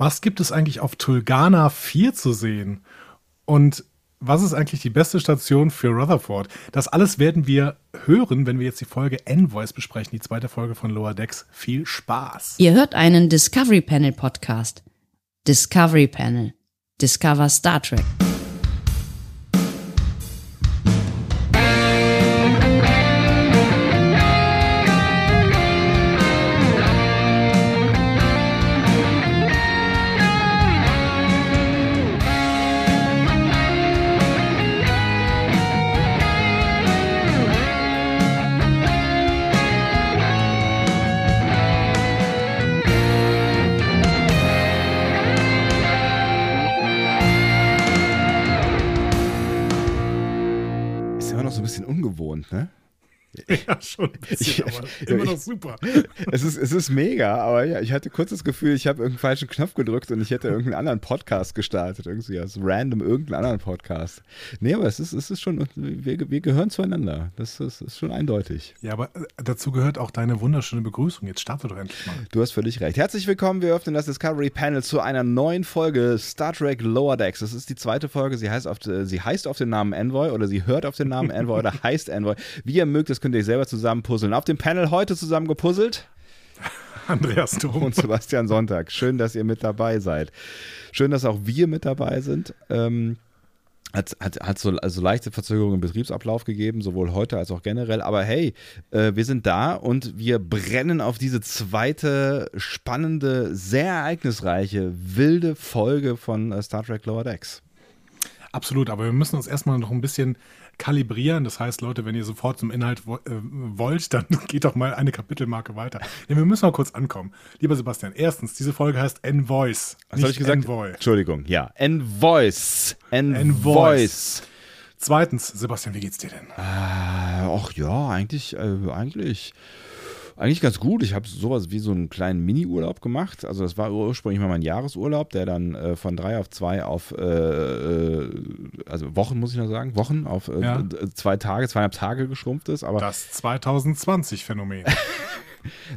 Was gibt es eigentlich auf Tulgana 4 zu sehen? Und was ist eigentlich die beste Station für Rutherford? Das alles werden wir hören, wenn wir jetzt die Folge Envoys besprechen, die zweite Folge von Lower Decks. Viel Spaß. Ihr hört einen Discovery Panel Podcast. Discovery Panel. Discover Star Trek. Schon ein bisschen, aber immer noch super. Es ist, es ist mega, aber ja, ich hatte kurz das Gefühl, ich habe irgendeinen falschen Knopf gedrückt und ich hätte irgendeinen anderen Podcast gestartet, irgendwie als random irgendeinen anderen Podcast. Nee, aber es ist, es ist schon, wir, wir gehören zueinander. Das ist, ist schon eindeutig. Ja, aber äh, dazu gehört auch deine wunderschöne Begrüßung. Jetzt starte doch endlich mal. Du hast völlig recht. Herzlich willkommen, wir öffnen das Discovery Panel zu einer neuen Folge Star Trek Lower Decks. Das ist die zweite Folge. Sie heißt auf, sie heißt auf den Namen Envoy oder sie hört auf den Namen Envoy oder heißt Envoy. Wie ihr mögt, das könnt ihr selber zusammenpuzzeln. Auf dem Panel heute zusammen gepuzzelt. Andreas Dom. Und Sebastian Sonntag. Schön, dass ihr mit dabei seid. Schön, dass auch wir mit dabei sind. Ähm, hat, hat, hat so also leichte Verzögerungen im Betriebsablauf gegeben, sowohl heute als auch generell. Aber hey, äh, wir sind da und wir brennen auf diese zweite spannende, sehr ereignisreiche, wilde Folge von äh, Star Trek Lower Decks. Absolut, aber wir müssen uns erstmal noch ein bisschen kalibrieren. Das heißt, Leute, wenn ihr sofort zum Inhalt wo, äh, wollt, dann geht doch mal eine Kapitelmarke weiter. Denn wir müssen mal kurz ankommen. Lieber Sebastian, erstens, diese Folge heißt Envoice. Was habe ich gesagt? Envoy. Entschuldigung, ja. Envoice. Envoice. Zweitens, Sebastian, wie geht's dir denn? Äh, ach ja, eigentlich, äh, eigentlich eigentlich ganz gut. Ich habe sowas wie so einen kleinen Mini-Urlaub gemacht. Also das war ursprünglich mal mein Jahresurlaub, der dann äh, von drei auf zwei auf, äh, äh also Wochen muss ich noch sagen, Wochen auf äh, ja. zwei Tage, zweieinhalb Tage geschrumpft ist. Aber das 2020-Phänomen.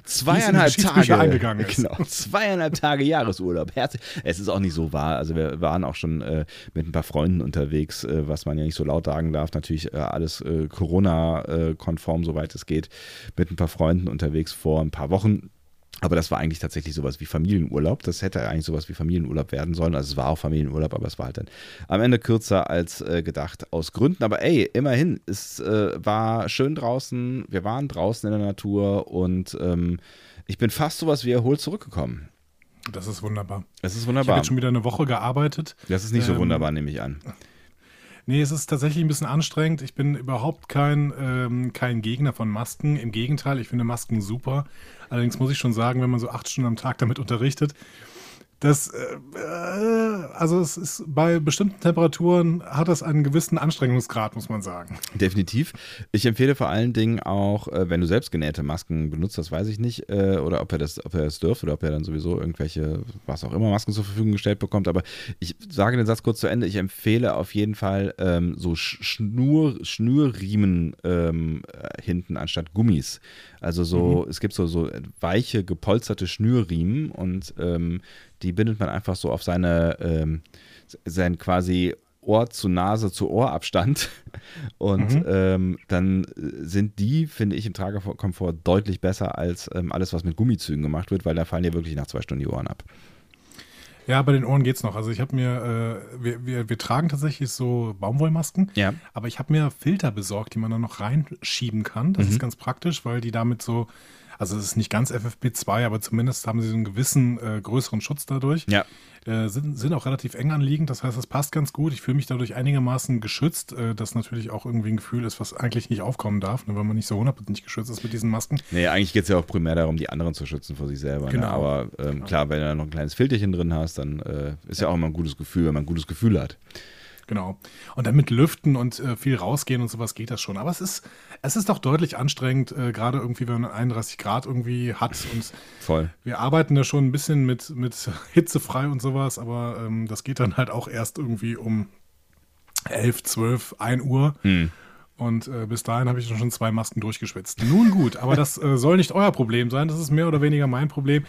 zweieinhalb Tage eingegangen ist. Genau, zweieinhalb Tage Jahresurlaub. Herzlich. Es ist auch nicht so wahr. Also wir waren auch schon äh, mit ein paar Freunden unterwegs, äh, was man ja nicht so laut sagen darf. Natürlich äh, alles äh, Corona-konform, soweit es geht. Mit ein paar Freunden unterwegs vor ein paar Wochen. Aber das war eigentlich tatsächlich sowas wie Familienurlaub. Das hätte eigentlich sowas wie Familienurlaub werden sollen. Also es war auch Familienurlaub, aber es war halt dann am Ende kürzer als äh, gedacht aus Gründen. Aber ey, immerhin, es äh, war schön draußen. Wir waren draußen in der Natur und ähm, ich bin fast sowas wie erholt zurückgekommen. Das ist wunderbar. Es ist wunderbar. Ich habe schon wieder eine Woche gearbeitet. Das ist nicht ähm, so wunderbar, nehme ich an. Nee, es ist tatsächlich ein bisschen anstrengend. Ich bin überhaupt kein, ähm, kein Gegner von Masken. Im Gegenteil, ich finde Masken super. Allerdings muss ich schon sagen, wenn man so acht Stunden am Tag damit unterrichtet, das, äh, also es ist bei bestimmten Temperaturen hat das einen gewissen Anstrengungsgrad, muss man sagen. Definitiv. Ich empfehle vor allen Dingen auch, äh, wenn du selbst genähte Masken benutzt, das weiß ich nicht, äh, oder ob er das, ob er das dürft oder ob er dann sowieso irgendwelche, was auch immer, Masken zur Verfügung gestellt bekommt. Aber ich sage den Satz kurz zu Ende. Ich empfehle auf jeden Fall ähm, so Schnur, Schnürriemen ähm, hinten anstatt Gummis. Also so, mhm. es gibt so, so weiche, gepolsterte Schnürriemen und ähm, die bindet man einfach so auf seine, ähm, sein quasi Ohr zu Nase zu Ohrabstand. Und mhm. ähm, dann sind die, finde ich, im Tragekomfort deutlich besser als ähm, alles, was mit Gummizügen gemacht wird, weil da fallen dir wirklich nach zwei Stunden die Ohren ab. Ja, bei den Ohren geht es noch. Also ich habe mir, äh, wir, wir, wir, tragen tatsächlich so Baumwollmasken, ja. aber ich habe mir Filter besorgt, die man dann noch reinschieben kann. Das mhm. ist ganz praktisch, weil die damit so also es ist nicht ganz FFP2, aber zumindest haben sie einen gewissen äh, größeren Schutz dadurch. Ja. Äh, sind, sind auch relativ eng anliegend, das heißt, es passt ganz gut. Ich fühle mich dadurch einigermaßen geschützt, äh, das natürlich auch irgendwie ein Gefühl ist, was eigentlich nicht aufkommen darf, ne, wenn man nicht so hundertprozentig geschützt ist mit diesen Masken. Nee, eigentlich geht es ja auch primär darum, die anderen zu schützen vor sich selber. Ne? Genau. Ne? Aber ähm, genau. klar, wenn du da noch ein kleines Filterchen drin hast, dann äh, ist ja. ja auch immer ein gutes Gefühl, wenn man ein gutes Gefühl hat. Genau. Und dann mit Lüften und äh, viel rausgehen und sowas geht das schon. Aber es ist, es ist doch deutlich anstrengend, äh, gerade irgendwie, wenn man 31 Grad irgendwie hat. Und Voll. Wir arbeiten da schon ein bisschen mit, mit hitzefrei und sowas, aber ähm, das geht dann halt auch erst irgendwie um 11, 12, 1 Uhr. Hm. Und äh, bis dahin habe ich schon zwei Masken durchgeschwitzt. Nun gut, aber das äh, soll nicht euer Problem sein. Das ist mehr oder weniger mein Problem.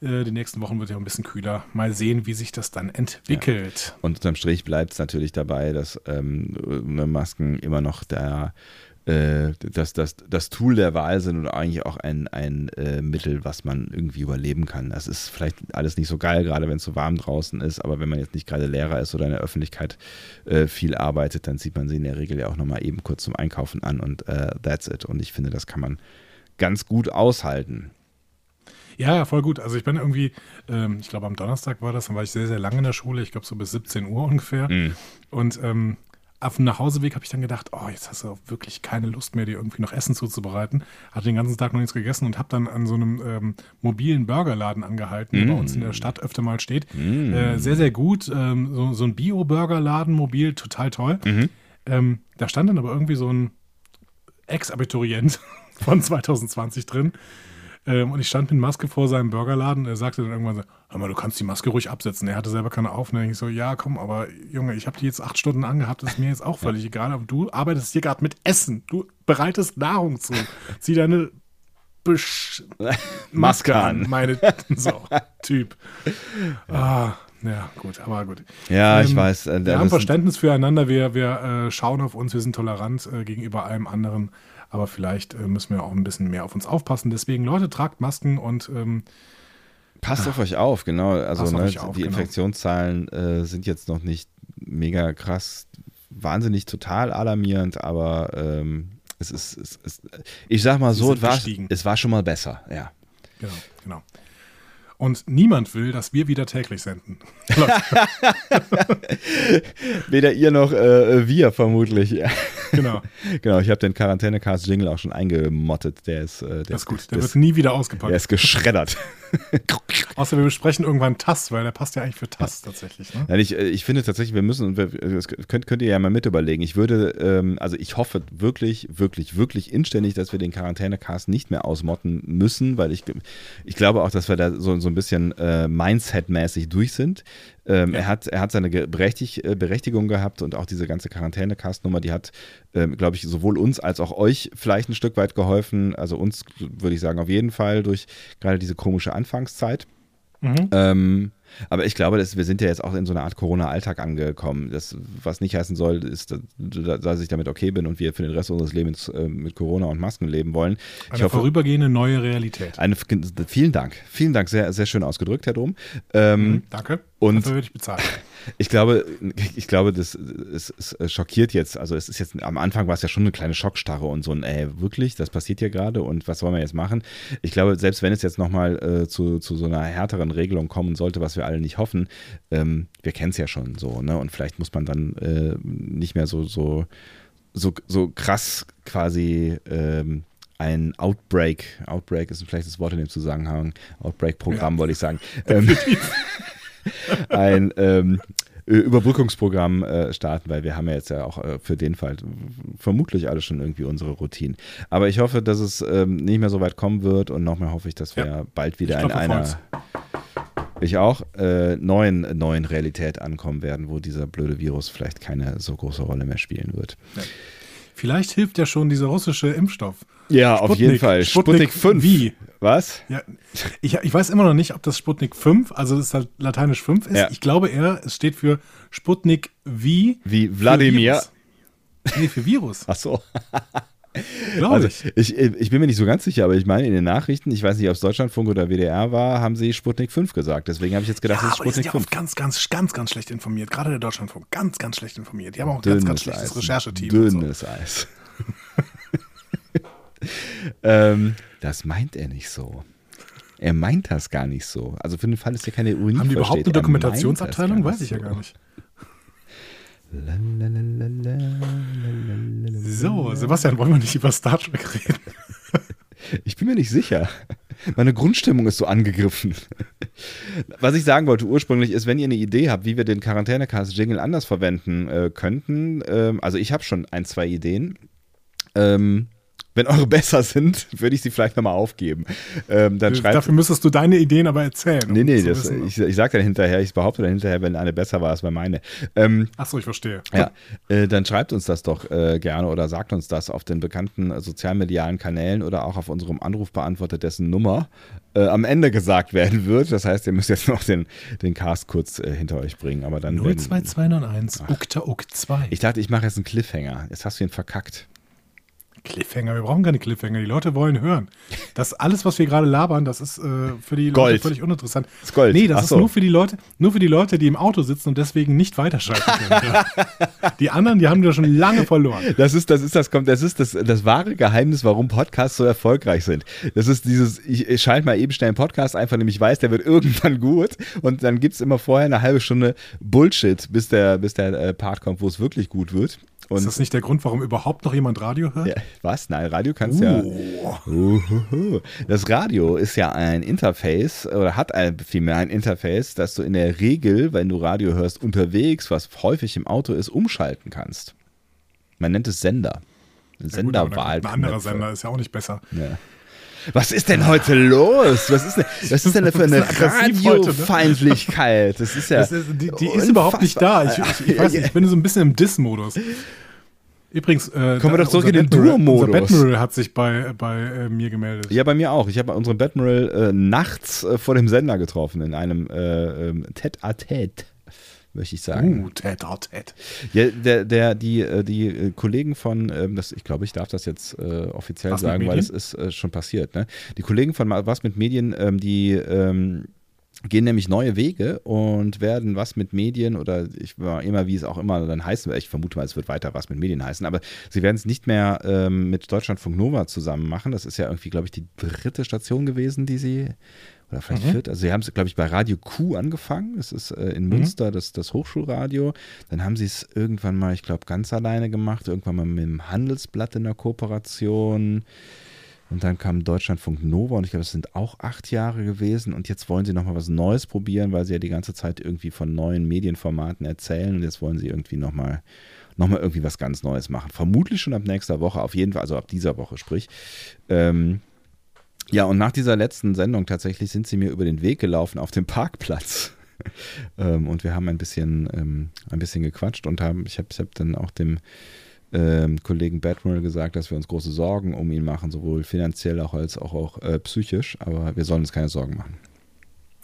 Äh, die nächsten Wochen wird ja ein bisschen kühler. Mal sehen, wie sich das dann entwickelt. Ja. Und unterm Strich bleibt es natürlich dabei, dass ähm, Masken immer noch der äh, das, das, das Tool der Wahl sind und eigentlich auch ein, ein äh, Mittel, was man irgendwie überleben kann. Das ist vielleicht alles nicht so geil, gerade wenn es so warm draußen ist, aber wenn man jetzt nicht gerade Lehrer ist oder in der Öffentlichkeit äh, viel arbeitet, dann zieht man sie in der Regel ja auch nochmal eben kurz zum Einkaufen an und äh, that's it. Und ich finde, das kann man ganz gut aushalten. Ja, voll gut. Also ich bin irgendwie, ähm, ich glaube am Donnerstag war das, dann war ich sehr, sehr lange in der Schule, ich glaube so bis 17 Uhr ungefähr. Mm. Und ähm, auf dem Nachhauseweg habe ich dann gedacht, oh, jetzt hast du auch wirklich keine Lust mehr, dir irgendwie noch Essen zuzubereiten. Hatte den ganzen Tag noch nichts gegessen und habe dann an so einem ähm, mobilen Burgerladen angehalten, der mm. bei uns in der Stadt öfter mal steht. Mm. Äh, sehr, sehr gut. Ähm, so, so, ein Bio-Burgerladen, mobil, total toll. Mhm. Ähm, da stand dann aber irgendwie so ein Ex-Abiturient von 2020 drin. Ähm, und ich stand mit Maske vor seinem Burgerladen. Er sagte dann irgendwann so: Hör mal, du kannst die Maske ruhig absetzen. Er hatte selber keine auf. Und ich so: Ja, komm, aber Junge, ich habe die jetzt acht Stunden angehabt. Das ist mir jetzt auch völlig egal. Aber du arbeitest hier gerade mit Essen. Du bereitest Nahrung zu. Zieh deine Besch Maske an. Meine, so, Typ. Ah. Ja, gut, aber gut. Ja, ähm, ich weiß. Äh, wir haben Verständnis füreinander, wir, wir äh, schauen auf uns, wir sind tolerant äh, gegenüber allem anderen aber vielleicht äh, müssen wir auch ein bisschen mehr auf uns aufpassen. Deswegen, Leute, tragt Masken und ähm, Passt auf euch auf, genau. Also ne, auf, die genau. Infektionszahlen äh, sind jetzt noch nicht mega krass, wahnsinnig total alarmierend, aber ähm, es ist, es ist, ich sag mal so, es war, es war schon mal besser, ja. Genau, genau. Und niemand will, dass wir wieder täglich senden. Weder ihr noch äh, wir vermutlich. Genau. genau, ich habe den Quarantäne-Cast-Jingle auch schon eingemottet. Der ist, äh, der das ist gut, der wird nie wieder ausgepackt. Der ist geschreddert. Außer wir besprechen irgendwann TAS, weil der passt ja eigentlich für TAS tatsächlich. Ne? Ja, ich, äh, ich finde tatsächlich, wir müssen, das könnt, könnt ihr ja mal mit überlegen. Ich würde, ähm, also ich hoffe wirklich, wirklich, wirklich inständig, dass wir den Quarantäne-Cast nicht mehr ausmotten müssen, weil ich, ich glaube auch, dass wir da so, so ein bisschen äh, Mindset-mäßig durch sind. Ähm, ja. er, hat, er hat seine Berechtig äh, Berechtigung gehabt und auch diese ganze Quarantäne-Cast-Nummer, die hat, ähm, glaube ich, sowohl uns als auch euch vielleicht ein Stück weit geholfen. Also uns würde ich sagen, auf jeden Fall durch gerade diese komische Anfangszeit. Mhm. Ähm, aber ich glaube, dass wir sind ja jetzt auch in so einer Art Corona-Alltag angekommen. Das, was nicht heißen soll, ist, dass ich damit okay bin und wir für den Rest unseres Lebens äh, mit Corona und Masken leben wollen. Eine ich hoffe, vorübergehende neue Realität. Eine, vielen Dank. Vielen Dank. Sehr, sehr schön ausgedrückt, Herr Dom. Ähm, mhm, danke. Und Dafür würde ich bezahlen. Ich glaube, ich glaube, das es, es schockiert jetzt. Also es ist jetzt am Anfang war es ja schon eine kleine Schockstarre und so ein, ey, wirklich, das passiert hier gerade und was wollen wir jetzt machen? Ich glaube, selbst wenn es jetzt nochmal äh, zu, zu so einer härteren Regelung kommen sollte, was wir alle nicht hoffen, ähm, wir kennen es ja schon so, ne? Und vielleicht muss man dann äh, nicht mehr so, so, so, so krass quasi ähm, ein Outbreak, Outbreak ist vielleicht das Wort in dem Zusammenhang, Outbreak-Programm ja. wollte ich sagen. Ähm, ein ähm, Überbrückungsprogramm äh, starten, weil wir haben ja jetzt ja auch äh, für den Fall vermutlich alle schon irgendwie unsere Routinen. Aber ich hoffe, dass es ähm, nicht mehr so weit kommen wird und noch mehr hoffe ich, dass wir ja. bald wieder in einer ich auch äh, neuen, neuen Realität ankommen werden, wo dieser blöde Virus vielleicht keine so große Rolle mehr spielen wird. Ja. Vielleicht hilft ja schon dieser russische Impfstoff. Ja, Sputnik, auf jeden Fall. Sputnik, Sputnik 5. Wie? Was? Ja, ich, ich weiß immer noch nicht, ob das Sputnik 5, also das ist halt lateinisch 5 ist. Ja. Ich glaube eher, es steht für Sputnik wie. Wie Wladimir. Nee, für Virus. Ach so. Glaube also, ich. ich. Ich bin mir nicht so ganz sicher, aber ich meine, in den Nachrichten, ich weiß nicht, ob es Deutschlandfunk oder WDR war, haben sie Sputnik 5 gesagt. Deswegen habe ich jetzt gedacht, ja, es ist Sputnik ja 5. ganz, ganz, ganz, ganz schlecht informiert. Gerade der Deutschlandfunk. Ganz, ganz schlecht informiert. Die haben auch ein ganz, ganz schlechtes Eis. Rechercheteam. Dünnes so. Eis. Ähm, das meint er nicht so. Er meint das gar nicht so. Also für den Fall, dass er keine Ironie Haben die überhaupt eine Dokumentationsabteilung? Weiß ich ja gar nicht. So, Sebastian, wollen wir nicht über Star Trek reden? Ich bin mir nicht sicher. Meine Grundstimmung ist so angegriffen. Was ich sagen wollte ursprünglich ist, wenn ihr eine Idee habt, wie wir den Quarantänecast-Jingle anders verwenden äh, könnten, ähm, also ich habe schon ein, zwei Ideen. Ähm, Wenn eure besser sind, würde ich sie vielleicht nochmal aufgeben. Ähm, dann schreibt, Dafür müsstest du deine Ideen aber erzählen. um nee, nee, das, wissen. ich, ich sage dann hinterher, ich behaupte dann hinterher, wenn eine besser war als bei meine. Ähm, Ach so, ich verstehe. ja, äh, dann schreibt uns das doch äh, gerne oder sagt uns das auf den bekannten sozialmedialen Kanälen oder auch auf unserem Anrufbeantworter, dessen Nummer äh, am Ende gesagt werden wird. Das heißt, ihr müsst jetzt noch den, den Cast kurz äh, hinter euch bringen. Aber dann werden- 02291 Ukta Uk 2. Ich dachte, ich mache jetzt einen Cliffhanger. Jetzt hast du ihn verkackt. Cliffhanger, wir brauchen keine Cliffhanger. Die Leute wollen hören. Das alles, was wir gerade labern, das ist äh, für die Gold. Leute völlig uninteressant. ist Gold. Nee, das Ach ist so. nur für die Leute, nur für die Leute, die im Auto sitzen und deswegen nicht weiterschalten können. Die anderen, die haben wir schon lange verloren. Das ist, das ist, das kommt, das ist das, das wahre Geheimnis, warum Podcasts so erfolgreich sind. Das ist dieses, ich, ich schalte mal eben schnell einen Podcast ein, von dem ich weiß, der wird irgendwann gut. Und dann gibt's immer vorher eine halbe Stunde Bullshit, bis der, bis der äh, Part kommt, wo es wirklich gut wird. Und Ist das nicht der Grund, warum überhaupt noch jemand Radio hört? ja, was? Nein, Radio kannst ja. Oh. Uhuhu. Das Radio ist ja ein Interface oder hat ein, vielmehr ein Interface, dass du in der Regel, wenn du Radio hörst, unterwegs, was häufig im Auto ist, umschalten kannst. Man nennt es Sender. Ja, Senderwahl. kommt Ein anderer Sender ist ja auch nicht besser. Ja. Was ist denn heute los? Was ist denn, was ist denn da für eine ne? Radiofeindlichkeit? Das ist ja. Das ist, die die ist überhaupt nicht da. Ich, ich, ich weiß nicht, ich bin so ein bisschen im Diss-Modus. Übrigens, äh, Kommen wir doch zurück in den Duo-Modus. Unser Batmiral hat sich bei, bei äh, mir gemeldet. Ja, bei mir auch. Ich habe unseren Batmiral äh, nachts äh, vor dem Sender getroffen, in einem äh, ähm, Tête-à-Tête, möchte ich sagen. Uh, Ted, oh, Ted. Ja, der, der, die, äh, die äh, Kollegen von, ähm, das, ich glaube, ich darf das jetzt äh, offiziell Was sagen, weil es ist äh, schon passiert. Ne? Die Kollegen von Was mit Medien, ähm, die ähm, gehen nämlich neue Wege und werden was mit Medien oder ich war immer, wie es auch immer dann heißen wird, ich vermute mal, es wird weiter was mit Medien heißen, aber sie werden es nicht mehr ähm, mit Deutschlandfunk Nova zusammen machen. Das ist ja irgendwie, glaube ich, die dritte Station gewesen, die sie oder vielleicht Mhm. vierte. Also sie haben es, glaube ich, bei Radio Q angefangen. Das ist äh, in Münster das, das Hochschulradio. Dann haben sie es irgendwann mal, ich glaube, ganz alleine gemacht. Irgendwann mal mit dem Handelsblatt in der Kooperation. Und dann kam Deutschlandfunk Nova und ich glaube, das sind auch acht Jahre gewesen. Und jetzt wollen sie nochmal was Neues probieren, weil sie ja die ganze Zeit irgendwie von neuen Medienformaten erzählen. Und jetzt wollen sie irgendwie nochmal noch mal irgendwie was ganz Neues machen. Vermutlich schon ab nächster Woche, auf jeden Fall, also ab dieser Woche sprich. Ähm, ja, und nach dieser letzten Sendung tatsächlich sind sie mir über den Weg gelaufen auf dem Parkplatz. ähm, und wir haben ein bisschen, ähm, ein bisschen gequatscht und haben, ich habe hab dann auch dem ähm, Kollegen Batmural gesagt, dass wir uns große Sorgen um ihn machen, sowohl finanziell auch als auch, auch äh, psychisch, aber wir sollen uns keine Sorgen machen.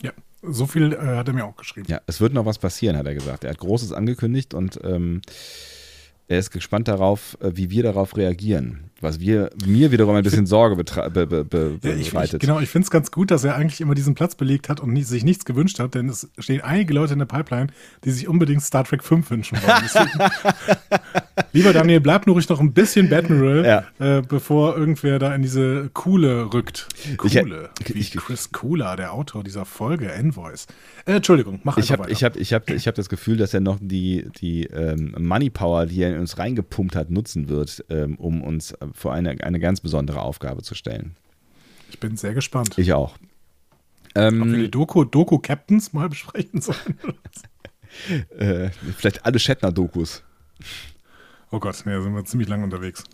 Ja, so viel äh, hat er mir auch geschrieben. Ja, es wird noch was passieren, hat er gesagt. Er hat Großes angekündigt und ähm, er ist gespannt darauf, äh, wie wir darauf reagieren. Was wir, mir wiederum ein bisschen Sorge be, be, be, Ja, ich, ich, bereitet. genau, ich finde es ganz gut, dass er eigentlich immer diesen Platz belegt hat und nie, sich nichts gewünscht hat, denn es stehen einige Leute in der Pipeline, die sich unbedingt Star Trek 5 wünschen wollen. Deswegen, lieber Daniel, bleib nur ruhig noch ein bisschen Batmiral, Ja. äh, bevor irgendwer da in diese Coole rückt. Ich- Coole. ich- wie ich- Chris Cooler, der Autor dieser Folge, Envoys. Äh, Entschuldigung, mach Ich einfach habe ich hab, ich hab, ich hab das Gefühl, dass er noch die, die ähm, Money Power, die er in uns reingepumpt hat, nutzen wird, ähm, um uns äh, vor eine, eine ganz besondere Aufgabe zu stellen. Ich bin sehr gespannt. Ich auch. Ob wir Ähm, die Doku, Doku Captains mal besprechen sollen. äh, vielleicht alle Shatner-Dokus. Oh Gott, da sind wir ziemlich lange unterwegs.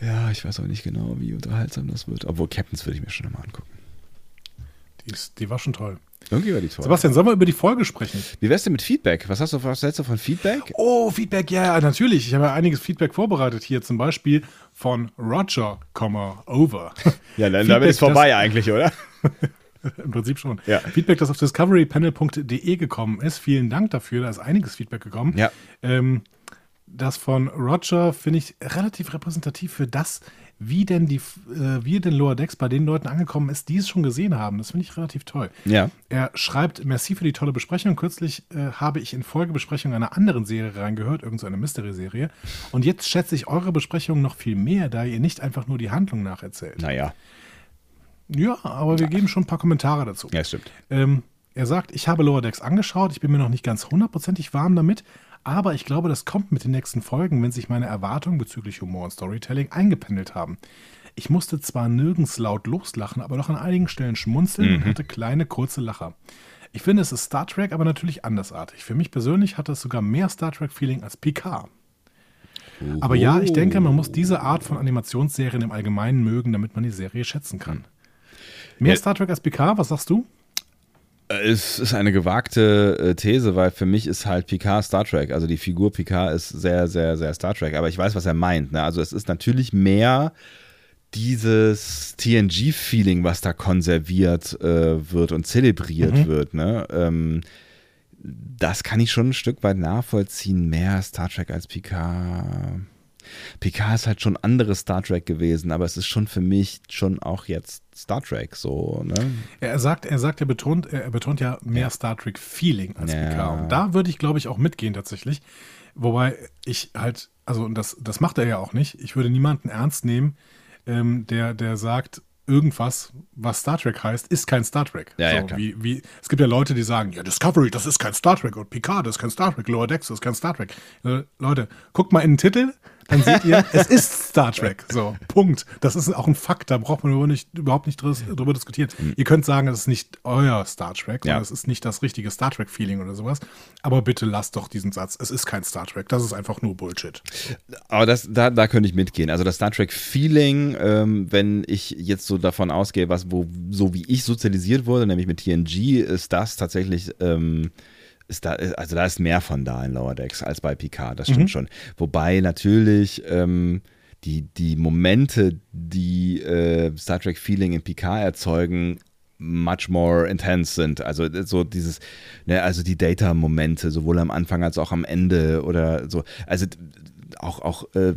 Ja, ich weiß auch nicht genau, wie unterhaltsam das wird. Obwohl Captains würde ich mir schon mal angucken. Die, ist, die war schon toll. Irgendwie war die toll. Sebastian, sollen wir über die Folge sprechen? Wie wär's denn mit Feedback? Was hast du, was hältst du von Feedback? Oh, Feedback, ja, natürlich. Ich habe ja einiges Feedback vorbereitet hier, zum Beispiel von Roger, Over. Ja, dann, Feedback, damit ist vorbei eigentlich, oder? Im Prinzip schon. Ja. Feedback, das auf discoverypanel.de gekommen ist. Vielen Dank dafür. Da ist einiges Feedback gekommen. Ja. Ähm, das von Roger finde ich relativ repräsentativ für das, wie denn die, äh, wie denn Lower Decks bei den Leuten angekommen ist, die es schon gesehen haben. Das finde ich relativ toll. Ja. Er schreibt, merci für die tolle Besprechung. Kürzlich äh, habe ich in Folgebesprechung einer anderen Serie reingehört, irgendeine Mystery-Serie. Und jetzt schätze ich eure Besprechung noch viel mehr, da ihr nicht einfach nur die Handlung nacherzählt. Naja, Ja, aber wir geben schon ein paar Kommentare dazu. ja, stimmt. Ähm, er sagt, ich habe Lower Decks angeschaut, ich bin mir noch nicht ganz hundertprozentig warm damit, aber ich glaube, das kommt mit den nächsten Folgen, wenn sich meine Erwartungen bezüglich Humor und Storytelling eingependelt haben. Ich musste zwar nirgends laut loslachen, aber doch an einigen Stellen schmunzeln und hatte kleine, kurze Lacher. Ich finde, es ist Star Trek, aber natürlich andersartig. Für mich persönlich hatte es sogar mehr Star Trek-Feeling als Picard. Aber ja, ich denke, man muss diese Art von Animationsserien im Allgemeinen mögen, damit man die Serie schätzen kann. Mehr Ja. Star Trek als PK, was sagst du? Es ist eine gewagte äh, These, weil für mich ist halt Picard Star Trek. Also die Figur Picard ist sehr, sehr, sehr Star Trek. Aber ich weiß, was er meint. Ne? Also es ist natürlich mehr dieses TNG-Feeling, was da konserviert äh, wird und zelebriert Mhm. wird. Ne? Ähm, das kann ich schon ein Stück weit nachvollziehen. Mehr Star Trek als Picard. Picard ist halt schon anderes Star Trek gewesen, aber es ist schon für mich schon auch jetzt Star Trek so. Ne? Er sagt, er sagt, er betont, er betont ja mehr Star Trek Feeling als Ja. PK. Und da würde ich, glaube ich, auch mitgehen tatsächlich. Wobei ich halt, also und das, das macht er ja auch nicht. Ich würde niemanden ernst nehmen, ähm, der, der sagt, irgendwas, was Star Trek heißt, ist kein Star Trek. Ja, so, ja, klar. Wie, wie, es gibt ja Leute, die sagen, ja, Discovery, das ist kein Star Trek und Picard, das ist kein Star Trek, Lower Decks, das ist kein Star Trek. Äh, Leute, guckt mal in den Titel, dann seht ihr, es ist Star Trek. So, Punkt. Das ist auch ein Fakt, da braucht man überhaupt nicht, überhaupt nicht drüber, diskutieren. Ihr könnt sagen, es ist nicht euer Star Trek. Ja. es ist nicht das richtige Star Trek-Feeling oder sowas. Aber bitte lasst doch diesen Satz, es ist kein Star Trek, das ist einfach nur Bullshit. Aber das, da, da könnte ich mitgehen. Also das Star Trek-Feeling, ähm, wenn ich jetzt so davon ausgehe, was, wo, so wie ich sozialisiert wurde, nämlich mit TNG, ist das tatsächlich, ähm, ist da, also da ist mehr von da in Lower Decks als bei Picard, das stimmt schon. Wobei natürlich ähm, die, die Momente, die äh, Star Trek-Feeling in Picard erzeugen, much more intense sind. Also so dieses, ne, also die Data-Momente, sowohl am Anfang als auch am Ende oder so. Also auch, auch äh,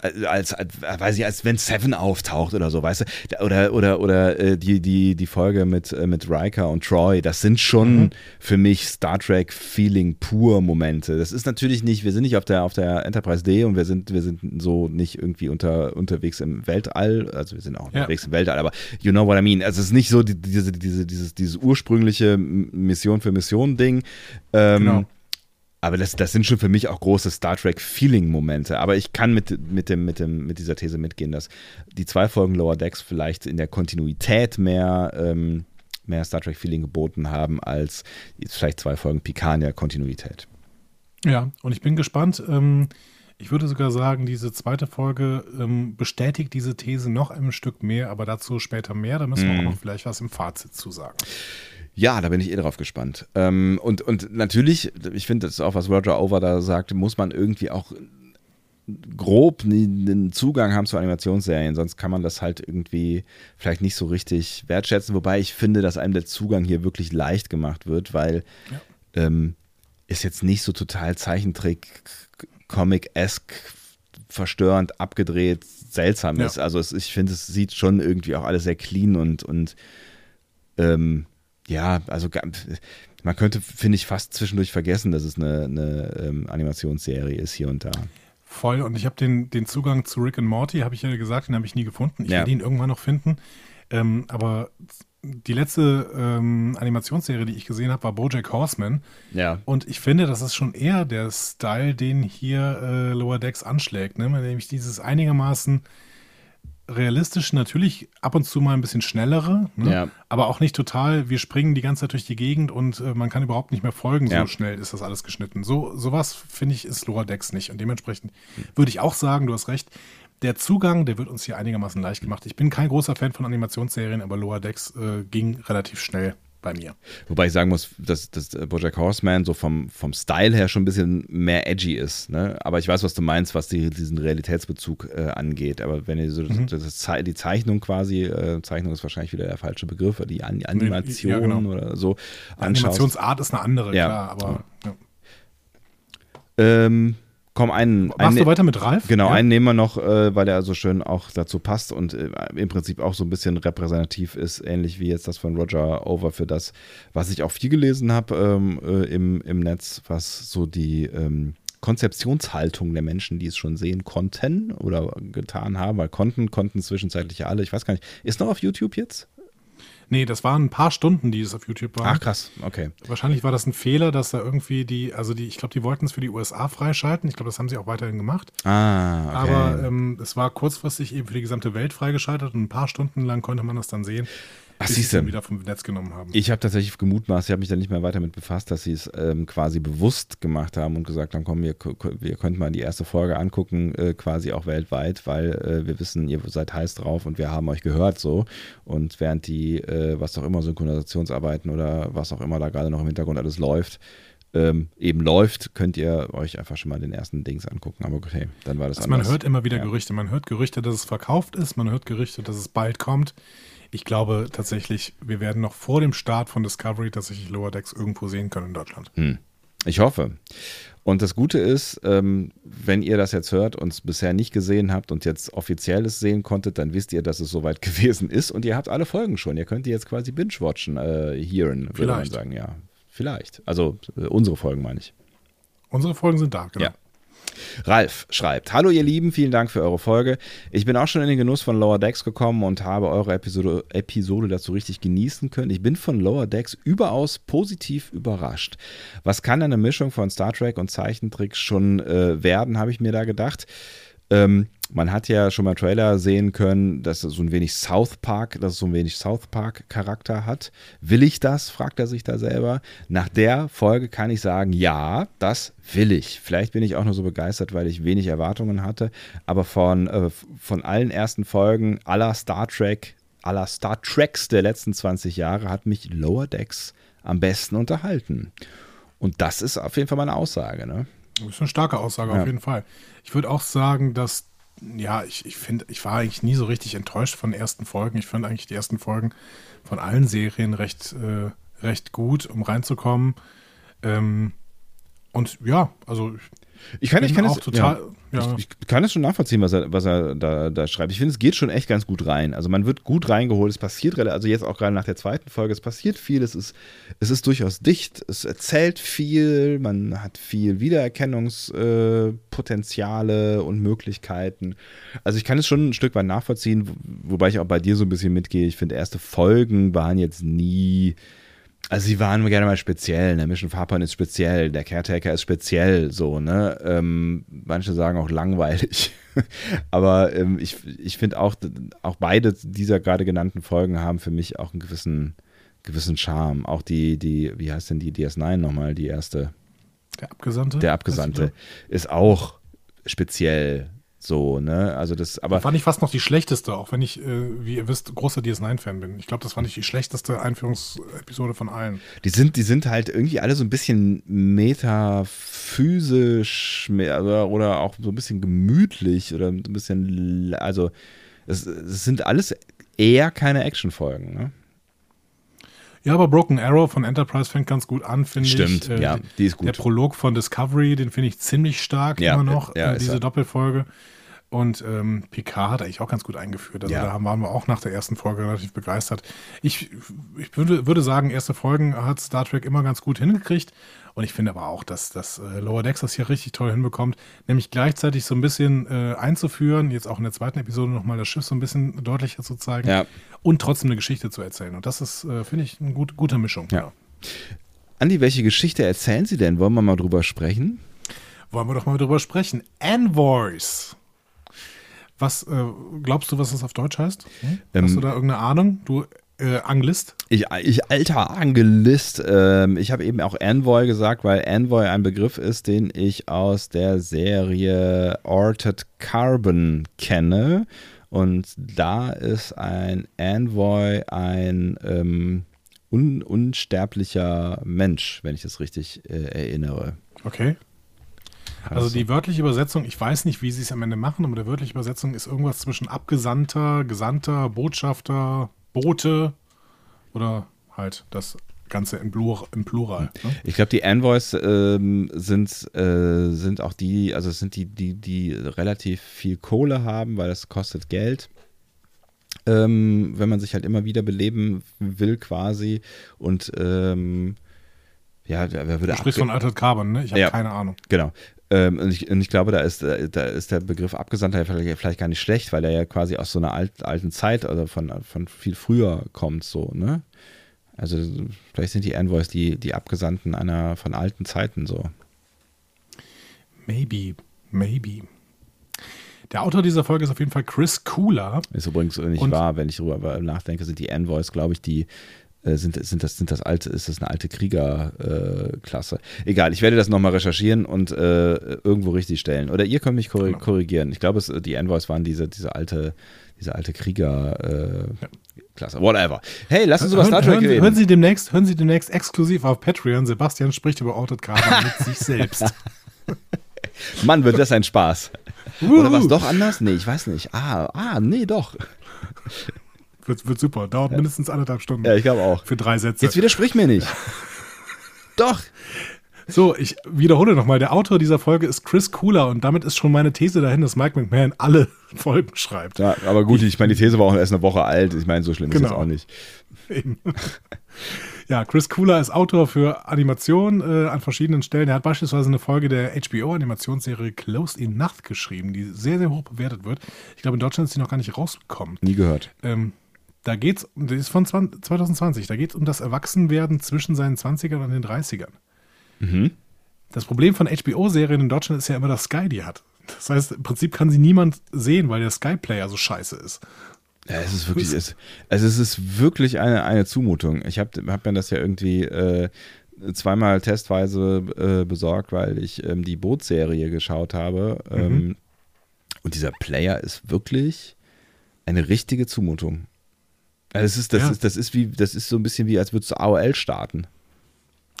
als, als weiß ich, als wenn Seven auftaucht oder so, weißt du? Oder, oder, oder äh, die, die, die Folge mit, äh, mit Riker und Troy, das sind schon für mich Star Trek-Feeling pur Momente. Das ist natürlich nicht, wir sind nicht auf der, auf der Enterprise D und wir sind, wir sind so nicht irgendwie unter, unterwegs im Weltall, also wir sind auch Ja. unterwegs im Weltall, aber you know what I mean. Also es ist nicht so die, diese, diese, dieses, dieses ursprüngliche Mission für Mission-Ding. Ähm, Genau. Aber das, das sind schon für mich auch große Star Trek-Feeling-Momente. Aber ich kann mit, mit, dem, mit, dem, mit dieser These mitgehen, dass die zwei Folgen Lower Decks vielleicht in der Kontinuität mehr, ähm, mehr Star Trek-Feeling geboten haben, als vielleicht zwei Folgen Picard in der Kontinuität. Ja, und ich bin gespannt. Ähm, ich würde sogar sagen, diese zweite Folge ähm, bestätigt diese These noch ein Stück mehr, aber dazu später mehr. Da müssen wir Mhm. auch noch vielleicht was im Fazit zu sagen. Ja, da bin ich eh drauf gespannt. Ähm, und, und natürlich, ich finde, das ist auch, was Roger Over da sagt, muss man irgendwie auch grob einen Zugang haben zu Animationsserien, sonst kann man das halt irgendwie vielleicht nicht so richtig wertschätzen. Wobei ich finde, dass einem der Zugang hier wirklich leicht gemacht wird, weil ähm, ist jetzt nicht so total Zeichentrick, Comic-esque, verstörend, abgedreht, seltsam Ja. ist. Also es, ich finde, es sieht schon irgendwie auch alles sehr clean und, und ähm, ja, also man könnte, finde ich, fast zwischendurch vergessen, dass es eine, eine ähm, Animationsserie ist hier und da. Voll. Und ich habe den, den Zugang zu Rick and Morty, habe ich ja gesagt, den habe ich nie gefunden. Ich Ja. werde ihn irgendwann noch finden. Ähm, aber die letzte ähm, Animationsserie, die ich gesehen habe, war Bojack Horseman. Ja. Und ich finde, das ist schon eher der Style, den hier äh, Lower Decks anschlägt. Ne? Nämlich dieses einigermaßen realistisch, natürlich ab und zu mal ein bisschen schnellere, ne? Ja. aber auch nicht total, wir springen die ganze Zeit durch die Gegend und äh, man kann überhaupt nicht mehr folgen, Ja. so schnell ist das alles geschnitten. So sowas, finde ich, ist Lower Decks nicht. Und dementsprechend würde ich auch sagen, du hast recht, der Zugang, der wird uns hier einigermaßen leicht gemacht. Ich bin kein großer Fan von Animationsserien, aber Lower Decks äh, ging relativ schnell bei mir. Wobei ich sagen muss, dass, dass äh, Bojack Horseman so vom, vom Style her schon ein bisschen mehr edgy ist. Ne? Aber ich weiß, was du meinst, was die, diesen Realitätsbezug äh, angeht. Aber wenn ihr so Mhm. das, das, die Zeichnung quasi, äh, Zeichnung ist wahrscheinlich wieder der falsche Begriff, die An Animation ja, genau. oder so Die anschaust. Animationsart ist eine andere, Ja. klar, aber ja. Ähm, komm, einen. Machst einen du weiter mit Ralf? Genau, ja? einen nehmen wir noch, äh, weil der so schön auch dazu passt und äh, im Prinzip auch so ein bisschen repräsentativ ist, ähnlich wie jetzt das von Roger Over für das, was ich auch viel gelesen habe ähm, äh, im, im Netz, was so die ähm, Konzeptionshaltung der Menschen, die es schon sehen konnten oder getan haben, weil konnten, konnten zwischenzeitlich ja alle, ich weiß gar nicht, ist noch auf YouTube jetzt? Nee, das waren ein paar Stunden, die es auf YouTube waren. Ach krass, okay. Wahrscheinlich war das ein Fehler, dass da irgendwie die, also die, ich glaube, die wollten es für die USA freischalten. Ich glaube, das haben sie auch weiterhin gemacht. Ah, okay. Aber ähm, es war kurzfristig eben für die gesamte Welt freigeschaltet und ein paar Stunden lang konnte man das dann sehen. Ach, bis sie siehste. es wieder vom Netz genommen haben. Ich habe tatsächlich gemutmaßt, ich habe mich da nicht mehr weiter mit befasst, dass sie es ähm, quasi bewusst gemacht haben und gesagt haben, komm, wir, wir könnt mal die erste Folge angucken, äh, quasi auch weltweit, weil äh, wir wissen, ihr seid heiß drauf und wir haben euch gehört so. Und während die, äh, was auch immer, Synchronisationsarbeiten oder was auch immer da gerade noch im Hintergrund alles läuft, ähm, eben läuft, könnt ihr euch einfach schon mal den ersten Dings angucken. Aber okay, dann war das Also man anders. hört immer wieder Ja. Gerüchte. Man hört Gerüchte, dass es verkauft ist. Man hört Gerüchte, dass es bald kommt. Ich glaube tatsächlich, wir werden noch vor dem Start von Discovery tatsächlich Lower Decks irgendwo sehen können in Deutschland. Hm. Ich hoffe. Und das Gute ist, ähm, wenn ihr das jetzt hört und es bisher nicht gesehen habt und jetzt offiziell es sehen konntet, dann wisst ihr, dass es soweit gewesen ist und ihr habt alle Folgen schon. Ihr könnt die jetzt quasi binge-watchen, äh, hearen, würde man Vielleicht. sagen, ja. Vielleicht. Also äh, unsere Folgen meine ich. Unsere Folgen sind da, genau. Ja. Ralf schreibt: Hallo, ihr Lieben, vielen Dank für eure Folge. Ich bin auch schon in den Genuss von Lower Decks gekommen und habe eure Episode, Episode dazu richtig genießen können. Ich bin von Lower Decks überaus positiv überrascht. Was kann eine Mischung von Star Trek und Zeichentricks schon äh, werden, habe ich mir da gedacht. Ähm, man hat ja schon mal Trailer sehen können, dass es so ein wenig South Park, dass es so ein wenig South Park Charakter hat. Will ich das? fragt er sich da selber. Nach der Folge kann ich sagen, ja, das will ich. Vielleicht bin ich auch nur so begeistert, weil ich wenig Erwartungen hatte, aber von, äh, von allen ersten Folgen aller Star Trek, aller Star Treks der letzten 20 Jahre hat mich Lower Decks am besten unterhalten. Und das ist auf jeden Fall meine Aussage, ne? Das ist eine starke Aussage, Ja. auf jeden Fall. Ich würde auch sagen, dass, ja, ich, ich finde, ich war eigentlich nie so richtig enttäuscht von den ersten Folgen. Ich fand eigentlich die ersten Folgen von allen Serien recht, äh, recht gut, um reinzukommen. Ähm, und ja, also Ich kann, ich kann auch es, total, ja. Ja, Ich, ich kann es schon nachvollziehen, was er, was er da, da schreibt. Ich finde, es geht schon echt ganz gut rein. Also man wird gut reingeholt. Es passiert, rela- also jetzt auch gerade nach der zweiten Folge, es passiert viel. Es ist, es ist durchaus dicht. Es erzählt viel. Man hat viel Wiedererkennungspotenziale äh, und Möglichkeiten. Also ich kann es schon ein Stück weit nachvollziehen, wo- wobei ich auch bei dir so ein bisschen mitgehe. Ich finde, erste Folgen waren jetzt nie also sie waren gerne mal speziell, ne? Mission Farpoint ist speziell, der Caretaker ist speziell, so, ne? Ähm, manche sagen auch langweilig. Aber ähm, ich, ich finde auch, auch beide dieser gerade genannten Folgen haben für mich auch einen gewissen, gewissen Charme. Auch die, die, wie heißt denn die DS9 nochmal, die erste? der Abgesandte. Der Abgesandte ist auch speziell so, ne? Also das, aber. fand ich fast noch die schlechteste, auch wenn ich, äh, wie ihr wisst, großer DS9-Fan bin. Ich glaube, das fand ich die schlechteste Einführungsepisode von allen. Die sind, die sind halt irgendwie alle so ein bisschen metaphysisch mehr- oder, oder auch so ein bisschen gemütlich oder ein bisschen, also es, es sind alles eher keine Actionfolgen. Ne? Ja, aber Broken Arrow von Enterprise fängt ganz gut an, finde ich. Stimmt, Äh, ja, die ist gut. Der Prolog von Discovery, den finde ich ziemlich stark Ja, immer noch, ja, äh, diese er. Und ähm, Picard hat eigentlich auch ganz gut eingeführt. Also Ja. da waren wir auch nach der ersten Folge relativ begeistert. Ich, ich würde, würde sagen, erste Folgen hat Star Trek immer ganz gut hingekriegt. Und ich finde aber auch, dass, dass äh, Lower Decks das hier richtig toll hinbekommt, nämlich gleichzeitig so ein bisschen äh, einzuführen, jetzt auch in der zweiten Episode nochmal das Schiff so ein bisschen deutlicher zu zeigen Ja. und trotzdem eine Geschichte zu erzählen. Und das ist, äh, finde ich, eine gut, gute Mischung. Ja. Andi, welche Geschichte erzählen Sie denn? Wollen wir mal drüber sprechen? Wollen wir doch mal drüber sprechen. Envoys. Was äh, glaubst du, was das auf Deutsch heißt? Hm? Ähm, Hast du da irgendeine Ahnung? Du äh, Anglist? Ich, ich alter Angelist, ähm, ich habe eben auch Envoy gesagt, weil Envoy ein Begriff ist, den ich aus der Serie Orted Carbon kenne. Und da ist ein Envoy ein ähm, un, unsterblicher Mensch, wenn ich das richtig äh, erinnere. Okay. Also die wörtliche Übersetzung, ich weiß nicht, wie sie es am Ende machen, aber die wörtliche Übersetzung ist irgendwas zwischen Abgesandter, Gesandter, Botschafter, Bote oder halt das Ganze im, Plur im Plural. Ne? Ich glaube, die Envoys ähm, sind, äh, sind auch die, also es sind die, die, die relativ viel Kohle haben, weil das kostet Geld. Ähm, wenn man sich halt immer wieder beleben will, quasi. Und ähm, ja, wer würde Du sprichst von Altered Carbon, ne? Ich habe Ja. keine Ahnung. Genau. Ähm, und, ich, und ich glaube, da ist, äh, da ist der Begriff Abgesandter vielleicht, vielleicht gar nicht schlecht, weil er ja quasi aus so einer alt, alten Zeit oder von, von viel früher kommt, so, ne? Also vielleicht sind die Envoys die, die Abgesandten einer von alten Zeiten so. Maybe, maybe. Der Autor dieser Folge ist auf jeden Fall Chris Cooler. Ist übrigens nicht Und- wahr, wenn ich darüber nachdenke, sind die Envoys, glaube ich, die sind, sind das sind das alte ist das eine alte Kriegerklasse. Äh. Egal, ich werde das nochmal recherchieren und äh, irgendwo richtig stellen. Oder ihr könnt mich korri Genau. korrigieren. Ich glaube, es, die Envoys waren diese diese alte diese alte Krieger äh, Klasse. Whatever. Hey, lass uns über Star Trek hören, reden. hören, Sie demnächst, hören Sie demnächst exklusiv auf Patreon. Sebastian spricht über Altered Carbon mit sich selbst. Mann, wird das ein Spaß. Oder was Wuhu. doch anders? Nee, ich weiß nicht. Ah, ah, nee, doch. Wird, wird super. Dauert mindestens anderthalb Stunden. Ja, ich glaube auch. Für drei Sätze. Jetzt widersprich mir nicht. doch. So, ich wiederhole nochmal. Der Autor dieser Folge ist Chris Cooler und damit ist schon meine These dahin, dass Mike McMahon alle Folgen schreibt. Ja, aber gut, ich meine, die These war auch erst eine Woche alt. Ich meine, so schlimm ist Genau. es auch nicht. Eben. Ja, Chris Cooler ist Autor für Animation äh, an verschiedenen Stellen. Er hat beispielsweise eine Folge der HBO-Animationsserie Closed in Nacht geschrieben, die sehr, sehr hoch bewertet wird. Ich glaube, in Deutschland ist sie noch gar nicht rausgekommen. Nie gehört. Ähm, da geht's, die ist von 20, 2020, da geht es um das Erwachsenwerden zwischen seinen 20ern und den 30ern. Mhm. Das Problem von HBO-Serien in Deutschland ist ja immer, dass Sky die hat. Das heißt, im Prinzip kann sie niemand sehen, weil der Sky-Player so scheiße ist. Ja, es ist wirklich, es, also es ist wirklich eine, eine Zumutung. Ich habe hab mir das ja irgendwie äh, zweimal testweise äh, besorgt, weil ich ähm, die Bootserie geschaut habe. Ähm, und dieser Player ist wirklich eine richtige Zumutung. Also es ist, das, Ja. ist, das ist wie, das ist so ein bisschen wie, als würdest du AOL starten.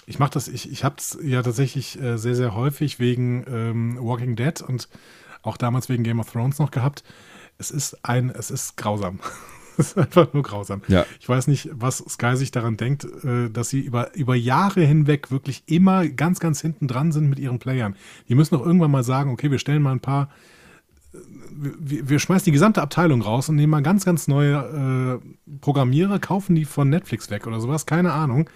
Ich mache das, ich, ich habe es ja tatsächlich äh, sehr, sehr häufig wegen ähm, Walking Dead und auch damals wegen Game of Thrones noch gehabt. Es ist ein, es ist grausam. es ist einfach nur grausam. Ja. Ich weiß nicht, was Sky sich daran denkt, äh, dass sie über, über Jahre hinweg wirklich immer ganz, ganz hinten dran sind mit ihren Playern. Die müssen doch irgendwann mal sagen, okay, wir stellen mal ein paar, wir, wir schmeißen die gesamte Abteilung raus und nehmen mal ganz, ganz neue äh, Programmierer, kaufen die von Netflix weg oder sowas, keine Ahnung,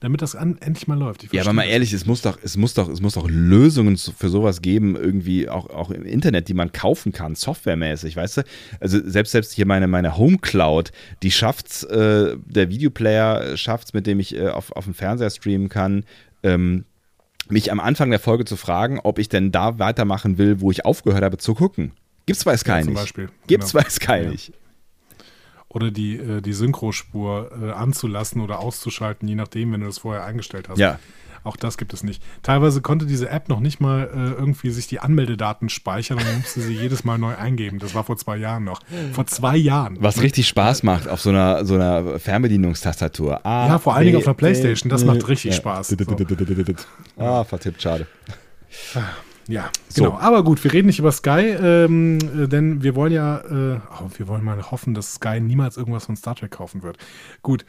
damit das an, endlich mal läuft. Ja, aber mal ehrlich, es muss doch, es muss doch, es muss doch Lösungen für sowas geben, irgendwie auch, auch im Internet, die man kaufen kann, softwaremäßig, weißt du? Also selbst selbst hier meine, meine Home Cloud, die schafft's, äh, der Videoplayer schafft's, mit dem ich äh, auf, auf dem Fernseher streamen kann, ähm, mich am Anfang der Folge zu fragen, ob ich denn da weitermachen will, wo ich aufgehört habe zu gucken. Gibt's bei Sky Ja, nicht. Beispiel, Gibt's genau. bei Sky Ja. nicht. Oder die, äh, die Synchrospur äh, anzulassen oder auszuschalten, je nachdem, wenn du das vorher eingestellt hast. Ja. Auch das gibt es nicht. Teilweise konnte diese App noch nicht mal äh, irgendwie sich die Anmeldedaten speichern und man musste sie jedes Mal neu eingeben. Das war vor zwei Jahren noch. Vor zwei Jahren. Was richtig Spaß macht auf so einer, so einer Fernbedienungstastatur. A, Ja, vor allen Dingen auf einer B, Playstation. Das macht richtig ja. Spaß. So. Ah, vertippt, schade. Ja, So. genau. Aber gut, wir reden nicht über Sky, ähm, äh, denn wir wollen ja, äh, oh, wir wollen mal hoffen, dass Sky niemals irgendwas von Star Trek kaufen wird. Gut.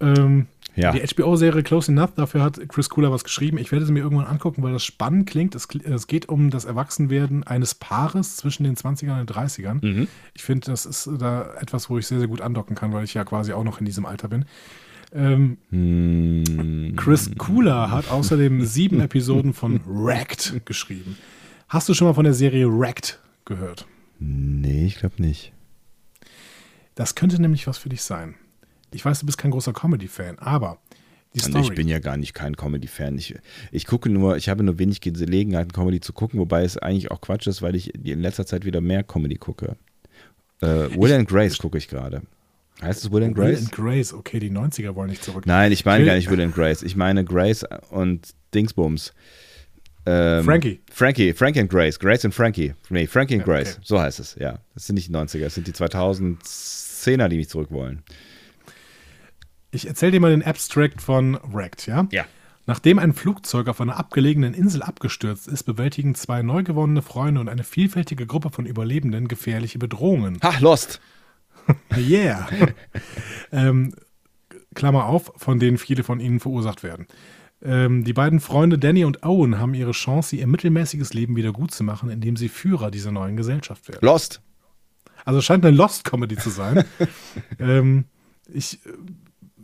Ähm, Ja. Die HBO-Serie Close Enough, dafür hat Chris Cooler was geschrieben. Ich werde sie mir irgendwann angucken, weil das spannend klingt. Es, es geht um das Erwachsenwerden eines Paares zwischen den 20ern und den 30ern. Mhm. Ich finde, das ist da etwas, wo ich sehr, sehr gut andocken kann, weil ich ja quasi auch noch in diesem Alter bin. Ähm, Hm, Chris Cooler hat außerdem sieben Episoden von Wrecked geschrieben. Hast du schon mal von der Serie Wrecked gehört? nee, ich glaube nicht. Das könnte nämlich was für dich sein. Ich weiß, du bist kein großer Comedy-Fan, aber ich bin ja gar nicht kein Comedy-Fan. Ich, ich gucke nur, ich habe nur wenig Gelegenheiten, Comedy zu gucken, wobei es eigentlich auch Quatsch ist, weil ich in letzter Zeit wieder mehr Comedy gucke. Äh, Will and Grace gucke ich gerade. Heißt es Will and Will Grace? and Grace, okay, die 90er wollen nicht zurück. Nein, ich meine Will- gar nicht Will and Grace. Ich meine Grace und Dingsbums. Ähm, Frankie. Frankie, Frankie and Grace. Grace and Frankie. Nee, Frankie and Grace. okay. So heißt es, ja. Das sind nicht die 90er, das sind die 2010er, die mich zurück wollen. Ich erzähle dir mal den Abstract von Wrecked, ja? Ja. Nachdem ein Flugzeug auf einer abgelegenen Insel abgestürzt ist, bewältigen zwei neu gewonnene Freunde und eine vielfältige Gruppe von Überlebenden gefährliche Bedrohungen. Ha, Lost. Yeah. ähm, Klammer auf, von denen viele von ihnen verursacht werden. Ähm, die beiden Freunde Danny und Owen haben ihre Chance, ihr mittelmäßiges Leben wieder gut zu machen, indem sie Führer dieser neuen Gesellschaft werden. Lost. Also es scheint eine Lost-Comedy zu sein. ähm, ich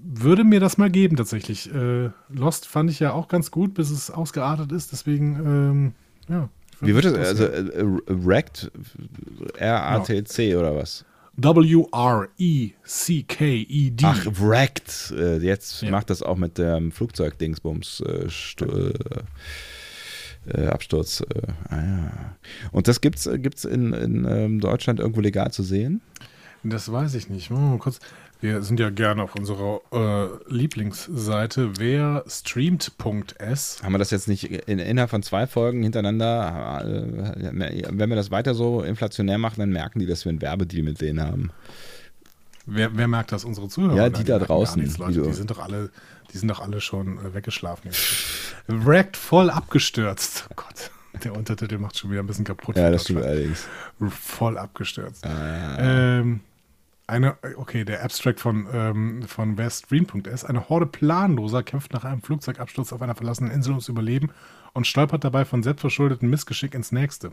würde mir das mal geben, tatsächlich. Äh, Lost fand ich ja auch ganz gut, bis es ausgeartet ist. Deswegen, ähm, ja. Wie wird das? Also, äh, äh, Wrecked? R-A-T-C oder was? W-R-E-C-K-E-D. Ach, Wrecked. Äh, jetzt Ja. macht das auch mit dem Flugzeug-Dingsbums. Äh, stu- äh, Absturz. Äh, ah, ja. Und das gibt's, äh, gibt's in, in ähm, Deutschland irgendwo legal zu sehen? Das weiß ich nicht. Mal kurz. Wir sind ja gerne auf unserer äh, Lieblingsseite wer streamt.s. Haben wir das jetzt nicht in, innerhalb von zwei Folgen hintereinander, äh, wenn wir das weiter so inflationär machen, dann merken die, dass wir einen Werbedeal mit denen haben. Wer, wer merkt das? Unsere Zuhörer? Ja, die da draußen. Nichts, Leute, die, sind doch alle, die sind doch alle schon äh, weggeschlafen. Wrecked voll abgestürzt. Oh Gott. Der Untertitel macht schon wieder ein bisschen kaputt. Ja, das stimmt allerdings. Voll abgestürzt. Ah. Ähm, eine, okay, der Abstract von, ähm, von weststream.s. Eine Horde Planloser kämpft nach einem Flugzeugabsturz auf einer verlassenen Insel ums Überleben und stolpert dabei von selbstverschuldeten Missgeschick ins nächste.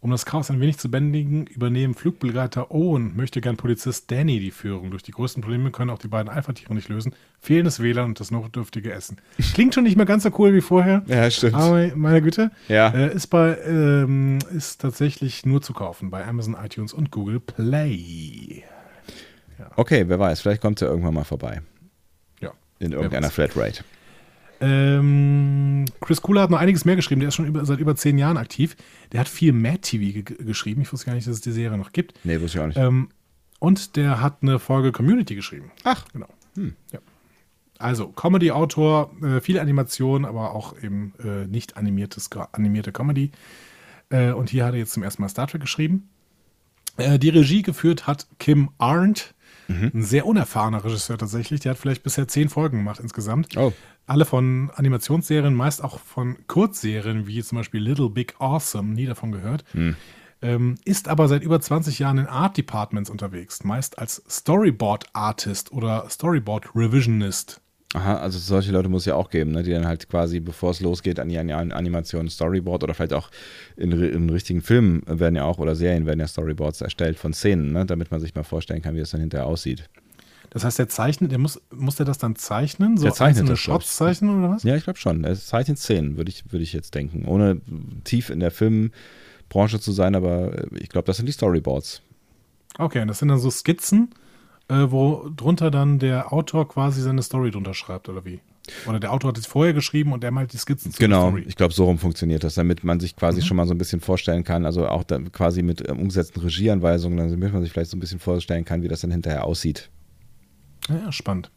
Um das Chaos ein wenig zu bändigen, übernehmen Flugbegleiter Owen und möchte gern Polizist Danny die Führung. Durch die größten Probleme können auch die beiden Alpha-Tiere nicht lösen. Fehlendes WLAN und das notdürftige Essen. Klingt schon nicht mehr ganz so cool wie vorher. Ja, stimmt. Aber meine Güte. Ja. Äh, ist bei, ähm, ist tatsächlich nur zu kaufen bei Amazon, iTunes und Google Play. Ja. Okay, wer weiß, vielleicht kommt er irgendwann mal vorbei. Ja. In irgendeiner Flatrate. Ähm, Chris Kula hat noch einiges mehr geschrieben. Der ist schon über, seit über zehn Jahren aktiv. Der hat viel Mad TV geschrieben. Ich wusste gar nicht, dass es die Serie noch gibt. Nee, wusste ich auch nicht. Ähm, und der hat eine Folge Community geschrieben. Ach. Genau. Hm. Ja. Also, Comedy-Autor, äh, viele Animationen, aber auch eben äh, nicht animiertes, animierte Comedy. Äh, und hier hat er jetzt zum ersten Mal Star Trek geschrieben. Äh, die Regie geführt hat Kim Arndt. Mhm. Ein sehr unerfahrener Regisseur tatsächlich. Der hat vielleicht bisher zehn Folgen gemacht insgesamt. Oh. Alle von Animationsserien, meist auch von Kurzserien, wie zum Beispiel Little Big Awesome, nie davon gehört. Mhm. Ähm, ist aber seit über 20 Jahren in Art Departments unterwegs, meist als Storyboard Artist oder Storyboard Revisionist. Aha, also solche Leute muss es ja auch geben, ne, die dann halt quasi, bevor es losgeht, an die Animation Storyboard oder vielleicht auch in, in richtigen Filmen werden ja auch oder Serien werden ja Storyboards erstellt von Szenen, ne, damit man sich mal vorstellen kann, wie es dann hinterher aussieht. Das heißt, der zeichnet, der muss, muss der das dann zeichnen? So der zeichnet das, Shots zeichnen oder was? Ja, ich glaube schon. Er zeichnet Szenen, würde ich, würd ich jetzt denken. Ohne tief in der Filmbranche zu sein, aber ich glaube, das sind die Storyboards. Okay, und das sind dann so Skizzen, äh, wo drunter dann der Autor quasi seine Story drunter schreibt, oder wie? Oder der Autor hat es vorher geschrieben und der malt die Skizzen zu Genau, ich glaube, so rum funktioniert das, damit man sich quasi mhm. schon mal so ein bisschen vorstellen kann, also auch quasi mit ähm, umgesetzten Regieanweisungen, damit man sich vielleicht so ein bisschen vorstellen kann, wie das dann hinterher aussieht. Ja, spannend.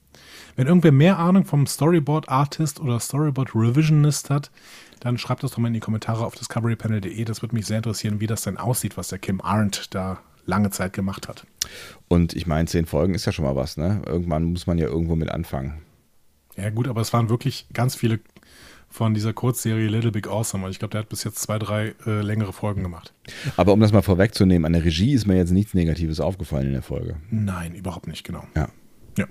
Wenn irgendwer mehr Ahnung vom Storyboard Artist oder Storyboard Revisionist hat, dann schreibt das doch mal in die Kommentare auf discoverypanel.de. Das würde mich sehr interessieren, wie das denn aussieht, was der Kim Arndt da lange Zeit gemacht hat. Und ich meine, zehn Folgen ist ja schon mal was, ne? Irgendwann muss man ja irgendwo mit anfangen. Ja, gut, aber es waren wirklich ganz viele von dieser Kurzserie Little Big Awesome. Und ich glaube, der hat bis jetzt zwei, drei äh, längere Folgen gemacht. Aber um das mal vorwegzunehmen, an der Regie ist mir jetzt nichts Negatives aufgefallen in der Folge. Nein, überhaupt nicht, genau. Ja. Ja.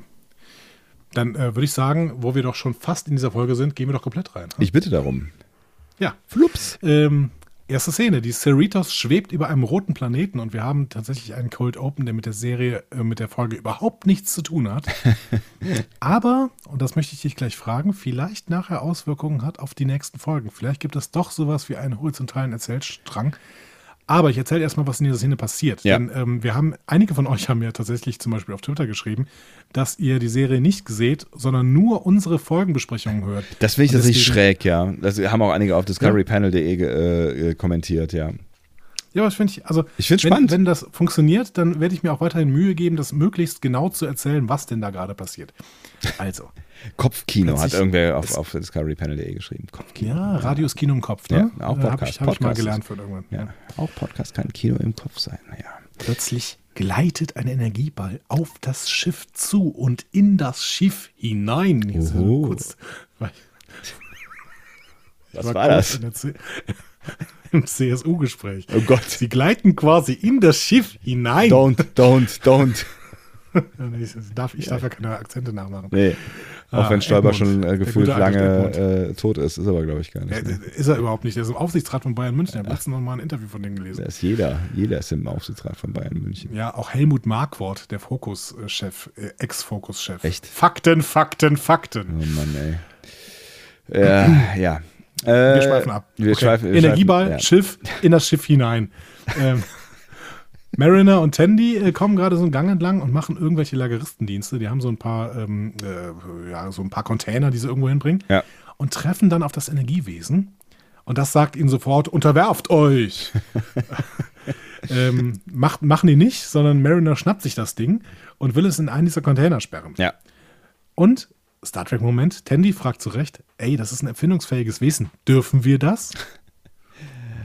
Dann äh, würde ich sagen, wo wir doch schon fast in dieser Folge sind, gehen wir doch komplett rein. Ich bitte darum. Ja. Flups. Ähm, Erste Szene, die Cerritos schwebt über einem roten Planeten und wir haben tatsächlich einen Cold Open, der mit der Serie, äh, mit der Folge überhaupt nichts zu tun hat. Aber, und das möchte ich dich gleich fragen, vielleicht nachher Auswirkungen hat auf die nächsten Folgen. Vielleicht gibt es doch sowas wie einen horizontalen Erzählstrang, aber ich erzähle erstmal, was in dieser Szene passiert. Ja. Denn ähm, wir haben, einige von euch haben ja tatsächlich zum Beispiel auf Twitter geschrieben, dass ihr die Serie nicht seht, sondern nur unsere Folgenbesprechungen hört. Das finde ich tatsächlich schräg, ja. Das haben auch einige auf discoverypanel.de äh, kommentiert, ja. Ja, aber finde ich, also ich finde wenn, spannend. wenn das funktioniert, dann werde ich mir auch weiterhin Mühe geben, das möglichst genau zu erzählen, was denn da gerade passiert. Also. Kopfkino hat irgendwer auf, auf discoverypanel.de geschrieben. Kopfkino. Ja, Radius Kino im Kopf, ne? Ja, auch Podcast. Habe ich, hab ich, mal gelernt von irgendwann. Ja. ja. Auch Podcast kann Kino im Kopf sein, naja. Plötzlich gleitet ein Energieball auf das Schiff zu und in das Schiff hinein. Oh. Kurz, Was war, war das? Im CSU-Gespräch. Oh Gott. Sie gleiten quasi in das Schiff hinein. Don't, don't, don't. ich darf, ich darf ja keine Akzente nachmachen. Nee. Auch ah, wenn Stoiber schon äh, gefühlt lange äh, tot ist, ist aber, glaube ich, gar nicht. Ne? Ist er überhaupt nicht. Der ist im Aufsichtsrat von Bayern München. Ich habe letztens noch mal ein Interview von dem gelesen. Da ist jeder. Jeder ist im Aufsichtsrat von Bayern München. Ja, auch Helmut Markwort, der Fokus-Chef, äh, Ex-Fokus-Chef. Echt? Fakten, Fakten, Fakten. Oh Mann, ey. Äh, wir schweifen ab. Wir okay. schweifen, wir Energieball, schweifen, ja. Schiff, in das Schiff hinein. ähm, Mariner und Tandy äh, kommen gerade so einen Gang entlang und machen irgendwelche Lageristendienste. Die haben so ein paar, ähm, äh, ja, so ein paar Container, die sie irgendwo hinbringen. Ja. Und treffen dann auf das Energiewesen. Und das sagt ihnen sofort, unterwerft euch. ähm, macht, machen die nicht, sondern Mariner schnappt sich das Ding und will es in einen dieser Container sperren. Ja. Und, Star Trek-Moment, Tandy fragt zu Recht, ey, das ist ein erfindungsfähiges Wesen. Dürfen wir das?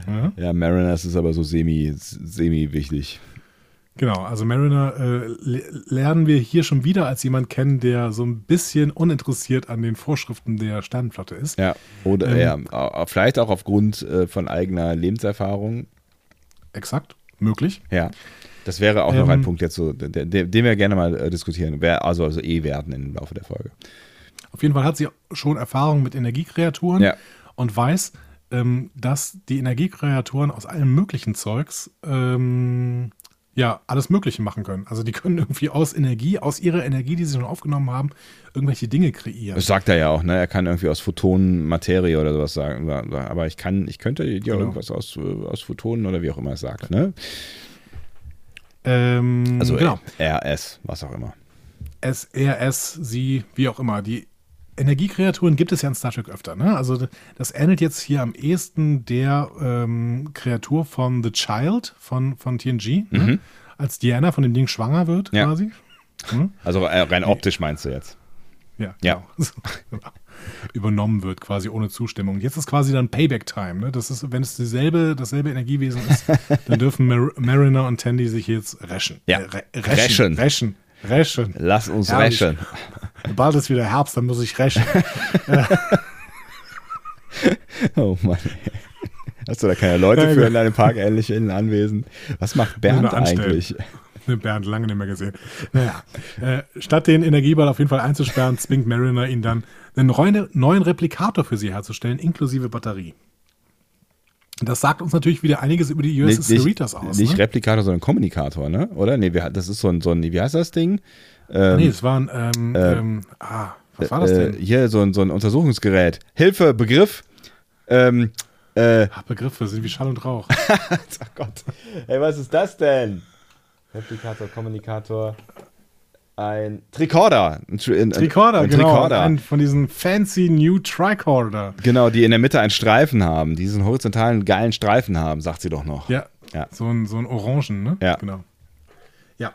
Ja, ja Mariners ist aber so semi, semi wichtig. Genau, also Mariner äh, lernen wir hier schon wieder als jemand kennen, der so ein bisschen uninteressiert an den Vorschriften der Sternenflotte ist. Ja, oder ähm, ja, vielleicht auch aufgrund äh, von eigener Lebenserfahrung. Exakt, möglich. Ja. Das wäre auch ähm, noch ein ähm, Punkt jetzt so, den, den wir gerne mal äh, diskutieren. Also, also eh werden im Laufe der Folge. Auf jeden Fall hat sie schon Erfahrung mit Energiekreaturen ja. und weiß, ähm, dass die Energiekreaturen aus allem möglichen Zeugs ähm, ja alles Mögliche machen können. Also die können irgendwie aus Energie, aus ihrer Energie, die sie schon aufgenommen haben, irgendwelche Dinge kreieren. Das sagt er ja auch, ne? Er kann irgendwie aus Photonen Materie oder sowas sagen. Aber ich kann, ich könnte dir genau. irgendwas aus, aus Photonen oder wie auch immer es sagt, ne? Ähm, also genau. RS, was auch immer. SRS, sie, wie auch immer. Die Energiekreaturen gibt es ja in Star Trek öfter. Ne? Also das ähnelt jetzt hier am ehesten der ähm, Kreatur von The Child von, von TNG, ne? mhm. ne? als Diana von dem Ding schwanger wird ja. quasi. Mhm. Also rein optisch meinst du jetzt? Ja, ja. Genau. Übernommen wird quasi ohne Zustimmung. Jetzt ist quasi dann Payback-Time. Ne? Das ist, wenn es dieselbe, dasselbe Energiewesen ist, dann dürfen Mar Mariner und Tandy sich jetzt rächen. Ja, äh, rächen. Rächen. Rächen. Lass uns Herrlich. rächen. Bald ist wieder Herbst, dann muss ich rächen. oh Mann. Hast du da keine Leute für in deinem Park ähnlich in Anwesen? Was macht Bernd eigentlich? Bernd lange nicht mehr gesehen. Naja, äh, statt den Energieball auf jeden Fall einzusperren, zwingt Mariner ihn dann, einen neuen Replikator für sie herzustellen, inklusive Batterie. Das sagt uns natürlich wieder einiges über die USS nicht, Cerritos aus. Nicht ne? Replikator, sondern Kommunikator, ne? Oder? Nee, das ist so ein, so ein wie heißt das Ding? Ähm, nee, es war ein, ähm, äh, ähm, ah, was war das äh, denn? Hier so ein, so ein Untersuchungsgerät. Hilfe, Begriff. Ähm, äh, Ach, Begriffe sind wie Schall und Rauch. oh Gott. Hey, was ist das denn? Replikator, Kommunikator ein Tricorder. Ein, ein, Tricorder, ein genau. Tricorder. Ein von diesen fancy New Tricorder. Genau, die in der Mitte einen Streifen haben, diesen horizontalen geilen Streifen haben, sagt sie doch noch. Ja, ja. So, ein, so ein Orangen, ne? Ja. Genau. Ja,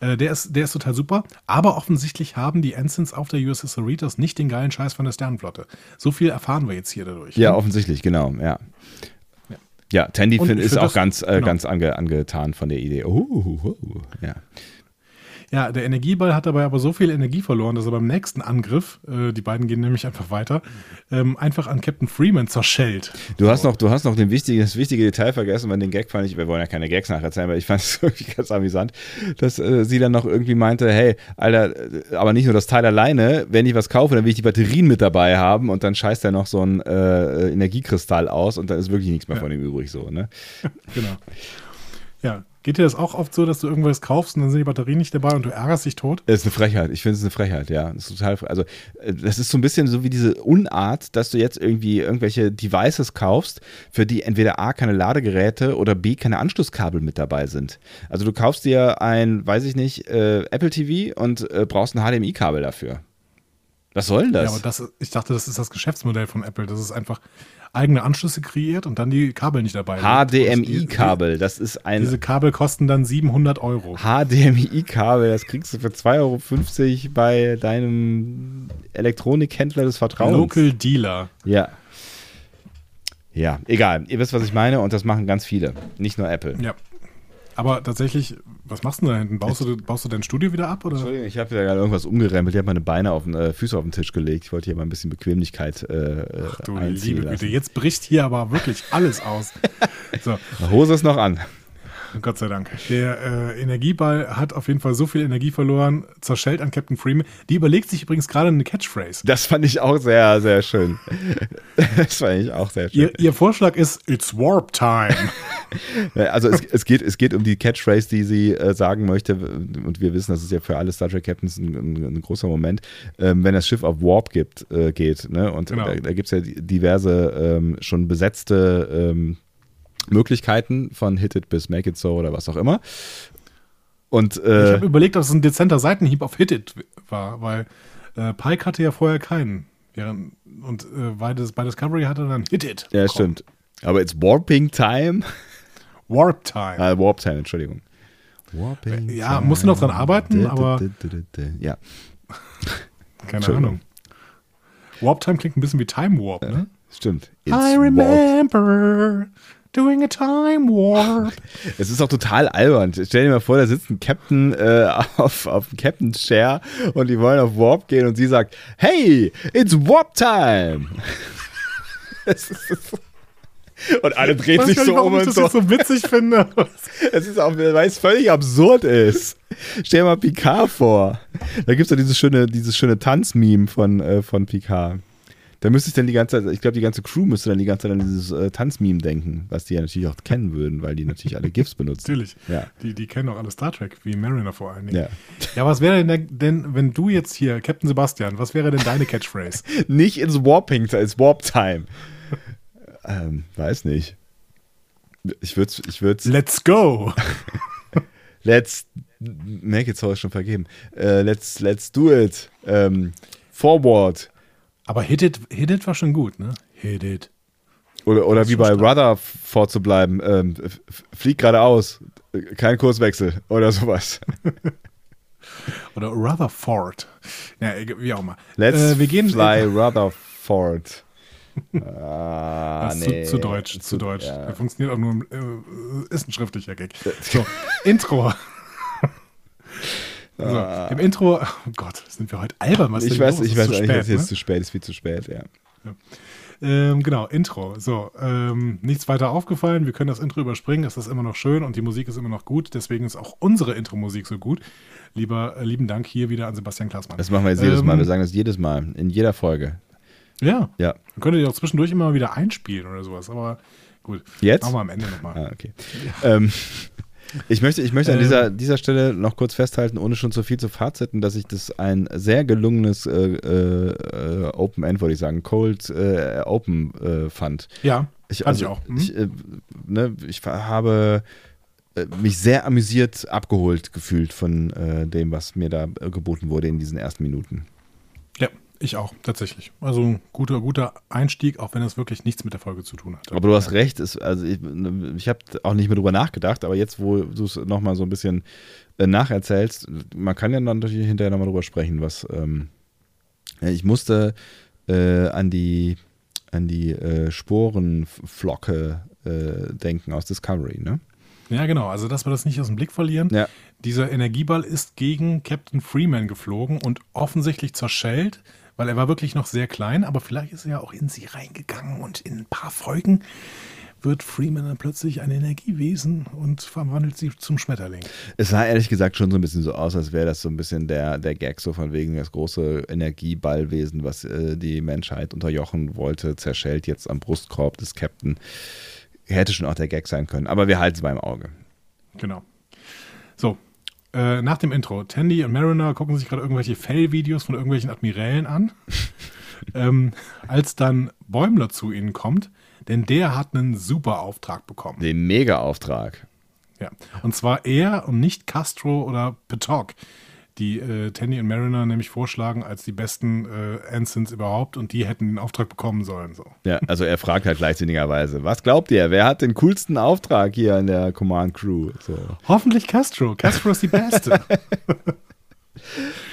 äh, der, ist, der ist total super, aber offensichtlich haben die Ensigns auf der USS Cerritos nicht den geilen Scheiß von der Sternenflotte. So viel erfahren wir jetzt hier dadurch. Ja, ne? offensichtlich, genau, ja. Ja, Tandy find, ist auch das, ganz, äh, genau. ganz ange, angetan von der Idee. Oh, oh, oh, ja. Ja, der Energieball hat dabei aber so viel Energie verloren, dass er beim nächsten Angriff, äh, die beiden gehen nämlich einfach weiter, ähm, einfach an Captain Freeman zerschellt. Du hast noch, du hast noch den wichtigen, das wichtige Detail vergessen, weil den Gag fand ich, wir wollen ja keine Gags nacherzählen, aber ich fand es irgendwie ganz amüsant, dass äh, sie dann noch irgendwie meinte, hey, Alter, äh, aber nicht nur das Teil alleine, wenn ich was kaufe, dann will ich die Batterien mit dabei haben und dann scheißt er noch so ein äh, Energiekristall aus und dann ist wirklich nichts mehr ja. von ihm übrig so, ne? genau. Ja, Geht dir das auch oft so, dass du irgendwas kaufst und dann sind die Batterien nicht dabei und du ärgerst dich tot? Das ist eine Frechheit. Ich finde es eine Frechheit, ja. Das ist total, also, äh, das ist so ein bisschen so wie diese Unart, dass du jetzt irgendwie irgendwelche Devices kaufst, für die entweder A, keine Ladegeräte oder B, keine Anschlusskabel mit dabei sind. Also, du kaufst dir ein, weiß ich nicht, äh, Apple TV und äh, brauchst ein HDMI-Kabel dafür. Was soll denn das? Ja, aber das, ich dachte, das ist das Geschäftsmodell von Apple. Das ist einfach, eigene Anschlüsse kreiert und dann die Kabel nicht dabei. HDMI-Kabel, das ist ein. Diese Kabel kosten dann 700 Euro. HDMI-Kabel, das kriegst du für 2,50 Euro bei deinem Elektronikhändler des Vertrauens. Local Dealer. Ja. Ja, egal. Ihr wisst, was ich meine und das machen ganz viele. Nicht nur Apple. Ja. Aber tatsächlich, was machst du da hinten? Baust du, baust du dein Studio wieder ab? Oder? Entschuldigung, ich habe wieder gerade irgendwas umgerempelt. Ich habe meine Beine auf den äh, Füße auf den Tisch gelegt. Ich wollte hier mal ein bisschen Bequemlichkeit äh, Ach du liebe Güte, jetzt bricht hier aber wirklich alles aus. So. Hose ist noch an. Gott sei Dank. Der äh, Energieball hat auf jeden Fall so viel Energie verloren, zerschellt an Captain Freeman. Die überlegt sich übrigens gerade eine Catchphrase. Das fand ich auch sehr, sehr schön. Das fand ich auch sehr schön. Ihr, ihr Vorschlag ist It's Warp Time. also es, es, geht, es geht um die Catchphrase, die sie äh, sagen möchte. Und wir wissen, das ist ja für alle Star Trek Captains ein, ein, ein großer Moment, ähm, wenn das Schiff auf Warp gibt, äh, geht. Ne? Und genau. da, da gibt es ja diverse ähm, schon besetzte ähm, Möglichkeiten von Hit It bis Make It So oder was auch immer. Und, äh, ich habe überlegt, ob es ein dezenter Seitenhieb auf Hit It war, weil äh, Pike hatte ja vorher keinen Während, und äh, bei, bei Discovery hat er dann Hit It. Ja, bekommen. stimmt. Aber it's Warping Time. Warp Time. Ah, Warp Time, Entschuldigung. Warping Ja, musst du noch dran arbeiten, aber- Ja, Keine. Ahnung. Warp Time klingt ein bisschen wie Time Warp, ne? stimmt. It's I remember doing a Time Warp. Es ist auch total albern. Stell dir mal vor, da sitzt ein Captain äh, auf, auf dem Captain Chair und die wollen auf Warp gehen und sie sagt, hey, it's Warp Time. Es ist- und alle drehen Ich sich so nicht, warum um ich und so. jetzt so witzig finde. Es ist auch, weil es völlig absurd ist. Stell dir mal Picard vor. Da gibt es doch dieses schöne, dieses schöne Tanzmeme von, äh, von Picard. Da müsste ich dann die ganze Zeit, ich glaube, die ganze Crew müsste dann die ganze Zeit an dieses äh, Tanzmeme denken, was die ja natürlich auch kennen würden, weil die natürlich alle GIFs benutzen. Natürlich. Ja. Die, die kennen auch alle Star Trek, wie Mariner vor allen Dingen. Ja. Ja, was wäre denn, denn, wenn du jetzt hier, Captain Sebastian, was wäre denn deine Catchphrase? Nicht ins Warping, ins Warp Time. ähm, weiß nicht. Ich würde ich würd's, Let's go! let's, make it so ist schon vergeben. Äh, let's, let's do it. Ähm, forward. Aber Hit It, Hit It war schon gut, ne? Hit It. Oder, oder wie bei stark. Rudder vorzubleiben, ähm, flieg geradeaus, äh, kein Kurswechsel oder sowas. Oder Rutherford. Ja, egal, wie auch immer. Let's äh, wir gehen fly Rutherford. Ah, Das ist nee. zu, zu deutsch, zu, deutsch. Ja. Er funktioniert auch nur, im- äh, ist ein schriftlicher Gag. So, Intro. So, Ah. Im Intro, oh Gott, sind wir heute albern, was Ich weiß, los? ich Ist weiß eigentlich, spät, dass jetzt ne? zu spät ist, viel zu spät, ja. Ähm, genau, Intro. So, ähm, nichts weiter aufgefallen. Wir können das Intro überspringen. Es ist immer noch schön und die Musik ist immer noch gut. Deswegen ist auch unsere Intro-Musik so gut. Lieber, äh, lieben Dank hier wieder an Sebastian Klaasmann. Das machen wir jetzt jedes Mal. Ähm, Wir sagen das jedes Mal, in jeder Folge. Ja, Ja. dann könnt ihr auch zwischendurch immer mal wieder einspielen oder sowas. Aber gut, Jetzt? machen wir am Ende nochmal. Ah, okay. Ähm, ich möchte, ich möchte an Ähm. dieser, dieser Stelle noch kurz festhalten, ohne schon zu viel zu fazitten, dass ich das ein sehr gelungenes äh, äh, Open End, wollte ich sagen, Cold äh, Open äh, fand. Ja, Ich, also, ich auch. Hm? Ich, äh, ne, ich habe äh, mich sehr amüsiert abgeholt gefühlt von dem, was mir da geboten wurde in diesen ersten Minuten. Ja, ich auch, tatsächlich. Also guter, guter Einstieg, auch wenn es wirklich nichts mit der Folge zu tun hat. Aber du hast recht, ist, also ich, ich habe auch nicht mehr drüber nachgedacht, aber jetzt, wo du es nochmal so ein bisschen äh, nacherzählst, man kann ja dann natürlich hinterher nochmal drüber sprechen, was ähm, ich musste äh, an die an die äh, Sporenflocke äh, denken aus Discovery, ne? Ja, genau. Also, dass wir das nicht aus dem Blick verlieren. Ja. Dieser Energieball ist gegen Captain Freeman geflogen und offensichtlich zerschellt, weil er war wirklich noch sehr klein, aber vielleicht ist er ja auch in sie reingegangen und in ein paar Folgen wird Freeman dann plötzlich ein Energiewesen und verwandelt sich zum Schmetterling. Es sah ehrlich gesagt schon so ein bisschen so aus, als wäre das so ein bisschen der, der Gag, so von wegen das große Energieballwesen, was äh, die Menschheit unterjochen wollte, zerschellt jetzt am Brustkorb des Captain. Hätte schon auch der Gag sein können, aber wir halten es beim Auge. Genau. So, äh, nach dem Intro. Tandy und Mariner gucken sich gerade irgendwelche Fell-Videos von irgendwelchen Admirälen an. ähm, als dann Bäumler zu ihnen kommt, denn der hat einen super Auftrag bekommen. Den Mega-Auftrag. Ja. Und zwar er und nicht Castro oder Petok, die äh, Tandy und Mariner nämlich vorschlagen als die besten äh, Ensigns überhaupt und die hätten den Auftrag bekommen sollen. So. Ja, also er fragt halt gleichsinnigerweise, was glaubt ihr, wer hat den coolsten Auftrag hier in der Command Crew? So. Hoffentlich Castro. Castro ist die Beste.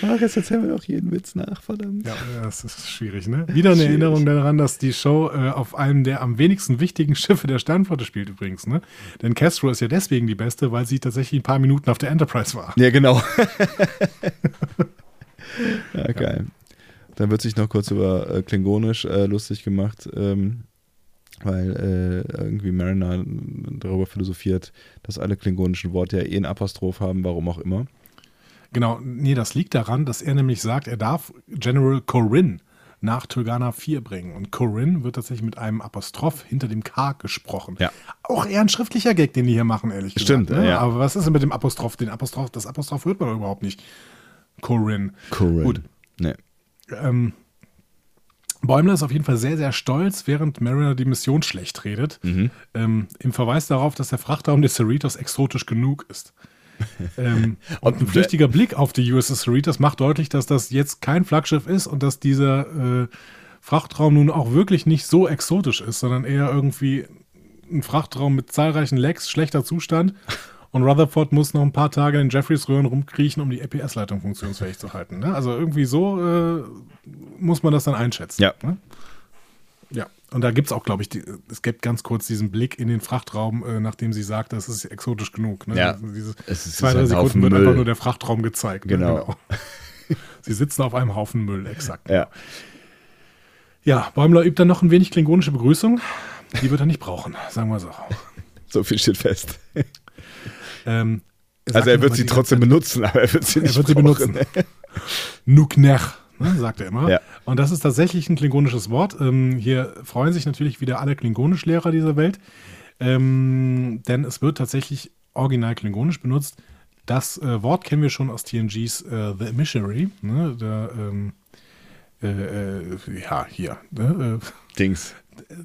Ach, jetzt erzählen wir doch jeden Witz nach, verdammt. Ja, das ist schwierig, ne? Wieder eine Schwierig. Erinnerung daran, dass die Show äh, auf einem der am wenigsten wichtigen Schiffe der Sternflotte spielt übrigens, ne? Denn Castro ist ja deswegen die beste, weil sie tatsächlich ein paar Minuten auf der Enterprise war. Ja, genau. ja, geil. Dann wird sich noch kurz über äh, Klingonisch äh, lustig gemacht, ähm, weil äh, irgendwie Mariner darüber philosophiert, dass alle klingonischen Worte ja eh ein Apostroph haben, warum auch immer. Genau, nee, das liegt daran, dass er nämlich sagt, er darf General Corinne nach Tulgana 4 bringen. Und Corinne wird tatsächlich mit einem Apostroph hinter dem K gesprochen. Ja. Auch eher ein schriftlicher Gag, den die hier machen, ehrlich Stimmt, gesagt. Ne? ja. Aber was ist denn mit dem Apostroph? Den Apostroph, das Apostroph hört man überhaupt nicht. Corinne. Corinne. Gut. Nee. Ähm, Bäumler ist auf jeden Fall sehr, sehr stolz, während Mariner die Mission schlecht redet. Mhm. Ähm, Im Verweis darauf, dass der Frachtraum des Cerritos exotisch genug ist. Ähm, und ein flüchtiger Blick auf die USS Cerritos macht deutlich, dass das jetzt kein Flaggschiff ist und dass dieser äh, Frachtraum nun auch wirklich nicht so exotisch ist, sondern eher irgendwie ein Frachtraum mit zahlreichen Lecks, schlechter Zustand. Und Rutherford muss noch ein paar Tage in Jeffreys Röhren rumkriechen, um die EPS-Leitung funktionsfähig zu halten. Ne? Also irgendwie so äh, muss man das dann einschätzen. Ja. Ne? Ja. Und da gibt es auch, glaube ich, die, es gibt ganz kurz diesen Blick in den Frachtraum, äh, nachdem sie sagt, das ist exotisch genug. Ne? Ja. Diese Es ist- zwei, drei Sekunden wird Müll. einfach nur der Frachtraum gezeigt. ne? Genau. sie sitzen auf einem Haufen Müll, exakt. Ja. Ja, Bäumler übt dann noch ein wenig klingonische Begrüßung. Die wird er nicht brauchen, sagen wir so. So viel steht fest. Ähm, Also er wird sie trotzdem Zeit, benutzen, aber er wird sie nicht Er wird sie brauchen. benutzen. Nuknech, ne, sagt er immer. Ja. Und das ist tatsächlich ein klingonisches Wort. Ähm, hier freuen sich natürlich wieder alle Klingonischlehrer dieser Welt. Ähm, denn es wird tatsächlich original klingonisch benutzt. Das äh, Wort kennen wir schon aus TNGs äh, The Emissary. Ne, der, ähm, äh, äh, ja, hier. Ne, äh, Dings.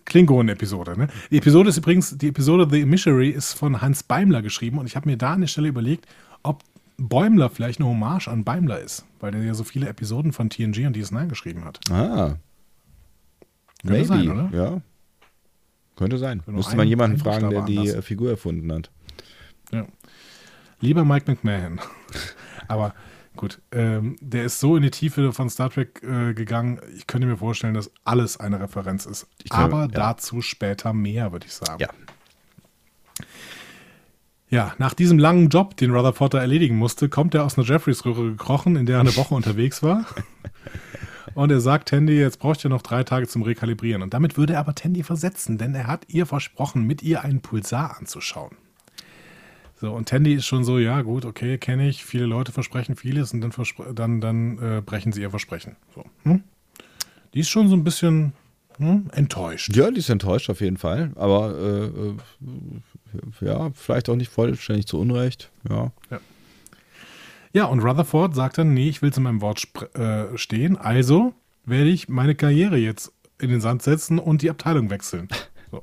Klingonen-Episode. Ne? Die Episode ist übrigens, die Episode The Emissary ist von Hans Beimler geschrieben und ich habe mir da an der Stelle überlegt, ob Bäumler vielleicht eine Hommage an Beimler ist, weil der ja so viele Episoden von TNG und DS9 geschrieben hat. Ah. Könnte Maybe, sein, oder? ja. Könnte sein. Nur Müsste man jemanden fragen, der die anders. Figur erfunden hat. Ja. Lieber Mike McMahon. Aber gut, ähm, der ist so in die Tiefe von Star Trek äh, gegangen, ich könnte mir vorstellen, dass alles eine Referenz ist. Glaube, Aber ja. dazu später mehr, würde ich sagen. Ja. Ja, nach diesem langen Job, den Rutherford da erledigen musste, kommt er aus einer Jeffreys-Röhre gekrochen, in der er eine Woche unterwegs war. Und er sagt Tandy, jetzt braucht ihr noch drei Tage zum Rekalibrieren. Und damit würde er aber Tandy versetzen, denn er hat ihr versprochen, mit ihr einen Pulsar anzuschauen. So, und Tandy ist schon so, ja gut, okay, kenne ich, viele Leute versprechen vieles und dann, dann, dann äh, brechen sie ihr Versprechen. So, hm? Die ist schon so ein bisschen hm, enttäuscht. Ja, die ist enttäuscht auf jeden Fall. Aber äh, äh, ja, vielleicht auch nicht vollständig zu Unrecht. Ja. Ja, und Rutherford sagt dann, nee, ich will zu meinem Wort äh, stehen, also werde ich meine Karriere jetzt in den Sand setzen und die Abteilung wechseln. So.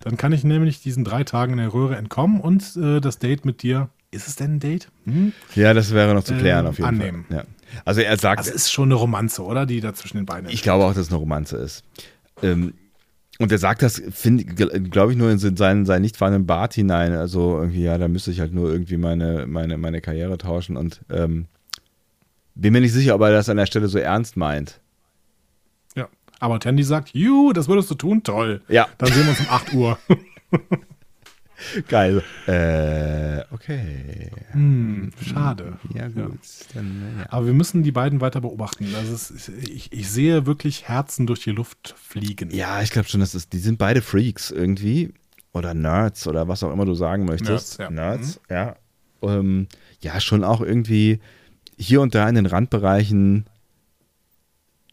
Dann kann ich nämlich diesen drei Tagen in der Röhre entkommen und äh, das Date mit dir, ist es denn ein Date? Hm? Ja, das wäre noch zu klären Ähm, auf jeden annehmen. Fall. Ja. Also er sagt, Das ist schon eine Romanze, oder? Die da zwischen den beiden ich glaube auch, dass es eine Romanze ist. Ähm, und er sagt das, glaube ich, nur in seinen, seinen nicht vorhandenen Bart hinein. Also irgendwie, ja, da müsste ich halt nur irgendwie meine, meine, meine Karriere tauschen. Und ähm, bin mir nicht sicher, ob er das an der Stelle so ernst meint. Ja. Aber Tandy sagt, ju, das würdest du tun, toll. Ja. Dann sehen wir uns um 8 Uhr. Geil. Äh, okay. hm, schade. Ja, gut. Dann, äh, ja. Aber wir müssen die beiden weiter beobachten. Es ist, ich, ich sehe wirklich Herzen durch die Luft fliegen. Ja, ich glaube schon, dass es, die sind beide Freaks irgendwie. Oder Nerds oder was auch immer du sagen möchtest. Nerds, ja. Nerds, ja. Ähm, ja, schon auch irgendwie hier und da in den Randbereichen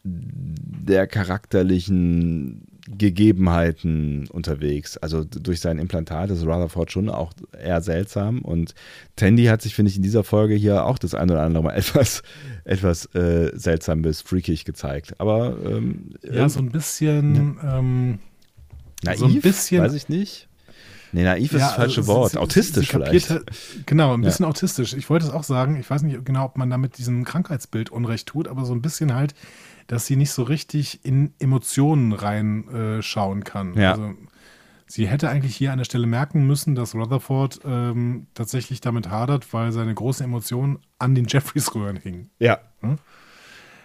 der charakterlichen Gegebenheiten unterwegs. Also durch sein Implantat ist Rutherford schon auch eher seltsam. Und Tandy hat sich, finde ich, in dieser Folge hier auch das eine oder andere Mal etwas, etwas äh, seltsam bis freakig gezeigt. Aber ähm, Ja, so ein bisschen. Ähm, Naiv? so ein bisschen- Weiß ich nicht. Nee, naiv ist ja, das falsche also Wort. sie- Autistisch sie vielleicht. Genau, ein bisschen autistisch. Ich wollte es auch sagen, ich weiß nicht genau, ob man damit diesem Krankheitsbild Unrecht tut, aber so ein bisschen halt, dass sie nicht so richtig in Emotionen reinschauen äh, kann. Ja. Also, sie hätte eigentlich hier an der Stelle merken müssen, dass Rutherford ähm, tatsächlich damit hadert, weil seine große Emotion an den Jeffreys-Röhren hing. Ja.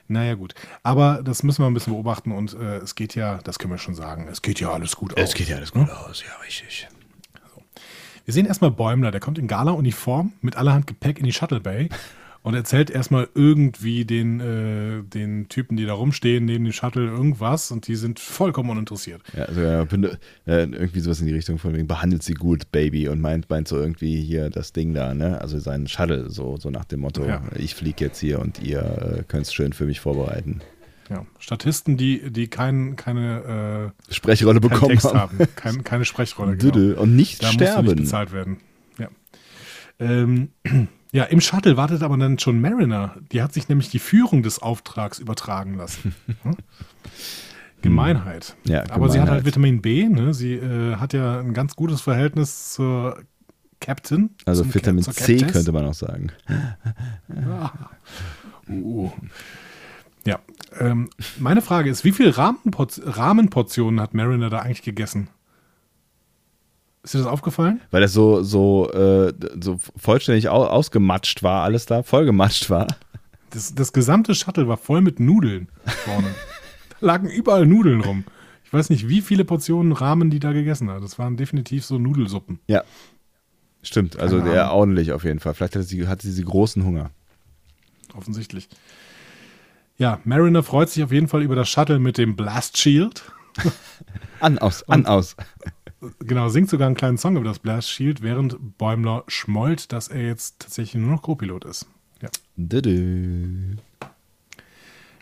Naja, gut. Aber das müssen wir ein bisschen beobachten und äh, es geht ja, das können wir schon sagen, es geht ja alles gut aus. ja alles gut aus, ja, richtig. Wir sehen erstmal Bäumler, der kommt in Gala-Uniform mit allerhand Gepäck in die Shuttle Bay und erzählt erstmal irgendwie den, äh, den Typen, die da rumstehen, neben dem Shuttle irgendwas und die sind vollkommen uninteressiert. Ja, also ja, äh, irgendwie sowas in die Richtung von wegen, behandelt sie gut, Baby, und meint, meint so irgendwie hier das Ding da, ne? Also sein Shuttle, so, so nach dem Motto, Ja. ich fliege jetzt hier und ihr äh, könnt es schön für mich vorbereiten. Ja. Statisten, die, die kein, keine, Sprechrolle äh, keinen bekommen Text haben. haben, kein, keine Sprechrolle. Genau. Und nicht Da muss nicht sterben. bezahlt werden. Ja. Ähm, ja, im Shuttle wartet aber dann schon Mariner. Die hat sich nämlich die Führung des Auftrags übertragen lassen. Hm? Gemeinheit. Ja, aber sie hat halt Gemeinheit. Vitamin B. Ne? Sie äh, hat ja ein ganz gutes Verhältnis zur Captain. Also Vitamin Cap- C Captess. könnte man auch sagen. Uh. Ja. Ähm, meine Frage ist, wie viele Rahmenportionen hat Mariner da eigentlich gegessen? Ist dir das aufgefallen? Weil das so, so, äh, so vollständig au ausgematscht war, alles da, vollgematscht war. Das, das gesamte Shuttle war voll mit Nudeln vorne. da lagen überall Nudeln rum. Ich weiß nicht, wie viele Portionen Rahmen die da gegessen hat. Das waren definitiv so Nudelsuppen. Ja. Stimmt, also der ordentlich auf jeden Fall. Vielleicht hatte sie, hatte sie großen Hunger. Offensichtlich. Ja, Mariner freut sich auf jeden Fall über das Shuttle mit dem Blast Shield. An, aus, an, aus. Genau, singt sogar einen kleinen Song über das Blast Shield, während Bäumler schmollt, dass er jetzt tatsächlich nur noch Co-Pilot ist. Ja. Dü-dü.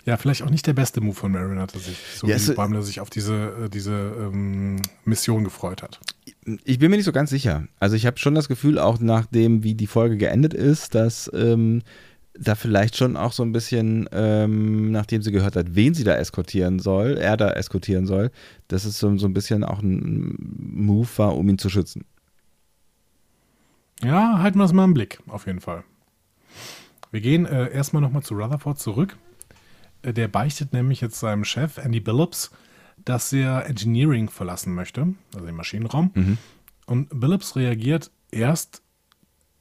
ja, vielleicht auch nicht der beste Move von Mariner tatsächlich, so Ja, wie Bäumler sich auf diese, äh, diese ähm, Mission gefreut hat. Ich bin mir nicht so ganz sicher. Also ich habe schon das Gefühl, auch nachdem, wie die Folge geendet ist, dass ähm, da vielleicht schon auch so ein bisschen, ähm, nachdem sie gehört hat, wen sie da eskortieren soll, er da eskortieren soll, dass es so, so ein bisschen auch ein Move war, um ihn zu schützen. Ja, halten wir es mal im Blick, auf jeden Fall. Wir gehen äh, erstmal nochmal zu Rutherford zurück. Äh, der beichtet nämlich jetzt seinem Chef, Andy Billups, dass er Engineering verlassen möchte, also den Maschinenraum. Und Billups reagiert erst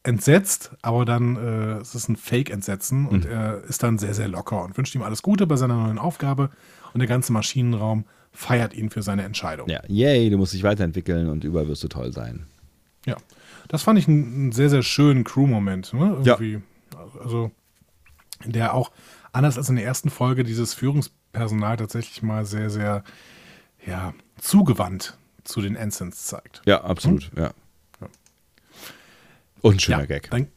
entsetzt, aber dann äh, es ist ein Fake-Entsetzen und er ist dann sehr, sehr locker und wünscht ihm alles Gute bei seiner neuen Aufgabe. Und der ganze Maschinenraum feiert ihn für seine Entscheidung. Ja, yay, du musst dich weiterentwickeln und überall wirst du toll sein. Ja, das fand ich einen, sehr, sehr schönen Crew-Moment. Ne? Ja. Also, der auch, anders als in der ersten Folge, dieses Führungspersonal tatsächlich mal sehr, sehr, ja, zugewandt zu den Ensigns zeigt. Ja, absolut, ja. Und ein schöner ja, Gag. Dann,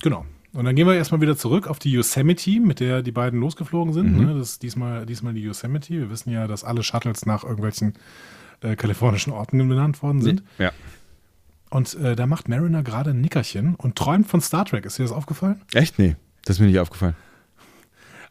genau. Und dann gehen wir erstmal wieder zurück auf die Yosemite, mit der die beiden losgeflogen sind. Mhm. Ne? Das ist diesmal, diesmal die Yosemite. Wir wissen ja, dass alle Shuttles nach irgendwelchen äh, kalifornischen Orten benannt worden sind. Ja. Und äh, da macht Mariner gerade ein Nickerchen und träumt von Star Trek. Ist dir das aufgefallen? Echt? Nee, das ist mir nicht aufgefallen.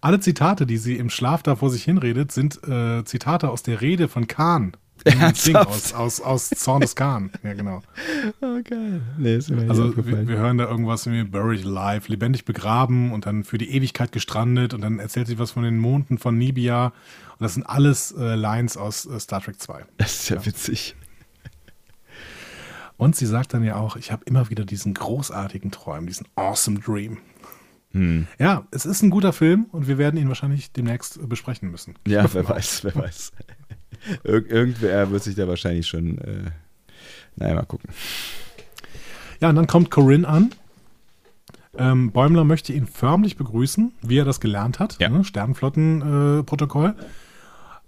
Alle Zitate, die sie im Schlaf da vor sich hinredet, sind äh, Zitate aus der Rede von Khan. Ding aus, aus, aus Zorn des Khan. Ja, genau. Oh, geil. Nee, ist mir Also wir, wir hören da irgendwas wie Buried Alive, lebendig begraben und dann für die Ewigkeit gestrandet und dann erzählt sie was von den Monden von Nibia. Und das sind alles äh, Lines aus äh, Star Trek 2. das ist ja witzig. Und sie sagt dann ja auch, ich habe immer wieder diesen großartigen Träum, diesen awesome Dream. Hm. Ja, es ist ein guter Film und wir werden ihn wahrscheinlich demnächst äh, besprechen müssen. Ja, wer weiß, wer weiß. Ir irgendwer wird sich da wahrscheinlich schon, äh, naja, mal gucken. Ja, und dann kommt Corinne an. Ähm, Bäumler möchte ihn förmlich begrüßen, wie er das gelernt hat. Ja. Ne? Sternenflottenprotokoll. Äh,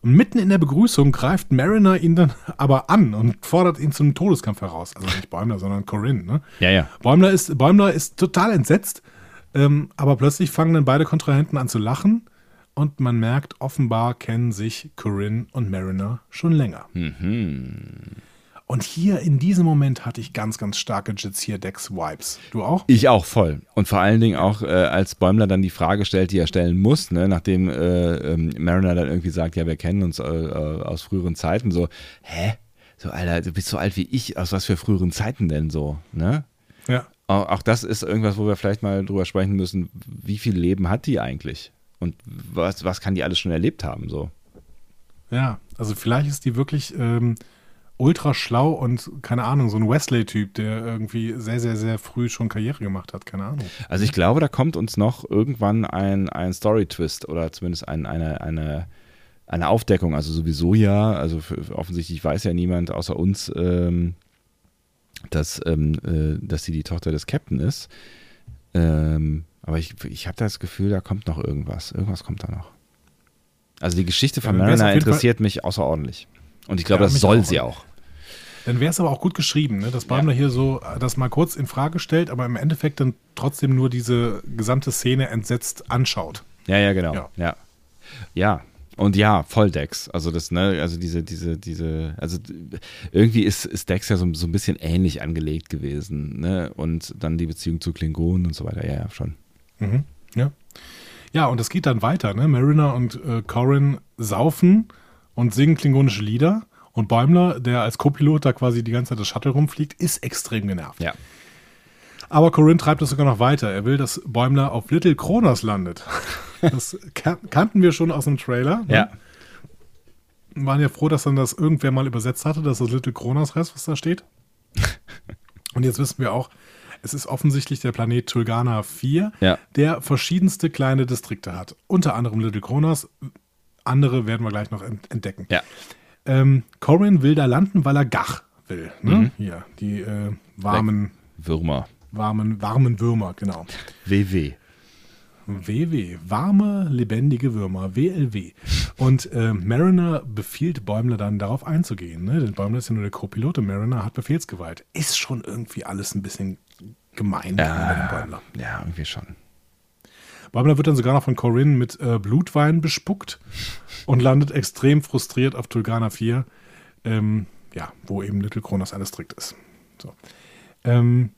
mitten in der Begrüßung greift Mariner ihn dann aber an und fordert ihn zum Todeskampf heraus. Also nicht Bäumler, sondern Corinne. Ne? Ja, ja. Bäumler, ist, Bäumler ist total entsetzt, ähm, aber plötzlich fangen dann beide Kontrahenten an zu lachen und man merkt, offenbar kennen sich Corinne und Mariner schon länger. Und hier in diesem Moment hatte ich ganz, ganz starke Jizir-Decks-Vibes. Du auch? Ich auch voll. Und vor allen Dingen auch, äh, als Bäumler dann die Frage stellt, die er stellen muss, ne, nachdem äh, ähm, Mariner dann irgendwie sagt, ja, wir kennen uns äh, äh, aus früheren Zeiten, so, hä? So, Alter, du bist so alt wie ich, aus was für früheren Zeiten denn so, ne? Ja. Auch, das ist irgendwas, wo wir vielleicht mal drüber sprechen müssen, wie viel Leben hat die eigentlich? Und was, was kann die alles schon erlebt haben, so? Ja, also vielleicht ist die wirklich ähm, ultra schlau und keine Ahnung, so ein Wesley-Typ, der irgendwie sehr, sehr, sehr früh schon Karriere gemacht hat, keine Ahnung. Also ich glaube, da kommt uns noch irgendwann ein, ein Story-Twist oder zumindest ein, eine, eine, eine Aufdeckung. Also sowieso ja, also für offensichtlich weiß ja niemand außer uns, ähm, dass, ähm, äh, dass sie die Tochter des Captain ist. Ähm, aber ich, ich habe das Gefühl, da kommt noch irgendwas. Irgendwas kommt da noch. Also die Geschichte von Ja, Mariner jeden Fall- interessiert mich außerordentlich. Und ich glaube, Ja, das soll auch. sie auch. Dann wäre es aber auch gut geschrieben, ne? dass Bäumler hier so äh, das mal kurz in Frage stellt, aber im Endeffekt dann trotzdem nur diese gesamte Szene entsetzt anschaut. Ja, ja, genau. Ja. Ja. Und ja, voll Dex. Also das, ne, also diese, diese, diese, also irgendwie ist, ist Dex ja so, so ein bisschen ähnlich angelegt gewesen, ne? Und dann die Beziehung zu Klingonen und so weiter, ja, ja, schon. Mhm. Ja. Ja, und das geht dann weiter. Ne? Mariner und äh, Corin saufen und singen klingonische Lieder. Und Bäumler, der als Co-Pilot da quasi die ganze Zeit das Shuttle rumfliegt, ist extrem genervt. Ja. Aber Corinne treibt es sogar noch weiter. Er will, dass Bäumler auf Little Kronos landet. Das kan kannten wir schon aus dem Trailer. ne? Ja. Waren ja froh, dass dann das irgendwer mal übersetzt hatte, dass das Little Kronos heißt, was da steht. Und jetzt wissen wir auch, es ist offensichtlich der Planet Tulgana 4, Ja. der verschiedenste kleine Distrikte hat. Unter anderem Little Kronos. Andere werden wir gleich noch ent entdecken. Ja. Ähm, Corin will da landen, weil er Gach will. Ne? Mhm. Hier, die äh, warmen, Würmer. Warmen, warmen Würmer, genau. WW. WW, warme, lebendige Würmer, WLW. Und äh, Mariner befiehlt Bäumler dann darauf einzugehen. Ne? Denn Bäumler ist ja nur der Co-Pilot und Mariner hat Befehlsgewalt. Ist schon irgendwie alles ein bisschen gemein dem Bäumler. Ja, irgendwie schon. Bäumler wird dann sogar noch von Corinne mit äh, Blutwein bespuckt und landet extrem frustriert auf Tulgana 4, ähm, ja, wo eben Little Kronos ein Distrikt ist. So. Ähm,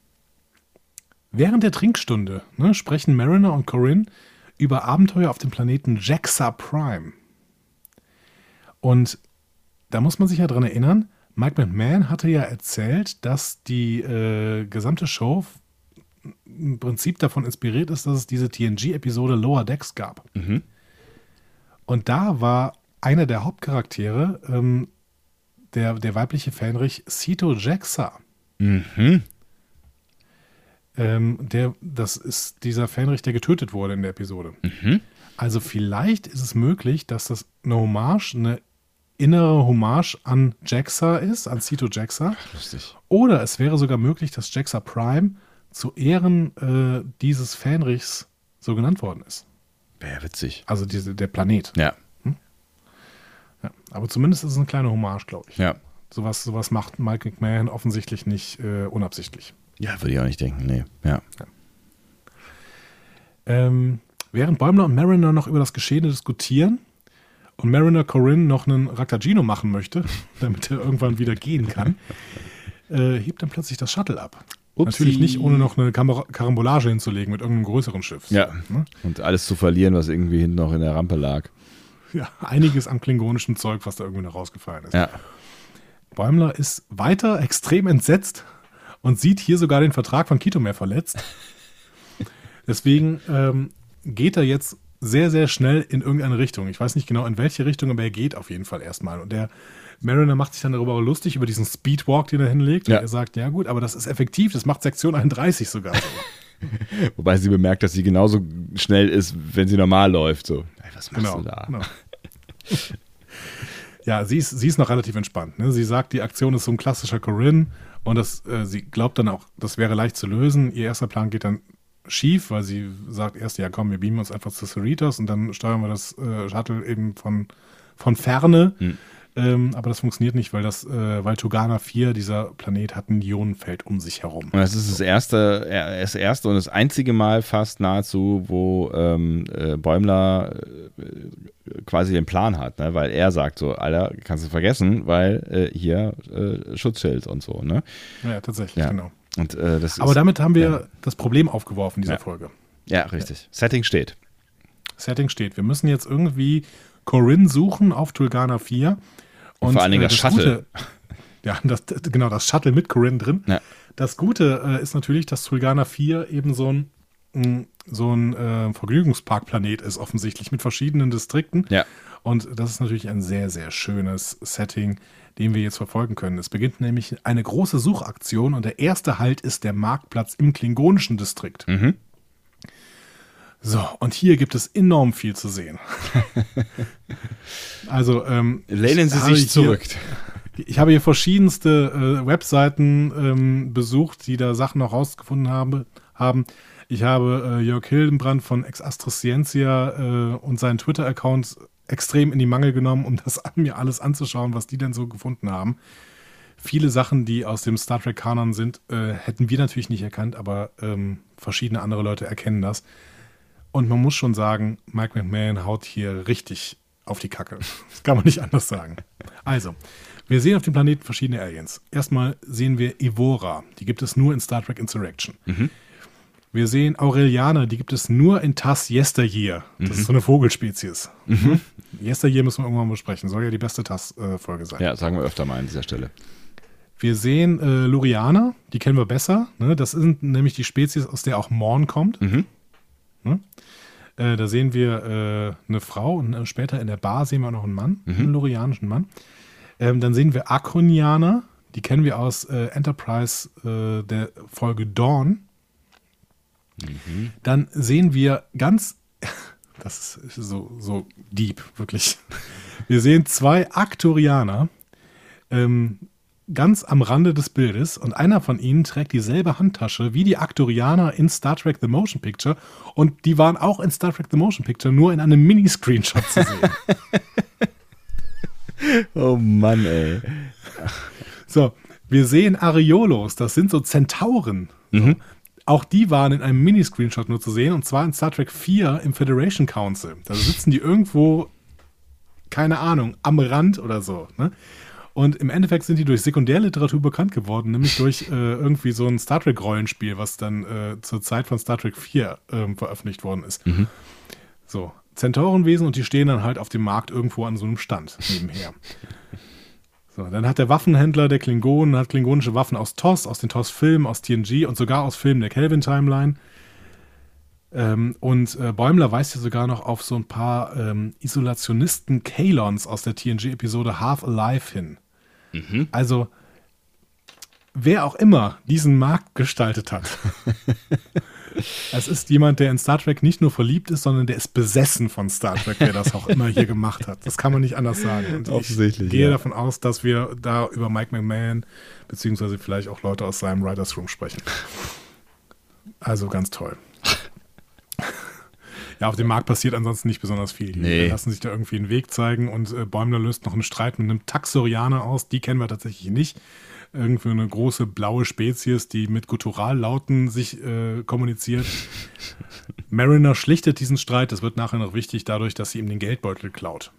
während der Trinkstunde ne, sprechen Mariner und Corinne über Abenteuer auf dem Planeten Jaxa Prime. Und da muss man sich ja dran erinnern, Mike McMahon hatte ja erzählt, dass die äh, gesamte Show im Prinzip davon inspiriert ist, dass es diese TNG-Episode Lower Decks gab. Mhm. Und da war einer der Hauptcharaktere ähm, der, der weibliche Fähnrich Sito Jaxa. Mhm. Ähm, der, das ist dieser Fähnrich, der getötet wurde in der Episode. Mhm. Also vielleicht ist es möglich, dass das eine Hommage, eine innere Hommage an Jaxa ist, an Sito Jaxa. Lustig. Oder es wäre sogar möglich, dass Jaxa Prime zu Ehren äh, dieses Fähnrichs so genannt worden ist. Wäre witzig. Also diese, der Planet. Ja. Ja. Aber zumindest ist es eine kleine Hommage, glaube ich. Ja. Sowas, sowas macht Mike McMahon offensichtlich nicht äh, unabsichtlich. Ja, würde ich auch nicht denken. Nee. Ja. Ähm, während Bäumler und Mariner noch über das Geschehene diskutieren und Mariner Corinne noch einen Raktagino machen möchte, damit er irgendwann wieder gehen kann, äh, hebt dann plötzlich das Shuttle ab. Upsi. Natürlich nicht, ohne noch eine Kamera Karambolage hinzulegen mit irgendeinem größeren Schiff. Ja. Ne? Und alles zu verlieren, was irgendwie hinten noch in der Rampe lag. ja. Einiges an klingonischem Zeug, was da irgendwie noch rausgefallen ist. Ja. Bäumler ist weiter extrem entsetzt und sieht hier sogar den Vertrag von Kitomer verletzt. Deswegen ähm, geht er jetzt sehr, sehr schnell in irgendeine Richtung. Ich weiß nicht genau in welche Richtung, aber er geht auf jeden Fall erstmal. Und der Mariner macht sich dann darüber lustig, über diesen Speedwalk, den er hinlegt. Ja. Und er sagt, ja gut, aber das ist effektiv, das macht Sektion 31 sogar so. Wobei sie bemerkt, dass sie genauso schnell ist, wenn sie normal läuft. So, ey, was machst genau. du da? genau. ja, sie ist, sie ist noch relativ entspannt. Ne? Sie sagt, die Aktion ist so ein klassischer Corinne und das, äh, sie glaubt dann auch, das wäre leicht zu lösen. Ihr erster Plan geht dann schief, weil sie sagt erst, ja komm, wir beamen uns einfach zu Cerritos und dann steuern wir das äh, Shuttle eben von, von ferne. Hm. Ähm, aber das funktioniert nicht, weil das, äh, weil Tugana 4, dieser Planet, hat ein Ionenfeld um sich herum. Und das ist das erste, äh, das erste und das einzige Mal fast nahezu, wo ähm, äh, Bäumler äh, quasi den Plan hat, ne? weil er sagt so, Alter, kannst du vergessen, weil äh, hier äh, Schutzschild und so, ne? Ja, tatsächlich, Ja. genau. Und Aber ist, damit haben wir ja. das Problem aufgeworfen, dieser Ja. Folge. ja, richtig. Setting steht. Setting steht. Wir müssen jetzt irgendwie Corinne suchen auf Tulgana 4. Und vor allen Dingen das Shuttle. Gute, ja, das, das- genau, das Shuttle mit Corinne drin. Ja. Das Gute äh, ist natürlich, dass Tulgana 4 eben so ein, mh, so ein äh, Vergnügungsparkplanet ist, offensichtlich, mit verschiedenen Distrikten. Ja. Und das ist natürlich ein sehr, sehr schönes Setting, den wir jetzt verfolgen können. Es beginnt nämlich eine große Suchaktion und der erste Halt ist der Marktplatz im klingonischen Distrikt. Mhm. So, und hier gibt es enorm viel zu sehen. also, ähm, Lehnen Sie sich hier- zurück. Ich habe hier verschiedenste äh, Webseiten ähm, besucht, die da Sachen noch rausgefunden habe, haben. Ich habe äh, Jörg Hildenbrand von Ex Astra Scientia äh, und seinen Twitter-Account extrem in die Mangel genommen, um das mir alles anzuschauen, was die denn so gefunden haben. Viele Sachen, die aus dem Star Trek-Kanon sind, äh, hätten wir natürlich nicht erkannt, aber ähm, verschiedene andere Leute erkennen das. Und man muss schon sagen, Mike McMahon haut hier richtig auf die Kacke. Das kann man nicht anders sagen. Also, wir sehen auf dem Planeten verschiedene Aliens. Erstmal sehen wir Evora. Die gibt es nur in Star Trek Insurrection. Wir sehen Aurelianer. Die gibt es nur in TAS Yesteryear. Das ist so eine Vogelspezies. Yesteryear müssen wir irgendwann mal besprechen. Soll ja die beste TAS-Folge sein. Ja, sagen wir öfter mal an dieser Stelle. Wir sehen äh, Lurianer, die kennen wir besser. Ne? Das sind nämlich die Spezies, aus der auch Morn kommt. Mhm. Ne? Äh, da sehen wir äh, eine Frau und äh, später in der Bar sehen wir noch einen Mann, Mhm. einen lurianischen Mann. Ähm, dann sehen wir Akronianer, die kennen wir aus äh, Enterprise äh, der Folge Dawn. Mhm. Dann sehen wir ganz, das ist so, so deep, wirklich. Wir sehen zwei Aktorianer ähm, ganz am Rande des Bildes und einer von ihnen trägt dieselbe Handtasche wie die Aktorianer in Star Trek The Motion Picture und die waren auch in Star Trek The Motion Picture nur in einem Mini-Screenshot zu sehen. Oh Mann, ey. So, wir sehen Areolos, das sind so Zentauren. So. Auch die waren in einem Mini-Screenshot nur zu sehen, und zwar in Star Trek 4 im Federation Council. Da sitzen die irgendwo, keine Ahnung, am Rand oder so. Ne? Und im Endeffekt sind die durch Sekundärliteratur bekannt geworden, nämlich durch äh, irgendwie so ein Star Trek-Rollenspiel, was dann äh, zur Zeit von Star Trek 4 ähm, veröffentlicht worden ist. So, Zentaurenwesen und die stehen dann halt auf dem Markt irgendwo an so einem Stand nebenher. So, dann hat der Waffenhändler der Klingonen, hat klingonische Waffen aus TOS, aus den TOS-Filmen, aus TNG und sogar aus Filmen der Kelvin-Timeline. Ähm, und äh, Bäumler weist ja sogar noch auf so ein paar ähm, Isolationisten Kalons aus der TNG-Episode Half Alive hin. Also, wer auch immer diesen Markt gestaltet hat, es ist jemand, der in Star Trek nicht nur verliebt ist, sondern der ist besessen von Star Trek, wer das auch immer hier gemacht hat. Das kann man nicht anders sagen. Und Offensichtlich, Ich gehe ja. davon aus, dass wir da über Mike McMahon, beziehungsweise vielleicht auch Leute aus seinem Writers Room sprechen. Also ganz toll. Ja, auf dem Markt passiert ansonsten nicht besonders viel. Die Nee. lassen sich da irgendwie einen Weg zeigen und äh, Bäumler löst noch einen Streit mit einem Taxorianer aus. Die kennen wir tatsächlich nicht. Irgendwie eine große blaue Spezies, die mit Gutturallauten sich äh, kommuniziert. Mariner schlichtet diesen Streit. Das wird nachher noch wichtig, dadurch, dass sie ihm den Geldbeutel klaut.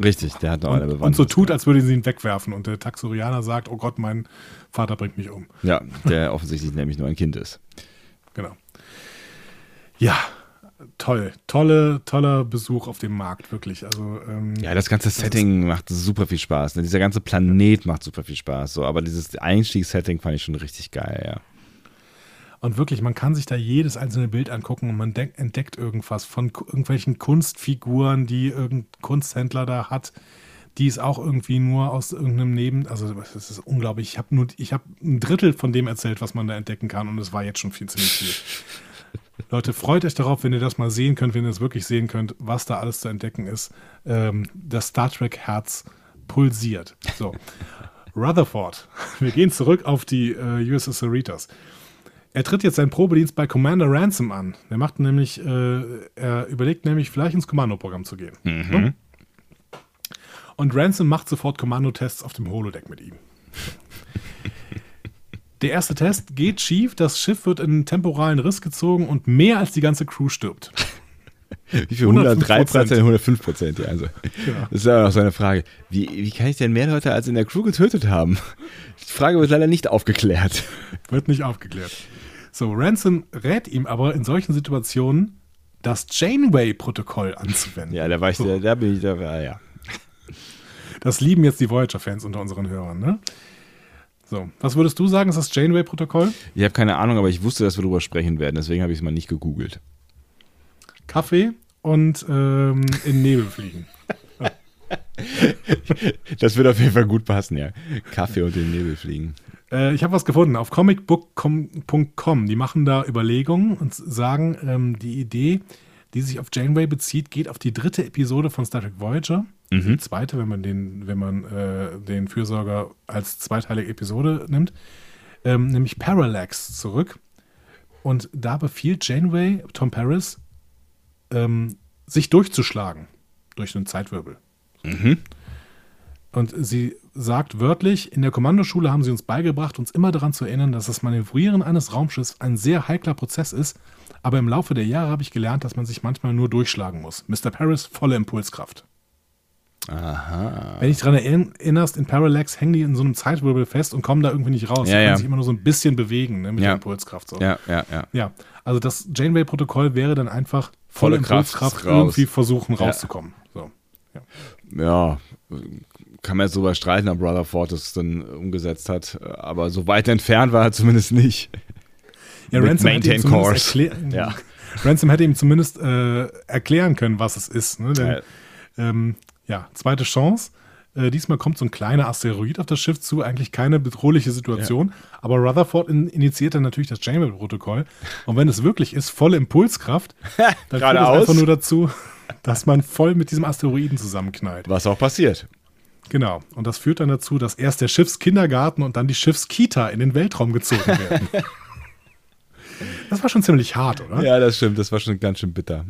Richtig, der hat noch eine Bewandtnis. und so tut, als würde sie ihn wegwerfen. Und der Taxorianer sagt, oh Gott, mein Vater bringt mich um. Ja, der offensichtlich nämlich nur ein Kind ist. Genau. Ja, toll. Tolle, toller Besuch auf dem Markt, wirklich. Also, ähm, Ja, das ganze Setting macht super viel Spaß. Ne? Dieser ganze Planet macht super viel Spaß. So, aber dieses Einstiegssetting fand ich schon richtig geil, ja. Und wirklich, man kann sich da jedes einzelne Bild angucken und man entdeckt irgendwas von irgendwelchen Kunstfiguren, die irgendein Kunsthändler da hat, die es auch irgendwie nur aus irgendeinem Neben, also das ist unglaublich. Ich habe nur, ich habe ein Drittel von dem erzählt, was man da entdecken kann und es war jetzt schon viel ziemlich viel. Leute, freut euch darauf, wenn ihr das mal sehen könnt, wenn ihr es wirklich sehen könnt, was da alles zu entdecken ist. Ähm, das Star Trek Herz pulsiert. So. Rutherford. Wir gehen zurück auf die äh, USS Cerritos. Er tritt jetzt seinen Probedienst bei Commander Ransom an. Der macht nämlich, äh, er überlegt nämlich, vielleicht ins Kommandoprogramm zu gehen. Ne? Und Ransom macht sofort Kommandotests auf dem Holodeck mit ihm. Der erste Test geht schief, das Schiff wird in einen temporalen Riss gezogen und mehr als die ganze Crew stirbt. Wie viel? 105 103 Prozent, 105 Prozent, ja. Also, Ja. Das ist ja auch so eine Frage. Wie, wie kann ich denn mehr Leute als in der Crew getötet haben? Die Frage wird leider nicht aufgeklärt. Wird nicht aufgeklärt. So, Ransom rät ihm aber in solchen Situationen, das Janeway-Protokoll anzuwenden. Ja, da war ich, So. da, da bin ich, da war, ja. Das lieben jetzt die Voyager-Fans unter unseren Hörern, ne? So, was würdest du sagen, ist das Janeway-Protokoll? Ich habe keine Ahnung, aber ich wusste, dass wir darüber sprechen werden, deswegen habe ich es mal nicht gegoogelt. Kaffee und ähm, in Nebel fliegen. Das wird auf jeden Fall gut passen, ja. Kaffee und den Nebel fliegen. Äh, ich habe was gefunden auf comicbook.com. Die machen da Überlegungen und sagen, ähm, die Idee, die sich auf Janeway bezieht, geht auf die dritte Episode von Star Trek Voyager. Die zweite, wenn man den, wenn man äh, den Fürsorger als zweiteilige Episode nimmt, ähm, nämlich Parallax zurück. Und da befiehlt Janeway Tom Paris, ähm, sich durchzuschlagen durch einen Zeitwirbel. Und sie sagt wörtlich, in der Kommandoschule haben sie uns beigebracht, uns immer daran zu erinnern, dass das Manövrieren eines Raumschiffs ein sehr heikler Prozess ist, aber im Laufe der Jahre habe ich gelernt, dass man sich manchmal nur durchschlagen muss. Mr. Paris, volle Impulskraft. Aha. Wenn dich daran erinnerst, in Parallax hängen die in so einem Zeitwirbel fest und kommen da irgendwie nicht raus. Ja, die können ja. sich immer nur so ein bisschen bewegen ne, mit Ja. der Impulskraft. So. Ja, ja, ja. Ja, also das Janeway-Protokoll wäre dann einfach volle, Volle Kraft Impulskraft raus. irgendwie versuchen Ja. rauszukommen. So. Ja, kann man jetzt drüber streiten, ob Rutherford das dann umgesetzt hat, aber so weit entfernt war er zumindest nicht. Ja, Ransom hätte, ihm Maintain zumindest Course. Ja. Ransom hätte ihm zumindest äh, erklären können, was es ist. Ne? Denn, Ja. ähm, ja, zweite Chance. Äh, diesmal kommt so ein kleiner Asteroid auf das Schiff zu, eigentlich keine bedrohliche Situation. Aber Rutherford in, initiiert dann natürlich das Chamber-Protokoll. Und wenn es wirklich ist, volle Impulskraft, dann führt es einfach nur dazu, dass man voll mit diesem Asteroiden zusammenknallt. Was auch passiert. Genau. Und das führt dann dazu, dass erst der Schiffskindergarten und dann die Schiffskita in den Weltraum gezogen werden. das war schon ziemlich hart, oder? Ja, das stimmt, das war schon ganz schön bitter.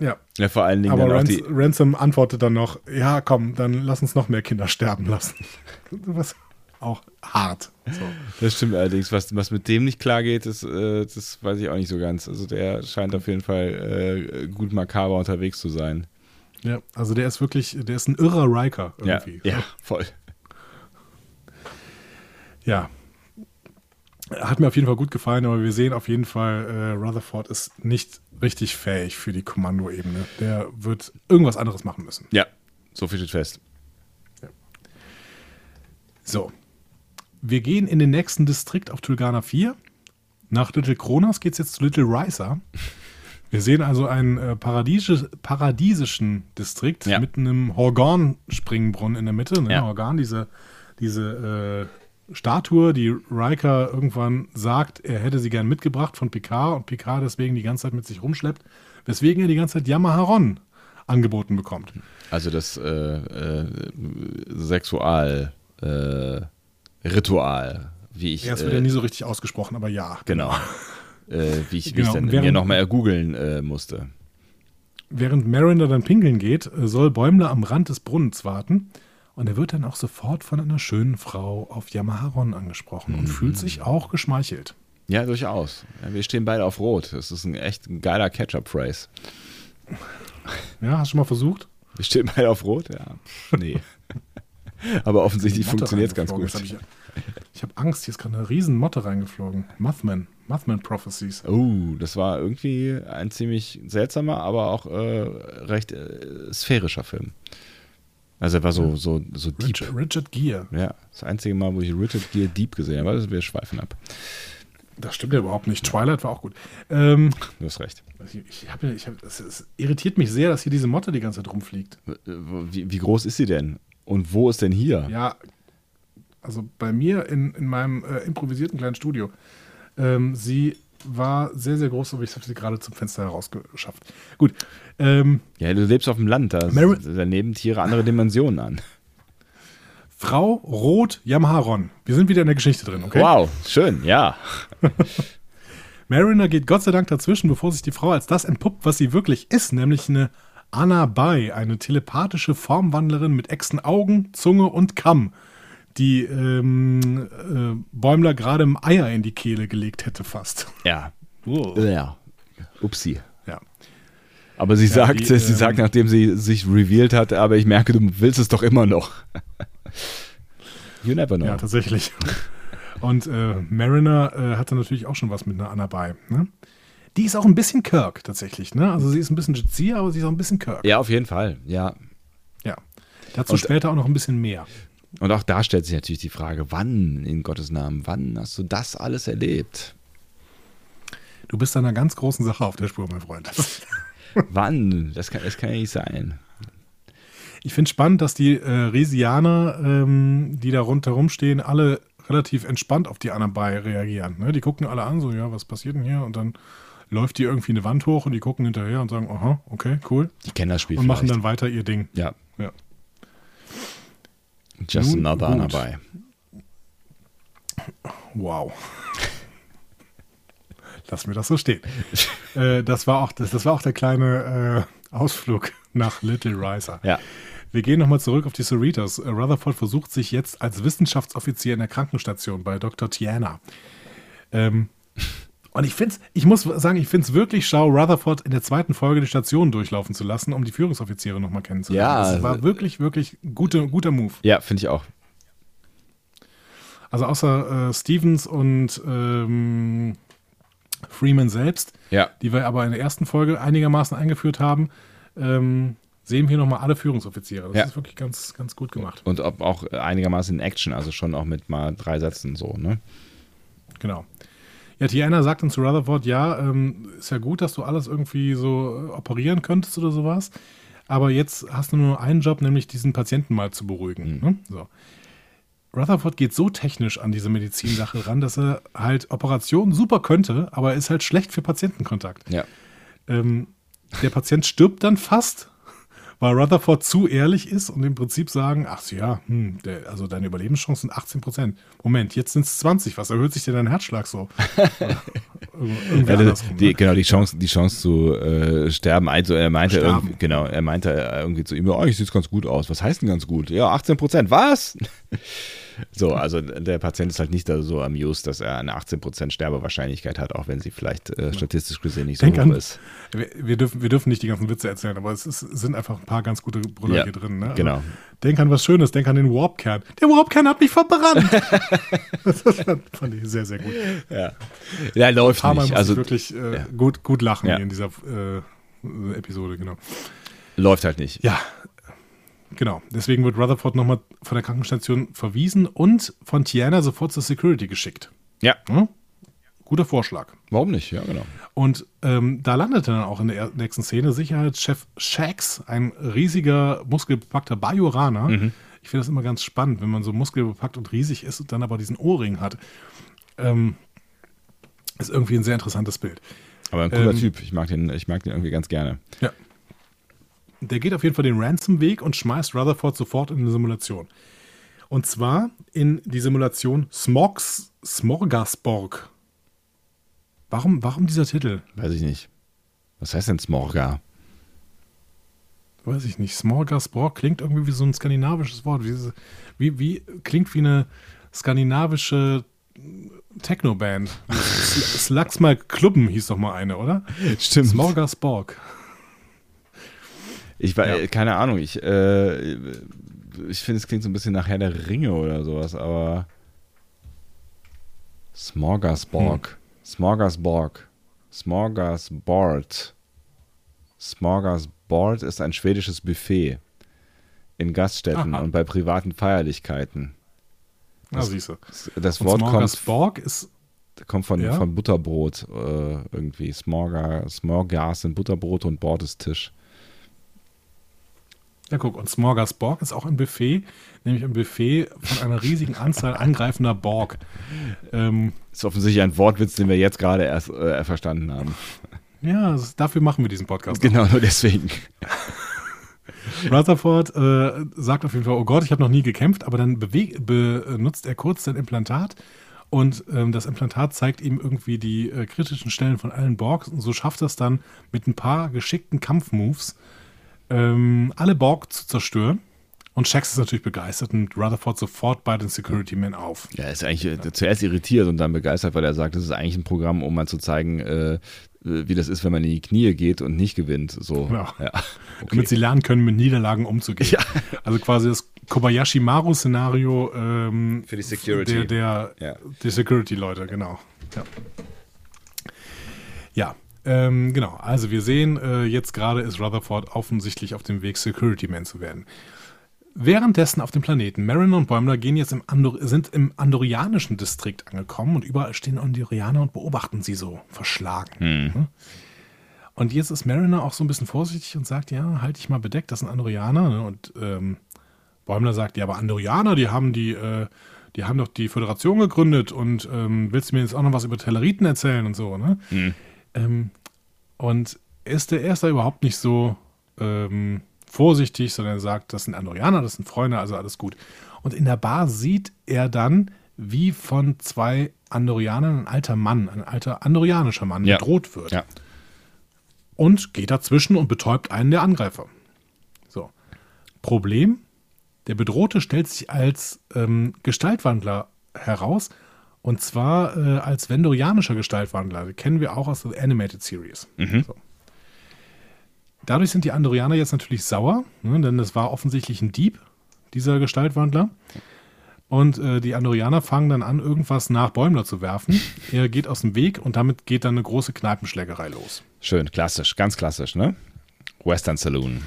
Ja. Ja, vor allen Dingen Aber Rans die, Ransom antwortet dann noch, ja, komm, dann lass uns noch mehr Kinder sterben lassen. Was auch hart. So. Das stimmt allerdings. Was, was mit dem nicht klar geht, das, äh, das weiß ich auch nicht so ganz. Also der scheint auf jeden Fall äh, gut makaber unterwegs zu sein. Ja, also der ist wirklich, der ist ein irrer Riker Ja, irgendwie. ja, voll. Ja. Hat mir auf jeden Fall gut gefallen, aber wir sehen auf jeden Fall, äh, Rutherford ist nicht richtig fähig für die Kommandoebene. Der wird irgendwas anderes machen müssen. Ja, so viel steht fest. So. Wir gehen in den nächsten Distrikt auf Tulgana 4. Nach Little Kronos geht es jetzt zu Little Ricer. Wir sehen also einen äh, paradiesisch, paradiesischen Distrikt Ja. mit einem Horgan-Springbrunnen in der Mitte. Ne? Ja. Horgan, diese, diese äh, Statue, die Riker irgendwann sagt, er hätte sie gern mitgebracht von Picard und Picard deswegen die ganze Zeit mit sich rumschleppt, weswegen er die ganze Zeit Yamaharon angeboten bekommt. Also das äh, äh, Sexual äh, Ritual, wie ich Ja, es äh, wird ja nie so richtig ausgesprochen, aber ja. genau, äh, wie ich, wie Genau, ich dann und mir während- nochmal ergoogeln äh, musste. Während Mariner dann pinkeln geht, äh, soll Bäumler am Rand des Brunnens warten und er wird dann auch sofort von einer schönen Frau auf Yamaharon angesprochen und fühlt sich auch geschmeichelt. Ja, durchaus. Wir stehen beide auf Rot. Das ist ein echt ein geiler Catch-up-Phrase. Ja, hast du schon mal versucht? Wir stehen beide auf Rot? Ja. Nee. Aber offensichtlich funktioniert es ganz gut. Hab Ich, ich habe Angst, hier ist gerade eine riesen Motte reingeflogen. Mothman. Mothman Prophecies. Oh, das war irgendwie ein ziemlich seltsamer, aber auch äh, recht äh, sphärischer Film. Also er war so, so, so deep. Richard, Richard Gere. Ja, das einzige Mal, wo ich Richard Gere Deep gesehen habe, also wir schweifen ab. Das stimmt ja überhaupt nicht. Twilight war auch gut. Ähm, Du hast recht. ich, ich hab, ich hab, es, es irritiert mich sehr, dass hier diese Motte die ganze Zeit rumfliegt. Wie, wie groß ist sie denn? Und wo ist denn hier? Ja, also bei mir in, in meinem äh, improvisierten kleinen Studio. Ähm, sie war sehr, sehr groß, aber ich habe sie gerade zum Fenster herausgeschafft. Gut. Ähm, Ja, du lebst auf dem Land, da, Mary- da nehmen Tiere andere Dimensionen an. Frau Roth Yamharon. Wir sind wieder in der Geschichte drin, okay? Wow, schön, ja. Mariner geht Gott sei Dank dazwischen, bevor sich die Frau als das entpuppt, was sie wirklich ist, nämlich eine Anna Bai, eine telepathische Formwandlerin mit echsen Augen, Zunge und Kamm, die ähm, äh, Bäumler gerade im Eier in die Kehle gelegt hätte fast. Ja. Ja. Upsi. Ja. Aber sie sagt, die, sie ähm, sagt, nachdem sie sich revealed hat, aber ich merke, du willst es doch immer noch. you never know. Ja, tatsächlich. Und äh, Mariner äh, hatte natürlich auch schon was mit einer Anna bei. Ne? Die ist auch ein bisschen Kirk tatsächlich. Ne? Also sie ist ein bisschen Jizia, aber sie ist auch ein bisschen Kirk. Ja, auf jeden Fall, ja. Ja. Dazu Und- später auch noch ein bisschen mehr. Und auch da stellt sich natürlich die Frage, wann, in Gottes Namen, wann hast du das alles erlebt? Du bist einer ganz großen Sache auf der Spur, mein Freund. wann? Das kann, das kann ja nicht sein. Ich finde spannend, dass die äh, Resianer, ähm, die da rundherum stehen, alle relativ entspannt auf die Anna bei reagieren. Ne? Die gucken alle an, so, ja, was passiert denn hier? Und dann läuft die irgendwie eine Wand hoch und die gucken hinterher und sagen, aha, okay, cool. Ich kenne das Spiel Und machen vielleicht. dann weiter ihr Ding. Ja. Ja. Just Nun another gut. dabei. Wow. Lass mir das so stehen. äh, das, war auch, das, das war auch der kleine äh, Ausflug nach Little Ricer. Ja. Wir gehen nochmal zurück auf die Cerritos. Äh, Rutherford versucht sich jetzt als Wissenschaftsoffizier in der Krankenstation bei Dr. Tiana. Ähm, und ich finde ich muss sagen, ich finde es wirklich schlau, Rutherford in der zweiten Folge die Station durchlaufen zu lassen, um die Führungsoffiziere nochmal kennenzulernen. Ja, das war äh, wirklich, wirklich gute, guter Move. Ja, finde ich auch. Also außer äh, Stevens und ähm, Freeman selbst, Ja. die wir aber in der ersten Folge einigermaßen eingeführt haben, ähm, sehen wir nochmal alle Führungsoffiziere. Das Ja. ist wirklich ganz, ganz gut gemacht. Und auch einigermaßen in Action, also schon auch mit mal drei Sätzen so, ne? Genau. Ja, Tiana sagt dann zu Rutherford, ja, ähm, ist ja gut, dass du alles irgendwie so äh, operieren könntest oder sowas. Aber jetzt hast du nur einen Job, nämlich diesen Patienten mal zu beruhigen. Ne? So. Rutherford geht so technisch an diese Medizinsache ran, dass er halt Operationen super könnte, aber er ist halt schlecht für Patientenkontakt. Ja. Ähm, der Patient stirbt dann fast, weil Rutherford zu ehrlich ist und im Prinzip sagen, ach so, ja, hm, der, also deine Überlebenschancen sind 18 Prozent. Moment, jetzt sind es 20. Was erhöht sich denn dein Herzschlag so? Ja, andersrum, die, ne? genau, die Chance, die Chance zu äh, sterben. Also er meinte Sterben. genau, er meinte irgendwie zu ihm, oh, ich sieht ganz gut aus. Was heißt denn ganz gut? Ja, 18 Prozent. Was? So, also der Patient ist halt nicht so amused, dass er eine 18 Prozent Sterbewahrscheinlichkeit hat, auch wenn sie vielleicht äh, statistisch gesehen nicht so Denk hoch an- ist. Wir, wir, dürfen, wir dürfen nicht die ganzen Witze erzählen, aber es, ist, es sind einfach ein paar ganz gute Brüller Ja, hier drin. Ne? Also genau. Denk an was Schönes, denk an den Warpkern. Der Warpkern hat mich verbrannt. das fand, ich sehr, sehr gut. Ja, ja läuft Ein paar Mal nicht. muss Also ich wirklich äh, ja. gut, gut lachen Ja. in dieser äh, Episode, genau. läuft halt nicht. Ja, genau. Deswegen wird Rutherford nochmal von der Krankenstation verwiesen und von Tiana sofort zur Security geschickt. Ja, Hm? Guter Vorschlag. warum nicht? Ja, genau. Und ähm, da landete dann auch in der er- nächsten Szene Sicherheitschef Shax, ein riesiger, muskelbepackter Bajoraner. Ich finde das immer ganz spannend, wenn man so muskelbepackt und riesig ist und dann aber diesen Ohrring hat. Ähm, ist irgendwie ein sehr interessantes Bild. Aber ein cooler Ähm, Typ. Ich mag, den, ich mag den irgendwie ganz gerne. Ja. Der geht auf jeden Fall den Ransom-Weg und schmeißt Rutherford sofort in eine Simulation. Und zwar in die Simulation Smogs, Smorgasborg. Warum, warum dieser Titel? Weiß ich nicht. Was heißt denn Smorga? Weiß ich nicht. Smorgasborg klingt irgendwie wie so ein skandinavisches Wort. Wie, wie, wie klingt wie eine skandinavische Techno-Band. Sl- Slugs mal Klubben hieß doch mal eine, oder? Stimmt. Smorgasborg. Ich war, Ja. keine Ahnung, ich, äh, ich finde, es klingt so ein bisschen nach Herr der Ringe oder sowas, aber Smorgasborg. Smorgasborg. Smorgasbord. Smorgasbord ist ein schwedisches Buffet in Gaststätten Aha. und bei privaten Feierlichkeiten. Na, siehst du. Das Wort kommt, ist kommt von, Ja? von Butterbrot äh, irgendwie. Smorga, Smorgas sind Butterbrot und Bord ist Tisch. Ja, guck, und Smorgasborg ist auch ein Buffet, nämlich ein Buffet von einer riesigen Anzahl angreifender Borg. Ähm, Ist offensichtlich ein Wortwitz, den wir jetzt gerade erst äh, verstanden haben. ja, dafür machen wir diesen Podcast. Genau, nur deswegen. Rutherford äh, sagt auf jeden Fall, oh Gott, ich habe noch nie gekämpft, aber dann benutzt er kurz sein Implantat und ähm, das Implantat zeigt ihm irgendwie die äh, kritischen Stellen von allen Borgs und so schafft er es dann mit ein paar geschickten Kampfmoves ähm, alle Borg zu zerstören. Und Shax ist natürlich begeistert und Rutherford sofort bei den Security Men auf. Ja, ist eigentlich äh, zuerst irritiert und dann begeistert, weil er sagt, das ist eigentlich ein Programm, um mal zu zeigen, äh, wie das ist, wenn man in die Knie geht und nicht gewinnt. So. Ja. Ja. damit sie lernen können, mit Niederlagen umzugehen. Ja. Also quasi das Kobayashi Maru-Szenario ähm, Für die Security. Der, der, Ja. Die Security-Leute, genau. Ja, ja ähm, genau. Also wir sehen, äh, jetzt gerade ist Rutherford offensichtlich auf dem Weg, Security-Man zu werden. Währenddessen auf dem Planeten, Mariner und Bäumler gehen jetzt im Andor sind im andorianischen Distrikt angekommen und überall stehen Andorianer und beobachten sie so verschlagen. Ne? Und jetzt ist Mariner auch so ein bisschen vorsichtig und sagt, ja, halt dich mal bedeckt, das sind Andorianer. Ne? Und ähm, Bäumler sagt, ja, aber Andorianer, die haben die, äh, die haben doch die Föderation gegründet und ähm, willst du mir jetzt auch noch was über Telleriten erzählen und so, ne? Ähm, und ist der Erste überhaupt nicht so ähm, vorsichtig, sondern er sagt, das sind Andorianer, das sind Freunde, also alles gut. Und in der Bar sieht er dann, wie von zwei Andorianern ein alter Mann, ein alter andorianischer Mann Ja. bedroht wird Ja. und geht dazwischen und betäubt einen der Angreifer. So. Problem: Der Bedrohte stellt sich als ähm, Gestaltwandler heraus. Und zwar äh, als vendorianischer Gestaltwandler. Den kennen wir auch aus der Animated Series. So. Dadurch sind die Andorianer jetzt natürlich sauer, ne, denn das war offensichtlich ein Dieb, dieser Gestaltwandler. Und äh, die Andorianer fangen dann an, irgendwas nach Bäumler zu werfen. Er geht aus dem Weg und damit geht dann eine große Kneipenschlägerei los. Schön, klassisch, ganz klassisch, ne? Western Saloon.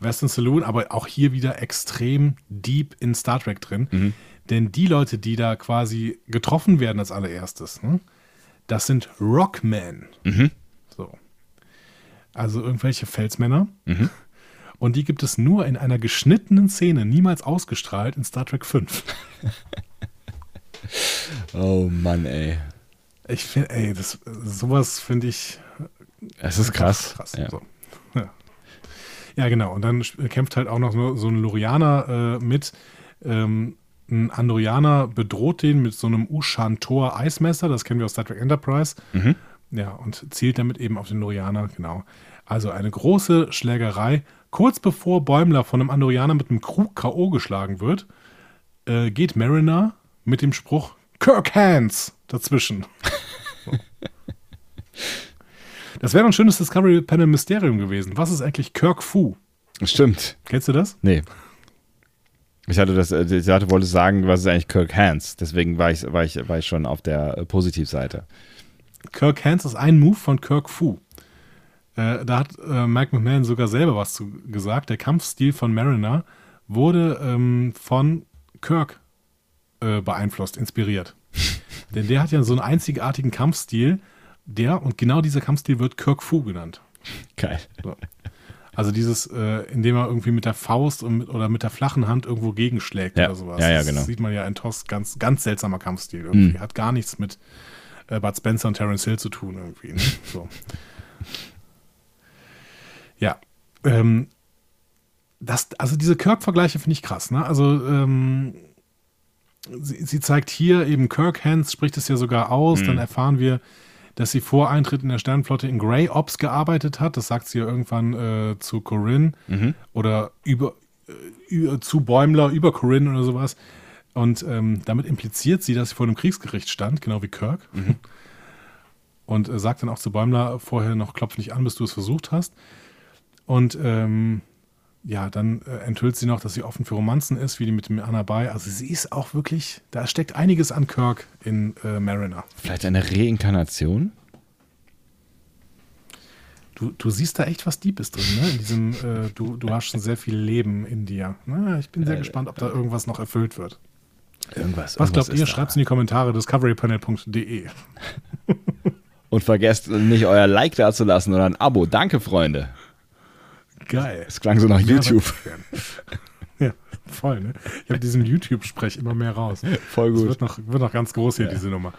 Western Saloon, aber auch hier wieder extrem deep in Star Trek drin. Denn die Leute, die da quasi getroffen werden als allererstes, ne, das sind Rockmen. So. Also irgendwelche Felsmänner. Und die gibt es nur in einer geschnittenen Szene, niemals ausgestrahlt in Star Trek 5. Oh Mann, ey. Ich finde, ey, das, sowas finde ich Es ist krass. krass. Ja. So. Ja. ja, genau. Und dann kämpft halt auch noch so, so ein Lorianer äh, mit. Ähm, ein Andorianer bedroht den mit so einem Ushan-Tor Eismesser, das kennen wir aus Star Trek Enterprise. Mhm. Ja, und zielt damit eben auf den Lorianer, genau. Also eine große Schlägerei. Kurz bevor Bäumler von einem Andorianer mit einem Krug K.O. geschlagen wird, äh, geht Mariner mit dem Spruch Kirk Hands dazwischen. So. Das wäre ein schönes Discovery Panel Mysterium gewesen. Was ist eigentlich Kirk Fu? Stimmt. Kennst du das? Nee. Ich hatte das, äh, ich hatte, wollte sagen, was ist eigentlich Kirk Hans? Deswegen war ich, war ich, war ich schon auf der äh, Positivseite. Kirk Hands ist ein Move von Kirk Fu. Äh, da hat äh, Mike McMahon sogar selber was zu gesagt. Der Kampfstil von Mariner wurde ähm, von Kirk äh, beeinflusst, inspiriert. Denn der hat ja so einen einzigartigen Kampfstil, der, und genau dieser Kampfstil wird Kirk Fu genannt. Geil. So. Also dieses, äh, indem er irgendwie mit der Faust und mit, oder mit der flachen Hand irgendwo gegenschlägt Ja. oder sowas. Ja, ja, Das genau. sieht man ja in TOS ganz, ganz seltsamer Kampfstil irgendwie. Hat gar nichts mit äh, Bud Spencer und Terence Hill zu tun irgendwie. Ne? So. ja. Ähm, das, also diese Kirk-Vergleiche finde ich krass. Ne? Also ähm, sie, sie zeigt hier eben Kirk Hands, spricht es ja sogar aus. Dann erfahren wir, dass sie vor Eintritt in der Sternenflotte in Grey Ops gearbeitet hat. Das sagt sie ja irgendwann äh, zu Corinne oder über, äh, zu Bäumler über Corinne oder sowas. Und ähm, damit impliziert sie, dass sie vor einem Kriegsgericht stand, genau wie Kirk. Und äh, sagt dann auch zu Bäumler vorher noch, klopf nicht an, bis du es versucht hast. Und ähm, ja, dann äh, enthüllt sie noch, dass sie offen für Romanzen ist, wie die mit dem Anna bei. Also sie ist auch wirklich, da steckt einiges an Kirk in äh, Mariner. Vielleicht eine Reinkarnation? Du, du siehst da echt was Deepes drin, ne? In diesem, äh, du, du hast schon sehr viel Leben in dir. Na, ich bin sehr Äh, gespannt, ob da irgendwas noch erfüllt wird. Irgendwas. Was glaubt ihr? Schreibt es in die Kommentare discoverypanel.de. Und vergesst nicht euer Like da zu lassen oder ein Abo. Danke, Freunde. Geil. Es klang so nach Mehr YouTube. Ja, voll, ne? Ich habe diesen YouTube-Sprech immer mehr raus. Voll Das gut. wird noch, wird noch ganz groß hier, diese Nummer.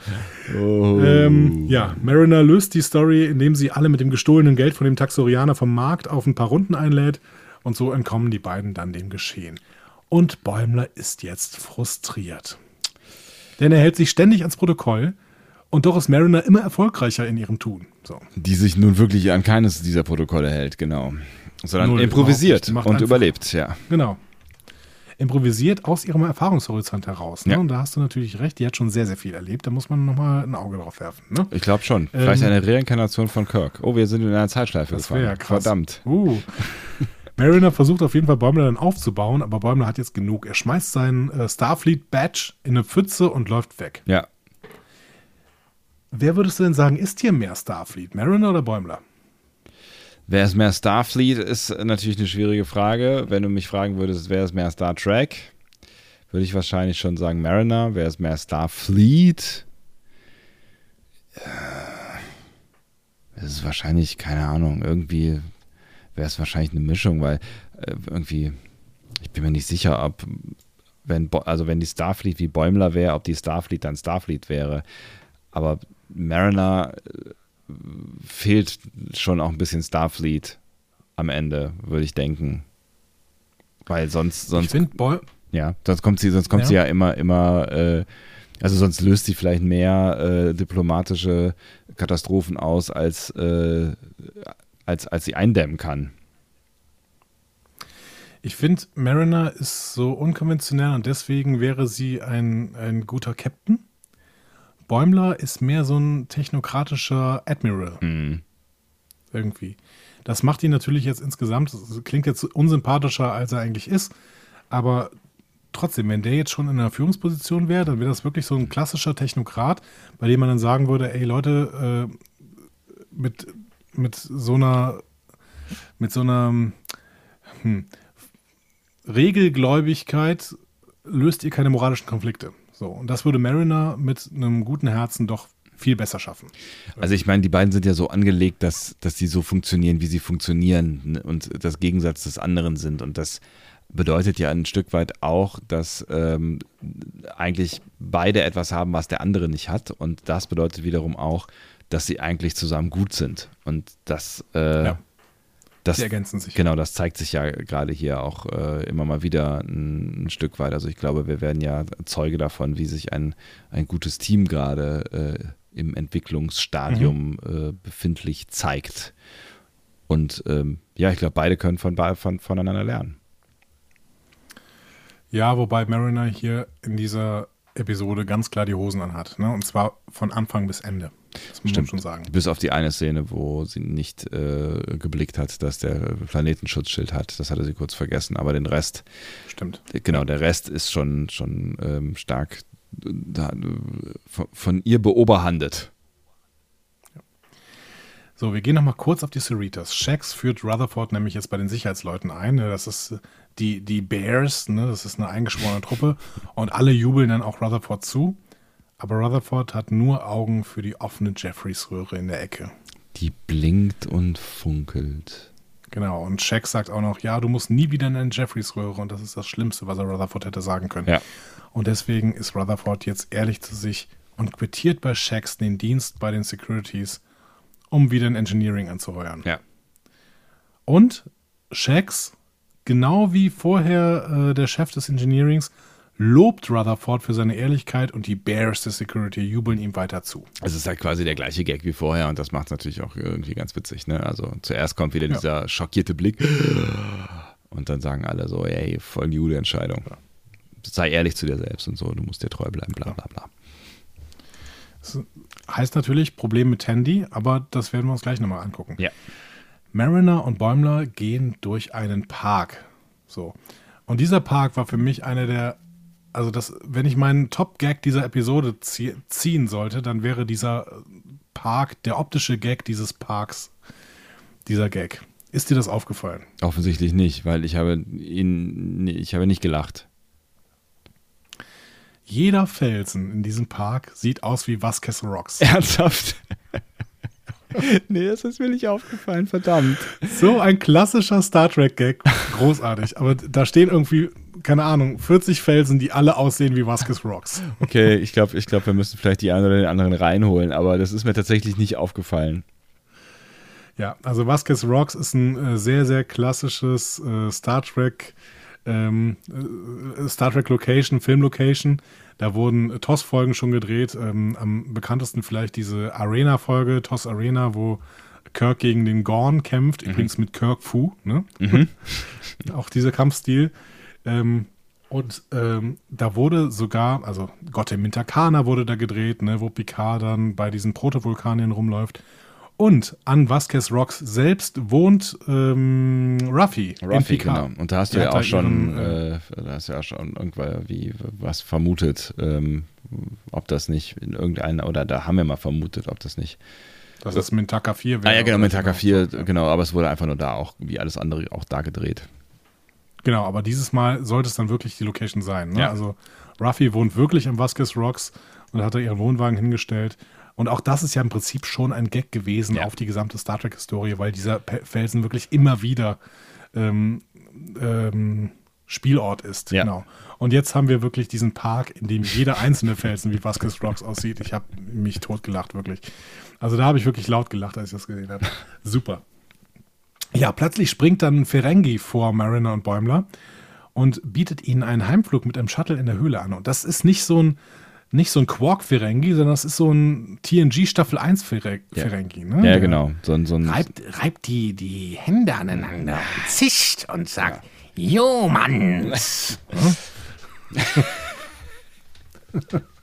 Oh. Ähm, ja, Mariner löst die Story, indem sie alle mit dem gestohlenen Geld von dem Taxorianer vom Markt auf ein paar Runden einlädt. Und so entkommen die beiden dann dem Geschehen. Und Bäumler ist jetzt frustriert. Denn er hält sich ständig ans Protokoll. Und doch ist Mariner immer erfolgreicher in ihrem Tun. So. Die sich nun wirklich an keines dieser Protokolle hält, genau. Sondern Null, improvisiert und überlebt, ja. Genau. Improvisiert aus ihrem Erfahrungshorizont heraus. Ne? Ja. Und da hast du natürlich recht, die hat schon sehr, sehr viel erlebt. Da muss man nochmal ein Auge drauf werfen. Ne? Ich glaube schon. Vielleicht Ähm, eine Reinkarnation von Kirk. Oh, wir sind in einer Zeitschleife Das wäre ja gefahren. krass. Verdammt. Uh. Mariner versucht auf jeden Fall Bäumler dann aufzubauen, aber Bäumler hat jetzt genug. Er schmeißt seinen äh, Starfleet-Badge in eine Pfütze und läuft weg. Ja. Wer würdest du denn sagen, ist hier mehr Starfleet? Mariner oder Bäumler? Wer ist mehr Starfleet, ist natürlich eine schwierige Frage. Wenn du mich fragen würdest, wer ist mehr Star Trek, würde ich wahrscheinlich schon sagen Mariner. Wer ist mehr Starfleet? Äh, Es ist wahrscheinlich, keine Ahnung, irgendwie wäre es wahrscheinlich eine Mischung, weil äh, irgendwie, ich bin mir nicht sicher, ob, wenn, also wenn die Starfleet wie Bäumler wäre, ob die Starfleet dann Starfleet wäre. Aber Mariner äh, fehlt schon auch ein bisschen Starfleet am Ende, würde ich denken. Weil sonst, sonst, finde, ja, sonst kommt sie, sonst kommt Ja. sie ja immer, immer, äh, also sonst löst sie vielleicht mehr äh, diplomatische Katastrophen aus, als, äh, als, als sie eindämmen kann. ich find, Mariner ist so unkonventionell und deswegen wäre sie ein, ein guter Captain. Bäumler ist mehr so ein technokratischer Admiral. Mhm. irgendwie. Das macht ihn natürlich jetzt insgesamt, das klingt jetzt unsympathischer, als er eigentlich ist, aber trotzdem, wenn der jetzt schon in einer Führungsposition wäre, dann wäre das wirklich so ein klassischer Technokrat, bei dem man dann sagen würde, ey Leute, äh, mit, mit so einer, mit so einer, Regelgläubigkeit löst ihr keine moralischen Konflikte. So, und das würde Mariner mit einem guten Herzen doch viel besser schaffen. Also ich meine, die beiden sind ja so angelegt, dass, dass sie so funktionieren, wie sie funktionieren ne, und das Gegensatz des anderen sind. Und das bedeutet ja ein Stück weit auch, dass ähm, eigentlich beide etwas haben, was der andere nicht hat. Und das bedeutet wiederum auch, dass sie eigentlich zusammen gut sind. Und das, äh, Ja. Das Sie ergänzen sich. Genau, das zeigt sich ja gerade hier auch äh, immer mal wieder ein, ein Stück weit. Also ich glaube, wir werden ja Zeuge davon, wie sich ein, ein gutes Team gerade äh, im Entwicklungsstadium äh, befindlich zeigt. Und ähm, ja, ich glaube, beide können von, von, voneinander lernen. Ja, wobei Mariner hier in dieser Episode ganz klar die Hosen anhat. Ne? Und zwar von Anfang bis Ende. Das muss man Stimmt. schon sagen. Bis auf die eine Szene, wo sie nicht äh, geblickt hat, dass der Planetenschutzschild hat. Das hatte sie kurz vergessen. Aber den Rest, Stimmt. genau, der Rest ist schon, schon ähm, stark äh, da, von, von ihr beoberhandet. So, wir gehen nochmal kurz auf die Cerritos. Shax führt Rutherford nämlich jetzt bei den Sicherheitsleuten ein. Ne? Das ist äh, die, die Bears, ne? das ist eine eingeschworene Truppe. Und alle jubeln dann auch Rutherford zu. Aber Rutherford hat nur Augen für die offene Jeffreys-Röhre in der Ecke. Die blinkt und funkelt. Genau, und Shax sagt auch noch, ja, du musst nie wieder in eine Jeffreys-Röhre. Und das ist das Schlimmste, was er Rutherford hätte sagen können. Ja. Und deswegen ist Rutherford jetzt ehrlich zu sich und quittiert bei Shax den Dienst bei den Securities, um wieder in Engineering anzuheuern. Ja. Und Shax, genau wie vorher äh, der Chef des Engineerings, lobt Rutherford für seine Ehrlichkeit und die Bears der Security jubeln ihm weiter zu. Es ist halt quasi der gleiche Gag wie vorher und das macht es natürlich auch irgendwie ganz witzig. Ne? Also zuerst kommt wieder Ja. dieser schockierte Blick und dann sagen alle so, ey, voll die gute Entscheidung. Sei ehrlich zu dir selbst und so, du musst dir treu bleiben, bla bla bla. Das heißt natürlich Problem mit Tandy, aber das werden wir uns gleich nochmal angucken. Ja. Mariner und Bäumler gehen durch einen Park. So. Und dieser Park war für mich einer der, also das, wenn ich meinen Top-Gag dieser Episode zie ziehen sollte, dann wäre dieser Park, der optische Gag dieses Parks, dieser Gag. Ist dir das aufgefallen? Offensichtlich nicht, weil ich habe ihn, ich habe nicht gelacht. Jeder Felsen in diesem Park sieht aus wie Vasquez Rocks. Ernsthaft? nee, das ist mir nicht aufgefallen, verdammt. So ein klassischer Star Trek-Gag. Großartig. Aber da stehen irgendwie, keine Ahnung, 40 Felsen, die alle aussehen wie Vasquez Rocks. Okay, ich glaube, ich glaub, wir müssen vielleicht die einen oder den anderen reinholen, aber das ist mir tatsächlich nicht aufgefallen. Ja, also Vasquez Rocks ist ein äh, sehr, sehr klassisches äh, Star Trek, ähm, äh, Star Trek Location, Filmlocation. Da wurden äh, TOS-Folgen schon gedreht. Ähm, am bekanntesten vielleicht diese Arena-Folge, TOS Arena, wo Kirk gegen den Gorn kämpft, übrigens mit Kirk Fu, ne? Auch dieser Kampfstil. Ähm, und ähm, da wurde sogar, also Gott im Mintakana wurde da gedreht, ne, wo Picard dann bei diesen Protovulkanien rumläuft. Und an Vasquez Rocks selbst wohnt ähm, Ruffy. Ruffy, genau. Und da hast du ja hat auch schon, ihren, äh, äh, da hast du ja auch schon irgendwann wie was vermutet, ähm, ob das nicht in irgendeiner, oder da haben wir mal vermutet, ob das nicht. Das ist Mintaka 4. Ah wäre ja, genau, oder mit Taka 4, so, ja. genau, aber es wurde einfach nur da auch, wie alles andere, auch da gedreht. Genau, aber dieses Mal sollte es dann wirklich die Location sein. Ne? Ja. Also Ruffy wohnt wirklich am Vasquez Rocks und hat da ihren Wohnwagen hingestellt. Und auch das ist ja im Prinzip schon ein Gag gewesen Ja. auf die gesamte Star Trek-Historie, weil dieser Felsen wirklich immer wieder ähm, ähm, Spielort ist. Ja. Genau. Und jetzt haben wir wirklich diesen Park, in dem jeder einzelne Felsen wie Vasquez Rocks aussieht. Ich habe mich totgelacht, wirklich. Also da habe ich wirklich laut gelacht, als ich das gesehen habe. Super. Ja, plötzlich springt dann Ferengi vor Mariner und Bäumler und bietet ihnen einen Heimflug mit einem Shuttle in der Höhle an. Und das ist nicht so ein, nicht so ein Quark-Ferengi, sondern das ist so ein TNG Staffel 1 Fere- Ja. Ferengi. Ne? Ja, genau. So, ein- so ein, reibt, reibt die, die Hände aneinander, zischt und sagt, Jo, Mann.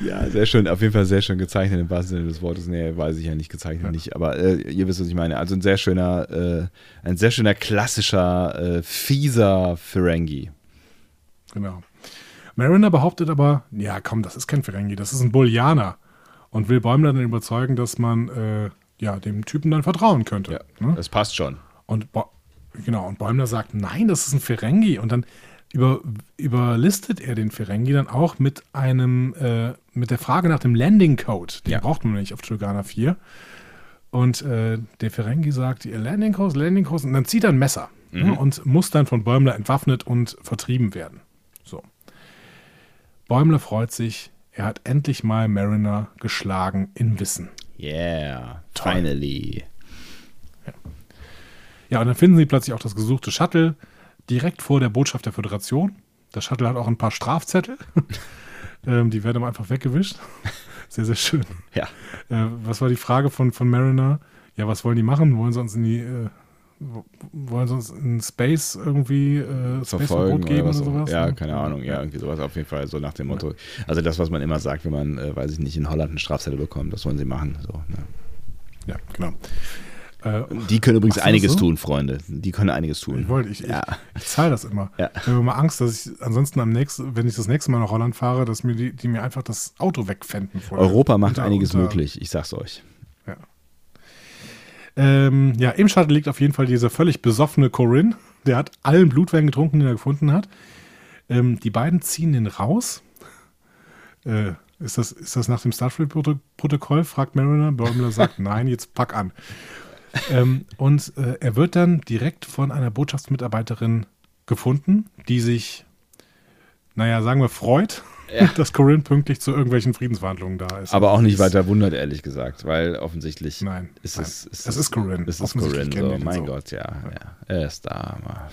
Ja, sehr schön, auf jeden Fall sehr schön gezeichnet im wahrsten Sinne des Wortes. Nee, weiß ich ja nicht, gezeichnet nicht, aber äh, ihr wisst, was ich meine. Also ein sehr schöner, äh, ein sehr schöner klassischer, äh, fieser Ferengi. Genau. Mariner behauptet aber, ja komm, das ist kein Ferengi, das ist ein Bullianer. Und will Bäumler dann überzeugen, dass man äh, ja, dem Typen dann vertrauen könnte. Ne? Das passt schon. Und, Ba- Genau, und Bäumler sagt, nein, das ist ein Ferengi. Und dann über, überlistet er den Ferengi dann auch mit einem, äh, mit der Frage nach dem Landing Code. Den Ja. braucht man nicht auf Trigana 4. Und äh, der Ferengi sagt, ihr Landing Code, Landing Code, und dann zieht er ein Messer ne, und muss dann von Bäumler entwaffnet und vertrieben werden. So. Bäumler freut sich, er hat endlich mal Mariner geschlagen in Wissen. Yeah, Toll. finally. Ja, und dann finden sie plötzlich auch das gesuchte Shuttle direkt vor der Botschaft der Föderation. Das Shuttle hat auch ein paar Strafzettel. ähm, die werden einfach weggewischt. Sehr, sehr schön. Ja. Äh, was war die Frage von, von Mariner? Ja, was wollen die machen? Wollen sie uns in die, äh, wo- wollen sie uns in Space irgendwie äh, verfolgen Space-Verbot geben oder, was oder sowas? Ja, keine Ahnung. Ja, irgendwie sowas auf jeden Fall so nach dem Motto. Also das, was man immer sagt, wenn man, äh, weiß ich nicht, in Holland einen Strafzettel bekommt, das wollen sie machen. So, ne? Ja, genau. Äh, Die können übrigens das einiges so? tun, Freunde. Die können einiges tun. Ich wollte, ich, Ja. ich, ich zahle das immer. Ja. Ich habe immer Angst, dass ich ansonsten am nächsten, wenn ich das nächste Mal nach Holland fahre, dass mir die, die mir einfach das Auto wegfänden. Europa macht unter- einiges unter- möglich, ich sag's euch. Ähm, ja, im Shuttle liegt auf jeden Fall dieser völlig besoffene Corinne. Der hat allen Blutwein getrunken, den er gefunden hat. Ähm, die beiden ziehen den raus. Äh, ist, das, ist das nach dem Starfleet-Protokoll? fragt Mariner. Bäumler sagt, nein, jetzt pack an. Ähm, und äh, er wird dann direkt von einer Botschaftsmitarbeiterin gefunden, die sich, naja, sagen wir, freut, dass Corinne pünktlich zu irgendwelchen Friedensverhandlungen da ist. Aber auch nicht weiter wundert, ehrlich gesagt, weil offensichtlich Nein, ist nein. es. Ist Das ist Corinne. Es ist Corinne, so. Mein so. Gott, ja, ja. Er ist da. mal.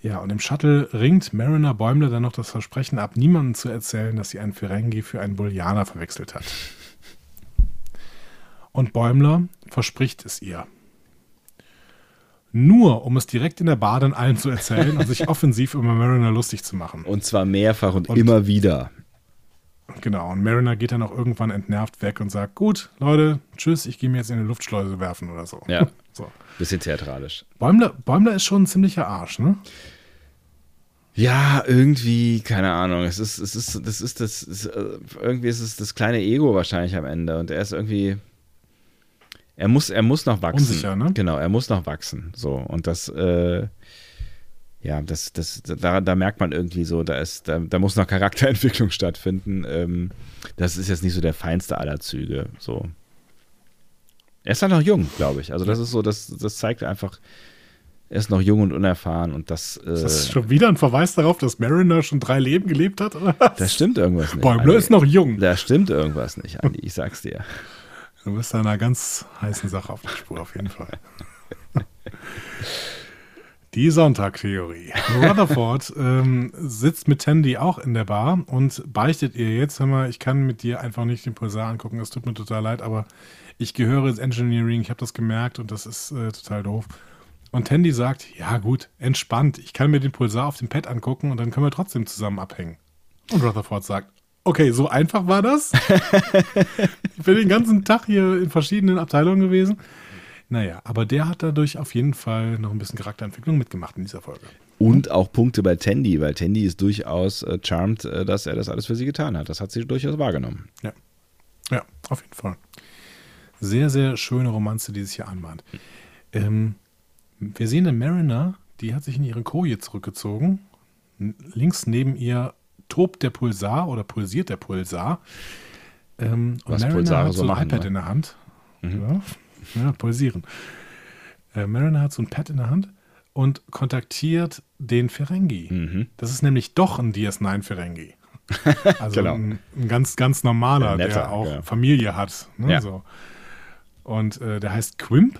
Ja, und im Shuttle ringt Mariner Bäumler dann noch das Versprechen ab, niemandem zu erzählen, dass sie einen Ferengi für einen Bullianer verwechselt hat. Und Bäumler verspricht es ihr. Nur, um es direkt in der Bar dann allen zu erzählen und sich offensiv über Mariner lustig zu machen. Und zwar mehrfach und, Und- immer wieder. Genau, und Mariner geht dann auch irgendwann entnervt weg und sagt, gut, Leute, tschüss, ich gehe mir jetzt in eine Luftschleuse werfen oder so. Ja. So. Bisschen theatralisch. Bäumler, Bäumler ist schon ein ziemlicher Arsch, ne? Ja, irgendwie, keine Ahnung. Es ist, es ist, das ist das, es, äh, irgendwie ist es das kleine Ego wahrscheinlich am Ende. Und er ist irgendwie, er muss, er muss noch wachsen. Unsicher, ne? Genau, er muss noch wachsen. So. Und das, äh, ja, das, das, da, da merkt man irgendwie so, da ist, da, da muss noch Charakterentwicklung stattfinden. Ähm, das ist jetzt nicht so der feinste aller Züge. So. Er ist halt noch jung, glaube ich. Also das ist so, das, das zeigt einfach, er ist noch jung und unerfahren und das. Äh, Ist das schon wieder ein Verweis darauf, dass Mariner schon drei Leben gelebt hat? Oder was? Da stimmt irgendwas nicht. Bäumler ist noch jung. Da stimmt irgendwas nicht, Andi, ich sag's dir. Du bist einer ganz heißen Sache auf der Spur, auf jeden Fall. Die Sonntag-Theorie. Rutherford ähm, sitzt mit Tandy auch in der Bar und beichtet ihr jetzt, hör mal, ich kann mit dir einfach nicht den Pulsar angucken, es tut mir total leid, aber ich gehöre ins Engineering, ich habe das gemerkt und das ist äh, total doof. Und Tandy sagt, ja gut, entspannt, ich kann mir den Pulsar auf dem Pad angucken und dann können wir trotzdem zusammen abhängen. Und Rutherford sagt, okay, so einfach war das? ich bin den ganzen Tag hier in verschiedenen Abteilungen gewesen. Naja, aber der hat dadurch auf jeden Fall noch ein bisschen Charakterentwicklung mitgemacht in dieser Folge. Und auch Punkte bei Tandy, weil Tandy ist durchaus äh, charmed, äh, dass er das alles für sie getan hat. Das hat sie durchaus wahrgenommen. Ja. Ja, auf jeden Fall. Sehr, sehr schöne Romanze, die sich hier anbahnt. Ähm, wir sehen eine Mariner, die hat sich in ihre Koje zurückgezogen. Links neben ihr tobt der Pulsar oder pulsiert der Pulsar. Ähm, und Was Mariner Pulsare hat so so ein machen, iPad ne? in der Hand. Ja, ja, pulsieren. Äh, Mariner hat so ein Pad in der Hand und kontaktiert den Ferengi. Mhm. Das ist nämlich doch ein DS9 Ferengi. Also Genau. ein, ein ganz, ganz normaler, Ein netter, der auch ja. Familie hat. Ne, Ja. so. Und äh, der heißt Quimp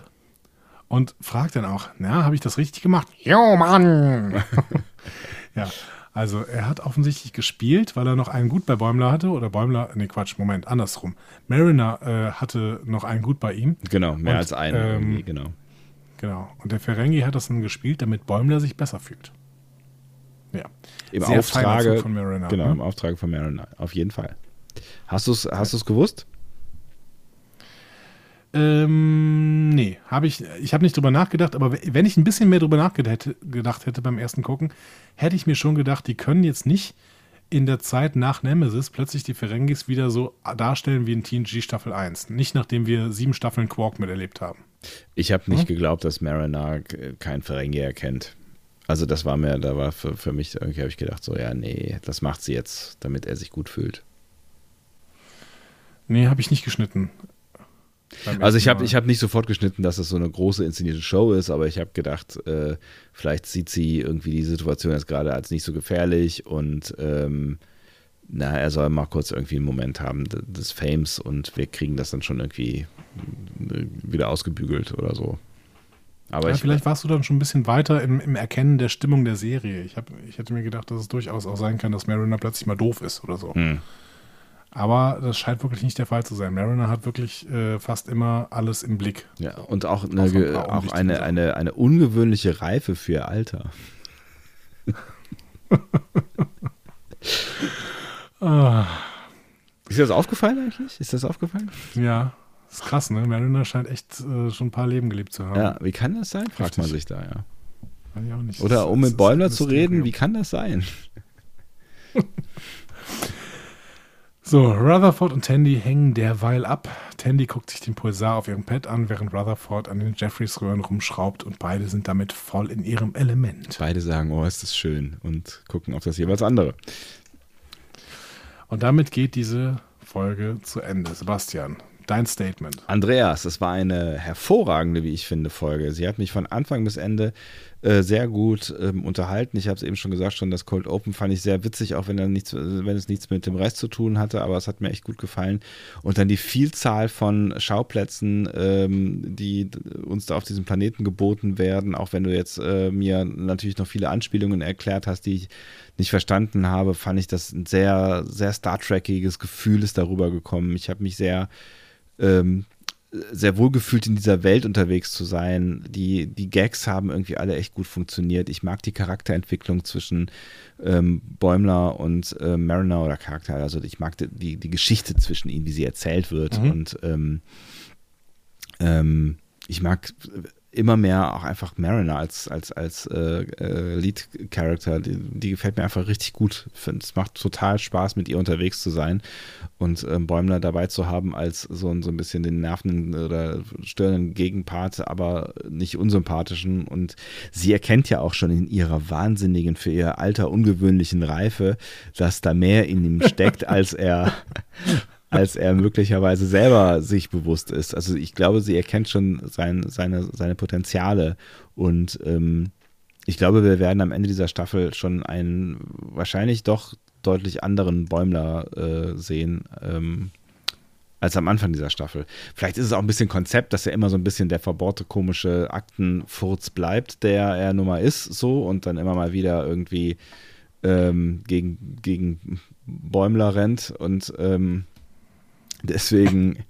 und fragt dann auch, na, habe ich das richtig gemacht? Jo, Mann! Ja, also er hat offensichtlich gespielt, weil er noch einen Gut bei Bäumler hatte. Oder Bäumler, nee, Quatsch, Moment, andersrum. Mariner äh, hatte noch einen Gut bei ihm. Genau, mehr Und, als einen ähm, genau. Genau. Und der Ferengi hat das dann gespielt, damit Bäumler sich besser fühlt. Ja. Im sehr Auftrage von Mariner, Genau, ne? im Auftrage von Mariner, auf jeden Fall. Hast du es hast du's gewusst? Ähm, nee, habe ich, ich habe nicht drüber nachgedacht, aber wenn ich ein bisschen mehr drüber nachgedacht hätte, beim ersten Gucken, hätte ich mir schon gedacht, die können jetzt nicht in der Zeit nach Nemesis plötzlich die Ferengis wieder so darstellen wie in TNG Staffel 1. Nicht nachdem wir sieben Staffeln Quark miterlebt haben. Ich habe nicht hm? geglaubt, dass Mariner kein Ferengi erkennt. Also das war mir, da war für, für mich, irgendwie habe ich gedacht, so, ja, nee, das macht sie jetzt, damit er sich gut fühlt. Nee, habe ich nicht geschnitten. Also ich habe ich hab nicht sofort geschnitten, dass es so eine große inszenierte Show ist, aber ich habe gedacht, äh, vielleicht sieht sie irgendwie die Situation jetzt gerade als nicht so gefährlich und ähm, na, er soll mal kurz irgendwie einen Moment haben des Fames und wir kriegen das dann schon irgendwie äh, wieder ausgebügelt oder so. Aber ja, ich, vielleicht warst du dann schon ein bisschen weiter im, im Erkennen der Stimmung der Serie. Ich, hab, ich hätte mir gedacht, dass es durchaus auch sein kann, dass Mariner plötzlich mal doof ist oder so. Hm. Aber das scheint wirklich nicht der Fall zu sein. Mariner hat wirklich äh, fast immer alles im Blick. Ja, und auch eine, ein auch eine, eine, eine ungewöhnliche Reife für ihr Alter. ah. Ist dir das aufgefallen eigentlich? Ist das aufgefallen? Ja, ist krass, ne? Mariner scheint echt äh, schon ein paar Leben gelebt zu haben. Ja, wie kann das sein? Fragt Richtig. man sich da, ja. Oder um mit Bäumler zu reden, wie kann das sein? So, Rutherford und Tandy hängen derweil ab. Tandy guckt sich den Pulsar auf ihrem Pad an, während Rutherford an den Jeffreys-Röhren rumschraubt und beide sind damit voll in ihrem Element. Beide sagen, oh, ist das schön und gucken auf das jeweils andere. Und damit geht diese Folge zu Ende. Sebastian, dein Statement. Andreas, es war eine hervorragende, wie ich finde, Folge. Sie hat mich von Anfang bis Ende äh, sehr gut ähm, unterhalten. Ich habe es eben schon gesagt, schon das Cold Open fand ich sehr witzig, auch wenn, nichts, wenn es nichts mit dem Rest zu tun hatte, aber es hat mir echt gut gefallen. Und dann die Vielzahl von Schauplätzen, ähm, die uns da auf diesem Planeten geboten werden, auch wenn du jetzt äh, mir natürlich noch viele Anspielungen erklärt hast, die ich nicht verstanden habe, fand ich das ein sehr, sehr Star Trekiges Gefühl ist darüber gekommen. Ich habe mich sehr ähm, sehr wohlgefühlt in dieser Welt unterwegs zu sein. Die, die Gags haben irgendwie alle echt gut funktioniert. Ich mag die Charakterentwicklung zwischen ähm, Bäumler und äh, Mariner oder Charakter. Also ich mag die, die Geschichte zwischen ihnen, wie sie erzählt wird. Mhm. Und ähm, ähm, ich mag immer mehr auch einfach Mariner als, als, als äh, äh, Lead-Character. Die, die, gefällt mir einfach richtig gut. Es macht total Spaß, mit ihr unterwegs zu sein und ähm, Bäumler dabei zu haben als so, so ein bisschen den nervenden oder störenden Gegenpart, aber nicht unsympathischen. Und sie erkennt ja auch schon in ihrer wahnsinnigen, für ihr Alter ungewöhnlichen Reife, dass da mehr in ihm steckt, als er als er möglicherweise selber sich bewusst ist. Also ich glaube, sie erkennt schon sein, seine, seine Potenziale und ähm, ich glaube, wir werden am Ende dieser Staffel schon einen wahrscheinlich doch deutlich anderen Bäumler äh, sehen ähm, als am Anfang dieser Staffel. Vielleicht ist es auch ein bisschen Konzept, dass er immer so ein bisschen der verbohrte, komische Aktenfurz bleibt, der er nun mal ist, so und dann immer mal wieder irgendwie ähm, gegen, gegen Bäumler rennt und ähm, Deswegen,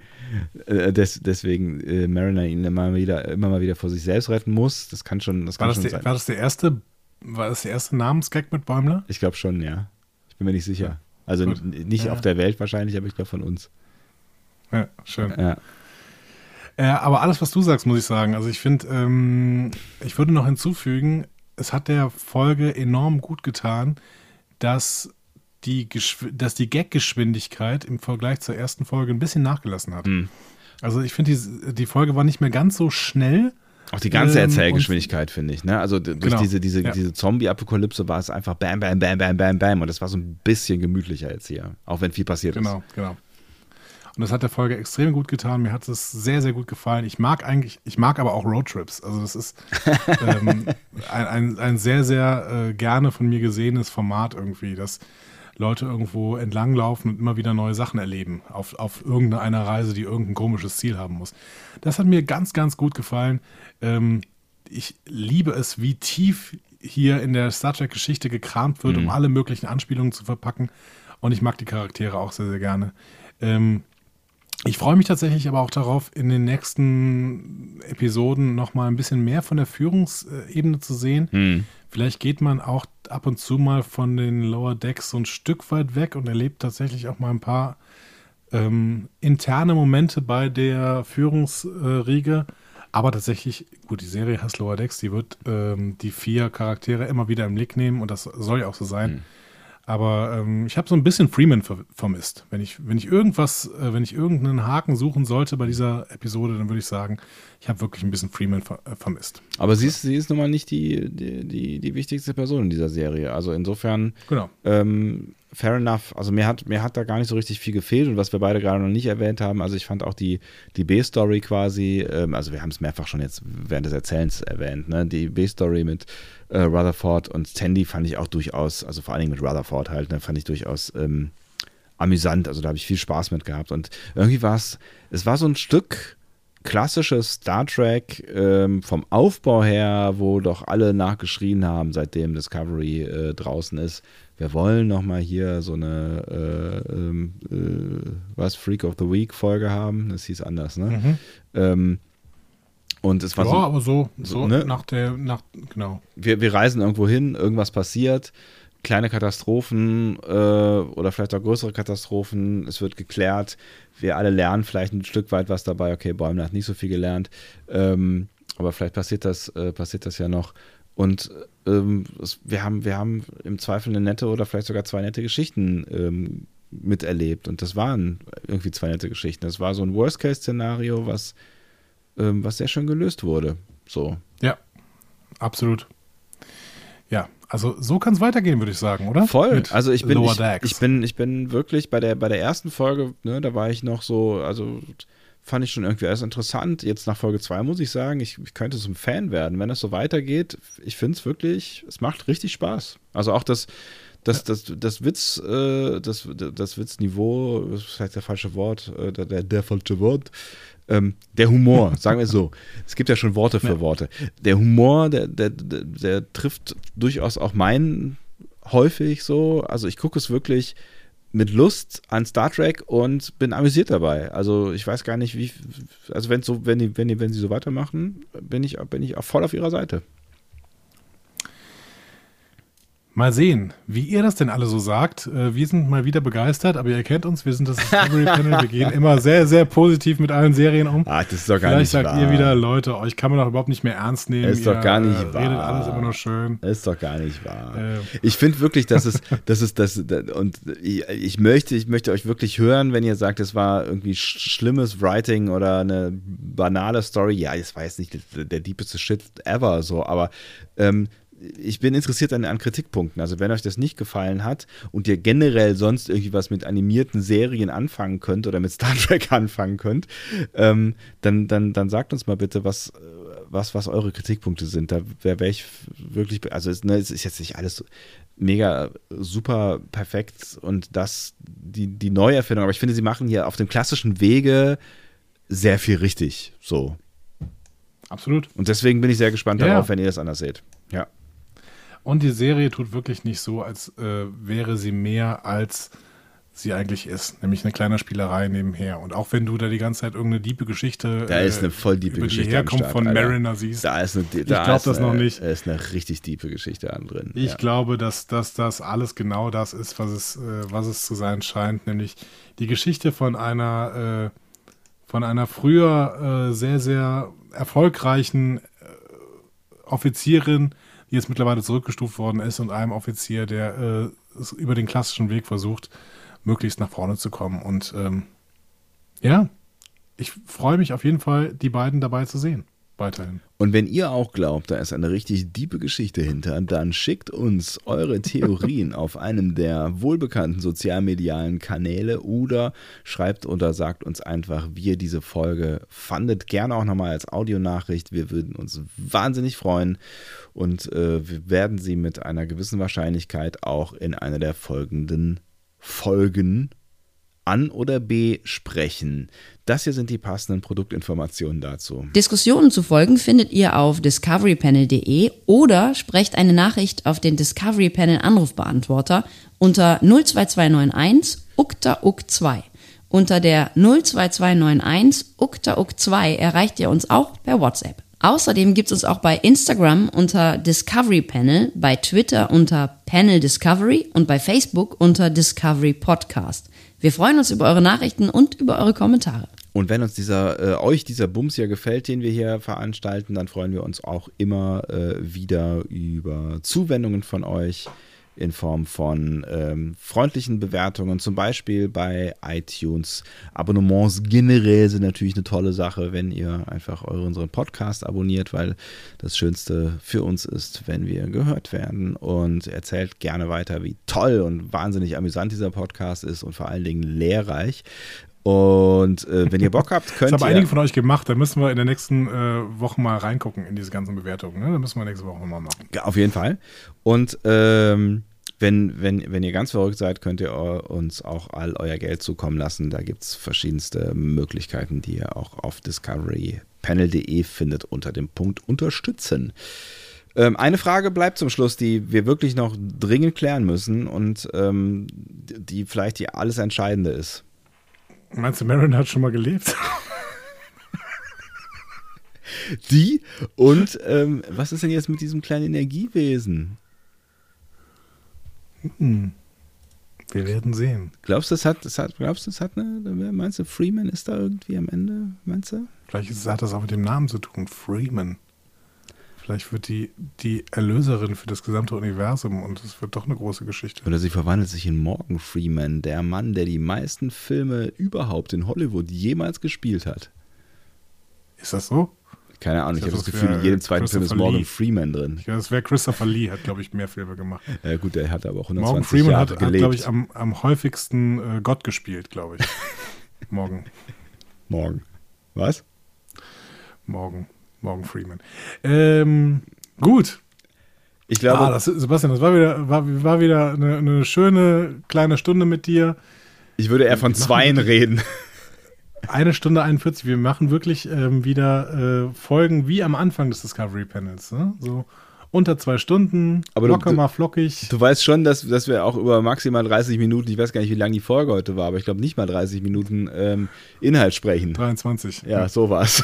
äh, des, deswegen äh, Mariner ihn immer wieder, immer mal wieder vor sich selbst retten muss. Das kann schon, das war kann das schon die, sein. War das der erste, war das der erste Namensgag mit Bäumler? Ich glaube schon, ja. Ich bin mir nicht sicher. Also Gut. nicht ja. auf der Welt wahrscheinlich, aber ich glaube von uns. Ja, schön. Ja. Äh, aber alles, was du sagst, muss ich sagen. Also ich finde, ähm, ich würde noch hinzufügen, es hat der Folge enorm gut getan, dass die, dass die Gag-Geschwindigkeit im Vergleich zur ersten Folge ein bisschen nachgelassen hat. Mhm. Also ich finde, die, die Folge war nicht mehr ganz so schnell. Auch die ganze ähm, Erzählgeschwindigkeit, finde ich. Ne? Also durch genau, diese, diese, ja. diese Zombie-Apokalypse war es einfach bam, bam, bam, bam, bam, bam. Und das war so ein bisschen gemütlicher jetzt hier. Auch wenn viel passiert genau, ist. Genau, genau. Und das hat der Folge extrem gut getan. Mir hat es sehr, sehr gut gefallen. Ich mag eigentlich, ich mag aber auch Roadtrips. Also das ist ähm, ein, ein, ein, sehr, sehr äh, gerne von mir gesehenes Format irgendwie. Das Leute irgendwo entlanglaufen und immer wieder neue Sachen erleben auf, auf irgendeiner Reise, die irgendein komisches Ziel haben muss. Das hat mir ganz, ganz gut gefallen. Ähm, ich liebe es, wie tief hier in der Star Trek-Geschichte gekramt wird, mhm. um alle möglichen Anspielungen zu verpacken. Und ich mag die Charaktere auch sehr, sehr gerne. Ähm, ich freue mich tatsächlich aber auch darauf, in den nächsten Episoden nochmal ein bisschen mehr von der Führungsebene zu sehen. Mhm. Vielleicht geht man auch ab und zu mal von den Lower Decks so ein Stück weit weg und erlebt tatsächlich auch mal ein paar ähm, interne Momente bei der Führungsriege. Aber tatsächlich, gut, die Serie heißt Lower Decks, die wird ähm, die vier Charaktere immer wieder im Blick nehmen und das soll ja auch so sein. Mhm. Aber ähm, ich habe so ein bisschen Freeman ver vermisst. Wenn ich, wenn ich irgendwas, äh, wenn ich irgendeinen Haken suchen sollte bei dieser Episode, dann würde ich sagen, ich habe wirklich ein bisschen Freeman ver äh, vermisst. Aber sie ist, sie ist nun mal nicht die, die, die, die wichtigste Person in dieser Serie. Also insofern Genau. ähm, fair enough. Also mir hat, mir hat da gar nicht so richtig viel gefehlt und was wir beide gerade noch nicht erwähnt haben, also ich fand auch die, die B-Story quasi, ähm, also wir haben es mehrfach schon jetzt während des Erzählens erwähnt, ne? die B-Story mit äh, Rutherford und Tandy fand ich auch durchaus, also vor allen Dingen mit Rutherford halt, ne, fand ich durchaus ähm, amüsant, also da habe ich viel Spaß mit gehabt und irgendwie war es, es war so ein Stück klassisches Star Trek ähm, vom Aufbau her, wo doch alle nachgeschrien haben, seitdem Discovery äh, draußen ist. Wir wollen nochmal hier so eine äh, ähm, äh, was Freak of the Week Folge haben. Das hieß anders, ne? Mhm. Ähm, und es war Ja, so, aber so, so, so ne? nach der, nach, genau. wir, wir reisen irgendwo hin, irgendwas passiert, kleine Katastrophen äh, oder vielleicht auch größere Katastrophen, es wird geklärt, wir alle lernen vielleicht ein Stück weit was dabei, okay, Bäumler hat nicht so viel gelernt, ähm, aber vielleicht passiert das, äh, passiert das ja noch. Und ähm, es, wir, haben, wir haben im Zweifel eine nette oder vielleicht sogar zwei nette Geschichten ähm, miterlebt. Und das waren irgendwie zwei nette Geschichten. Das war so ein Worst-Case-Szenario, was, ähm, was sehr schön gelöst wurde. So. Ja, absolut. Ja, also so kann es weitergehen, würde ich sagen, oder? Voll. Mit also ich bin, ich, ich bin, ich bin wirklich bei der, bei der ersten Folge, ne, da war ich noch so, also fand ich schon irgendwie alles interessant. Jetzt nach Folge 2 muss ich sagen, ich, ich könnte zum Fan werden. Wenn das so weitergeht, ich finde es wirklich, es macht richtig Spaß. Also auch das, das, das, das Witz, äh, das, das Witzniveau, das ist vielleicht der falsche Wort, äh, der, der, der falsche Wort. Ähm, der Humor, sagen wir es so. Es gibt ja schon Worte für Worte. Der Humor, der, der, der, der trifft durchaus auch meinen häufig so. Also ich gucke es wirklich mit Lust an Star Trek und bin amüsiert dabei. Also ich weiß gar nicht, wie, also wenn so, wenn die, wenn die, wenn sie so weitermachen, bin ich, bin ich auch voll auf ihrer Seite. Mal sehen, wie ihr das denn alle so sagt. Äh, Wir sind mal wieder begeistert, aber ihr kennt uns, wir sind das Discovery Panel. Wir gehen immer sehr, sehr positiv mit allen Serien um. Ah, das ist doch gar Vielleicht nicht sagt wahr. ihr wieder, Leute, euch kann man doch überhaupt nicht mehr ernst nehmen. Ist doch ihr, gar nicht äh, wahr. Redet alles immer nur schön. Das ist doch gar nicht wahr. Äh. Ich finde wirklich, dass es, das ist das, und ich, möchte, ich möchte euch wirklich hören, wenn ihr sagt, es war irgendwie sch schlimmes Writing oder eine banale Story. Ja, es war jetzt nicht der, der deepeste Shit ever, so, aber ähm, ich bin interessiert an, an Kritikpunkten. Also wenn euch das nicht gefallen hat und ihr generell sonst irgendwie was mit animierten Serien anfangen könnt oder mit Star Trek anfangen könnt, ähm, dann, dann, dann sagt uns mal bitte, was, was, was eure Kritikpunkte sind. Da wäre wär ich wirklich, also es, ne, es ist jetzt nicht alles so mega super perfekt und das die, die Neuerfindung, aber ich finde, sie machen hier auf dem klassischen Wege sehr viel richtig. So. Absolut. Und deswegen bin ich sehr gespannt Ja. darauf, wenn ihr das anders seht. Und die Serie tut wirklich nicht so, als äh, wäre sie mehr, als sie eigentlich ist. Nämlich eine kleine Spielerei nebenher. Und auch wenn du da die ganze Zeit irgendeine diepe Geschichte Da ist eine voll diepe über Geschichte die Herkunft Start, von Alter. Mariner siehst, Da ist eine, da Ich glaub ist das noch eine, nicht. Da ist eine richtig tiefe Geschichte an drin. Ich ja. glaube, dass, dass das alles genau das ist, was es, äh, was es zu sein scheint, nämlich die Geschichte von einer, äh, von einer früher äh, sehr, sehr erfolgreichen äh, Offizierin, jetzt mittlerweile zurückgestuft worden ist, und einem Offizier, der äh, es über den klassischen Weg versucht, möglichst nach vorne zu kommen. Und ähm, ja, ich freue mich auf jeden Fall, die beiden dabei zu sehen. Weiterhin. Und wenn ihr auch glaubt, da ist eine richtig diepe Geschichte hinter, dann schickt uns eure Theorien auf einem der wohlbekannten sozialmedialen Kanäle oder schreibt oder sagt uns einfach, wie ihr diese Folge fandet. Gerne auch nochmal als Audionachricht. Wir würden uns wahnsinnig freuen und äh, wir werden sie mit einer gewissen Wahrscheinlichkeit auch in einer der folgenden Folgen an oder besprechen. Das hier sind die passenden Produktinformationen dazu. Diskussionen zu folgen findet ihr auf discoverypanel.de oder sprecht eine Nachricht auf den Discovery Panel Anrufbeantworter unter 02291 ukta uk 2. Unter der 02291 ukta uk 2 erreicht ihr uns auch per WhatsApp. Außerdem gibt es uns auch bei Instagram unter Discovery Panel, bei Twitter unter Panel Discovery und bei Facebook unter Discovery Podcast. Wir freuen uns über eure Nachrichten und über eure Kommentare. Und wenn uns dieser, äh, euch dieser Bums hier gefällt, den wir hier veranstalten, dann freuen wir uns auch immer äh, wieder über Zuwendungen von euch. In Form von ähm, freundlichen Bewertungen, zum Beispiel bei iTunes. Abonnements generell sind natürlich eine tolle Sache, wenn ihr einfach unseren Podcast abonniert, weil das Schönste für uns ist, wenn wir gehört werden. Und erzählt gerne weiter, wie toll und wahnsinnig amüsant dieser Podcast ist und vor allen Dingen lehrreich. Und äh, wenn ihr Bock habt, könnt Das haben ihr. einige von euch gemacht. Da müssen wir in der nächsten äh, Woche mal reingucken in diese ganzen Bewertungen. Ne? Da müssen wir nächste Woche mal machen. Ja, Auf jeden Fall. Und ähm, wenn, wenn, wenn ihr ganz verrückt seid, könnt ihr uns auch all euer Geld zukommen lassen. Da gibt es verschiedenste Möglichkeiten, die ihr auch auf discoverypanel.de findet unter dem Punkt Unterstützen. Ähm, eine Frage bleibt zum Schluss, die wir wirklich noch dringend klären müssen und ähm, die vielleicht die alles Entscheidende ist. Meinst du, Marin hat schon mal gelebt? Die und ähm, was ist denn jetzt mit diesem kleinen Energiewesen? Wir werden sehen. Glaubst du, es hat, es hat, glaubst du, es hat eine, meinst du, Freeman ist da irgendwie am Ende, meinst du? Vielleicht ist, hat das auch mit dem Namen zu tun. Freeman. Vielleicht wird die die Erlöserin für das gesamte Universum und es wird doch eine große Geschichte. Oder sie verwandelt sich in Morgan Freeman, der Mann, der die meisten Filme überhaupt in Hollywood jemals gespielt hat. Ist das so? Keine Ahnung, Ich ich habe das das Gefühl, in jedem zweiten Film ist Morgan Lee. Freeman drin. Ja, das wäre Christopher Lee, hat, glaube ich, mehr Filme gemacht. Ja, gut, der hat aber auch 120 Morgan Freeman Jahre hat, hat glaube ich, am, am häufigsten äh, Gott gespielt, glaube ich. Morgan. Morgan. Was? Morgan. Morgan Freeman. Ähm, gut. Ich glaube, ah, das, Sebastian, das war wieder, war, war wieder eine, eine schöne kleine Stunde mit dir. ich würde eher von wir machen- Zweien reden. Eine Stunde 41. Wir machen wirklich ähm, wieder äh, Folgen wie am Anfang des Discovery Panels. Ne? So unter zwei Stunden, Aber locker du- mal flockig. Du weißt schon, dass, dass wir auch über maximal 30 Minuten, ich weiß gar nicht, wie lang die Folge heute war, aber ich glaube nicht mal 30 Minuten ähm, Inhalt sprechen. 23. Ja, sowas.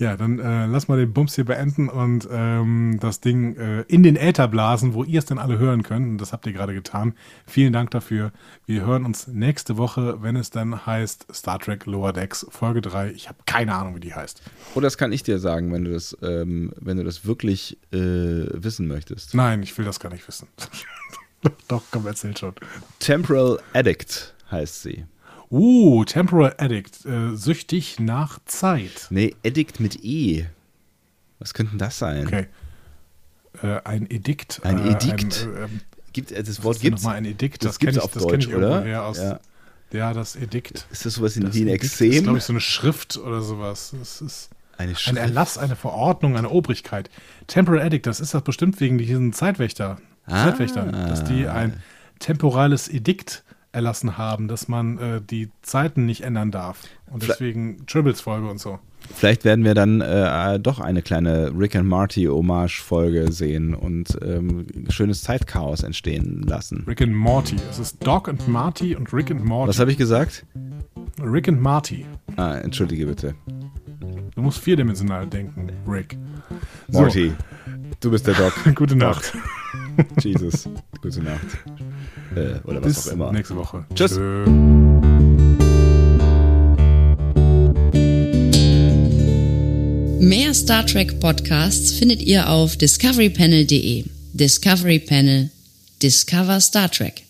Ja, dann äh, lass mal den Bums hier beenden und ähm, das Ding äh, in den Äther blasen, wo ihr es dann alle hören könnt. Und das habt ihr gerade getan. Vielen Dank dafür. Wir hören uns nächste Woche, wenn es dann heißt Star Trek Lower Decks Folge 3. Ich habe keine Ahnung, wie die heißt. Oder das kann ich dir sagen, wenn du das, ähm, wenn du das wirklich äh, wissen möchtest. Nein, ich will das gar nicht wissen. Doch, komm, erzähl schon. Temporal Addict heißt sie. Uh, Temporal Addict, äh, süchtig nach Zeit. Nee, Addict mit E. Was könnte das sein? Okay. Äh, ein Edikt. Ein äh, Edikt. Ein, äh, ähm, Gibt, das Wort ist gibt nochmal ein Edikt. das kenn gibt's ich, auf das Deutsch, oder? Aus, ja. Ja. das Edikt. Ist das sowas Das wie ein Edikt ist, Exem? glaube ich, so eine Schrift oder sowas. Das ist Eine ein Schrift. Erlass, eine Verordnung, eine Obrigkeit. Temporal Edict, das ist das bestimmt wegen diesen Zeitwächter, Ah. Zeitwächtern, dass die ein temporales Edikt erlassen haben, dass man äh, die Zeiten nicht ändern darf. Und deswegen Tribbles-Folge und so. Vielleicht werden wir dann äh, doch eine kleine Rick and Marty Hommage-Folge sehen und ähm, schönes Zeitchaos entstehen lassen. Rick and Morty. Es ist Doc and Marty und Rick and Morty. Was habe ich gesagt? Rick and Marty. Ah, entschuldige bitte. Du musst vierdimensional denken, Rick. So, Morty, du bist der Doc. Gute Nacht. Jesus, gute Nacht. Äh, oder was Bis auch immer. nächste Woche. Tschüss. Tschö. Mehr Star Trek Podcasts findet ihr auf discoverypanel.de. Discovery Panel. Discover Star Trek.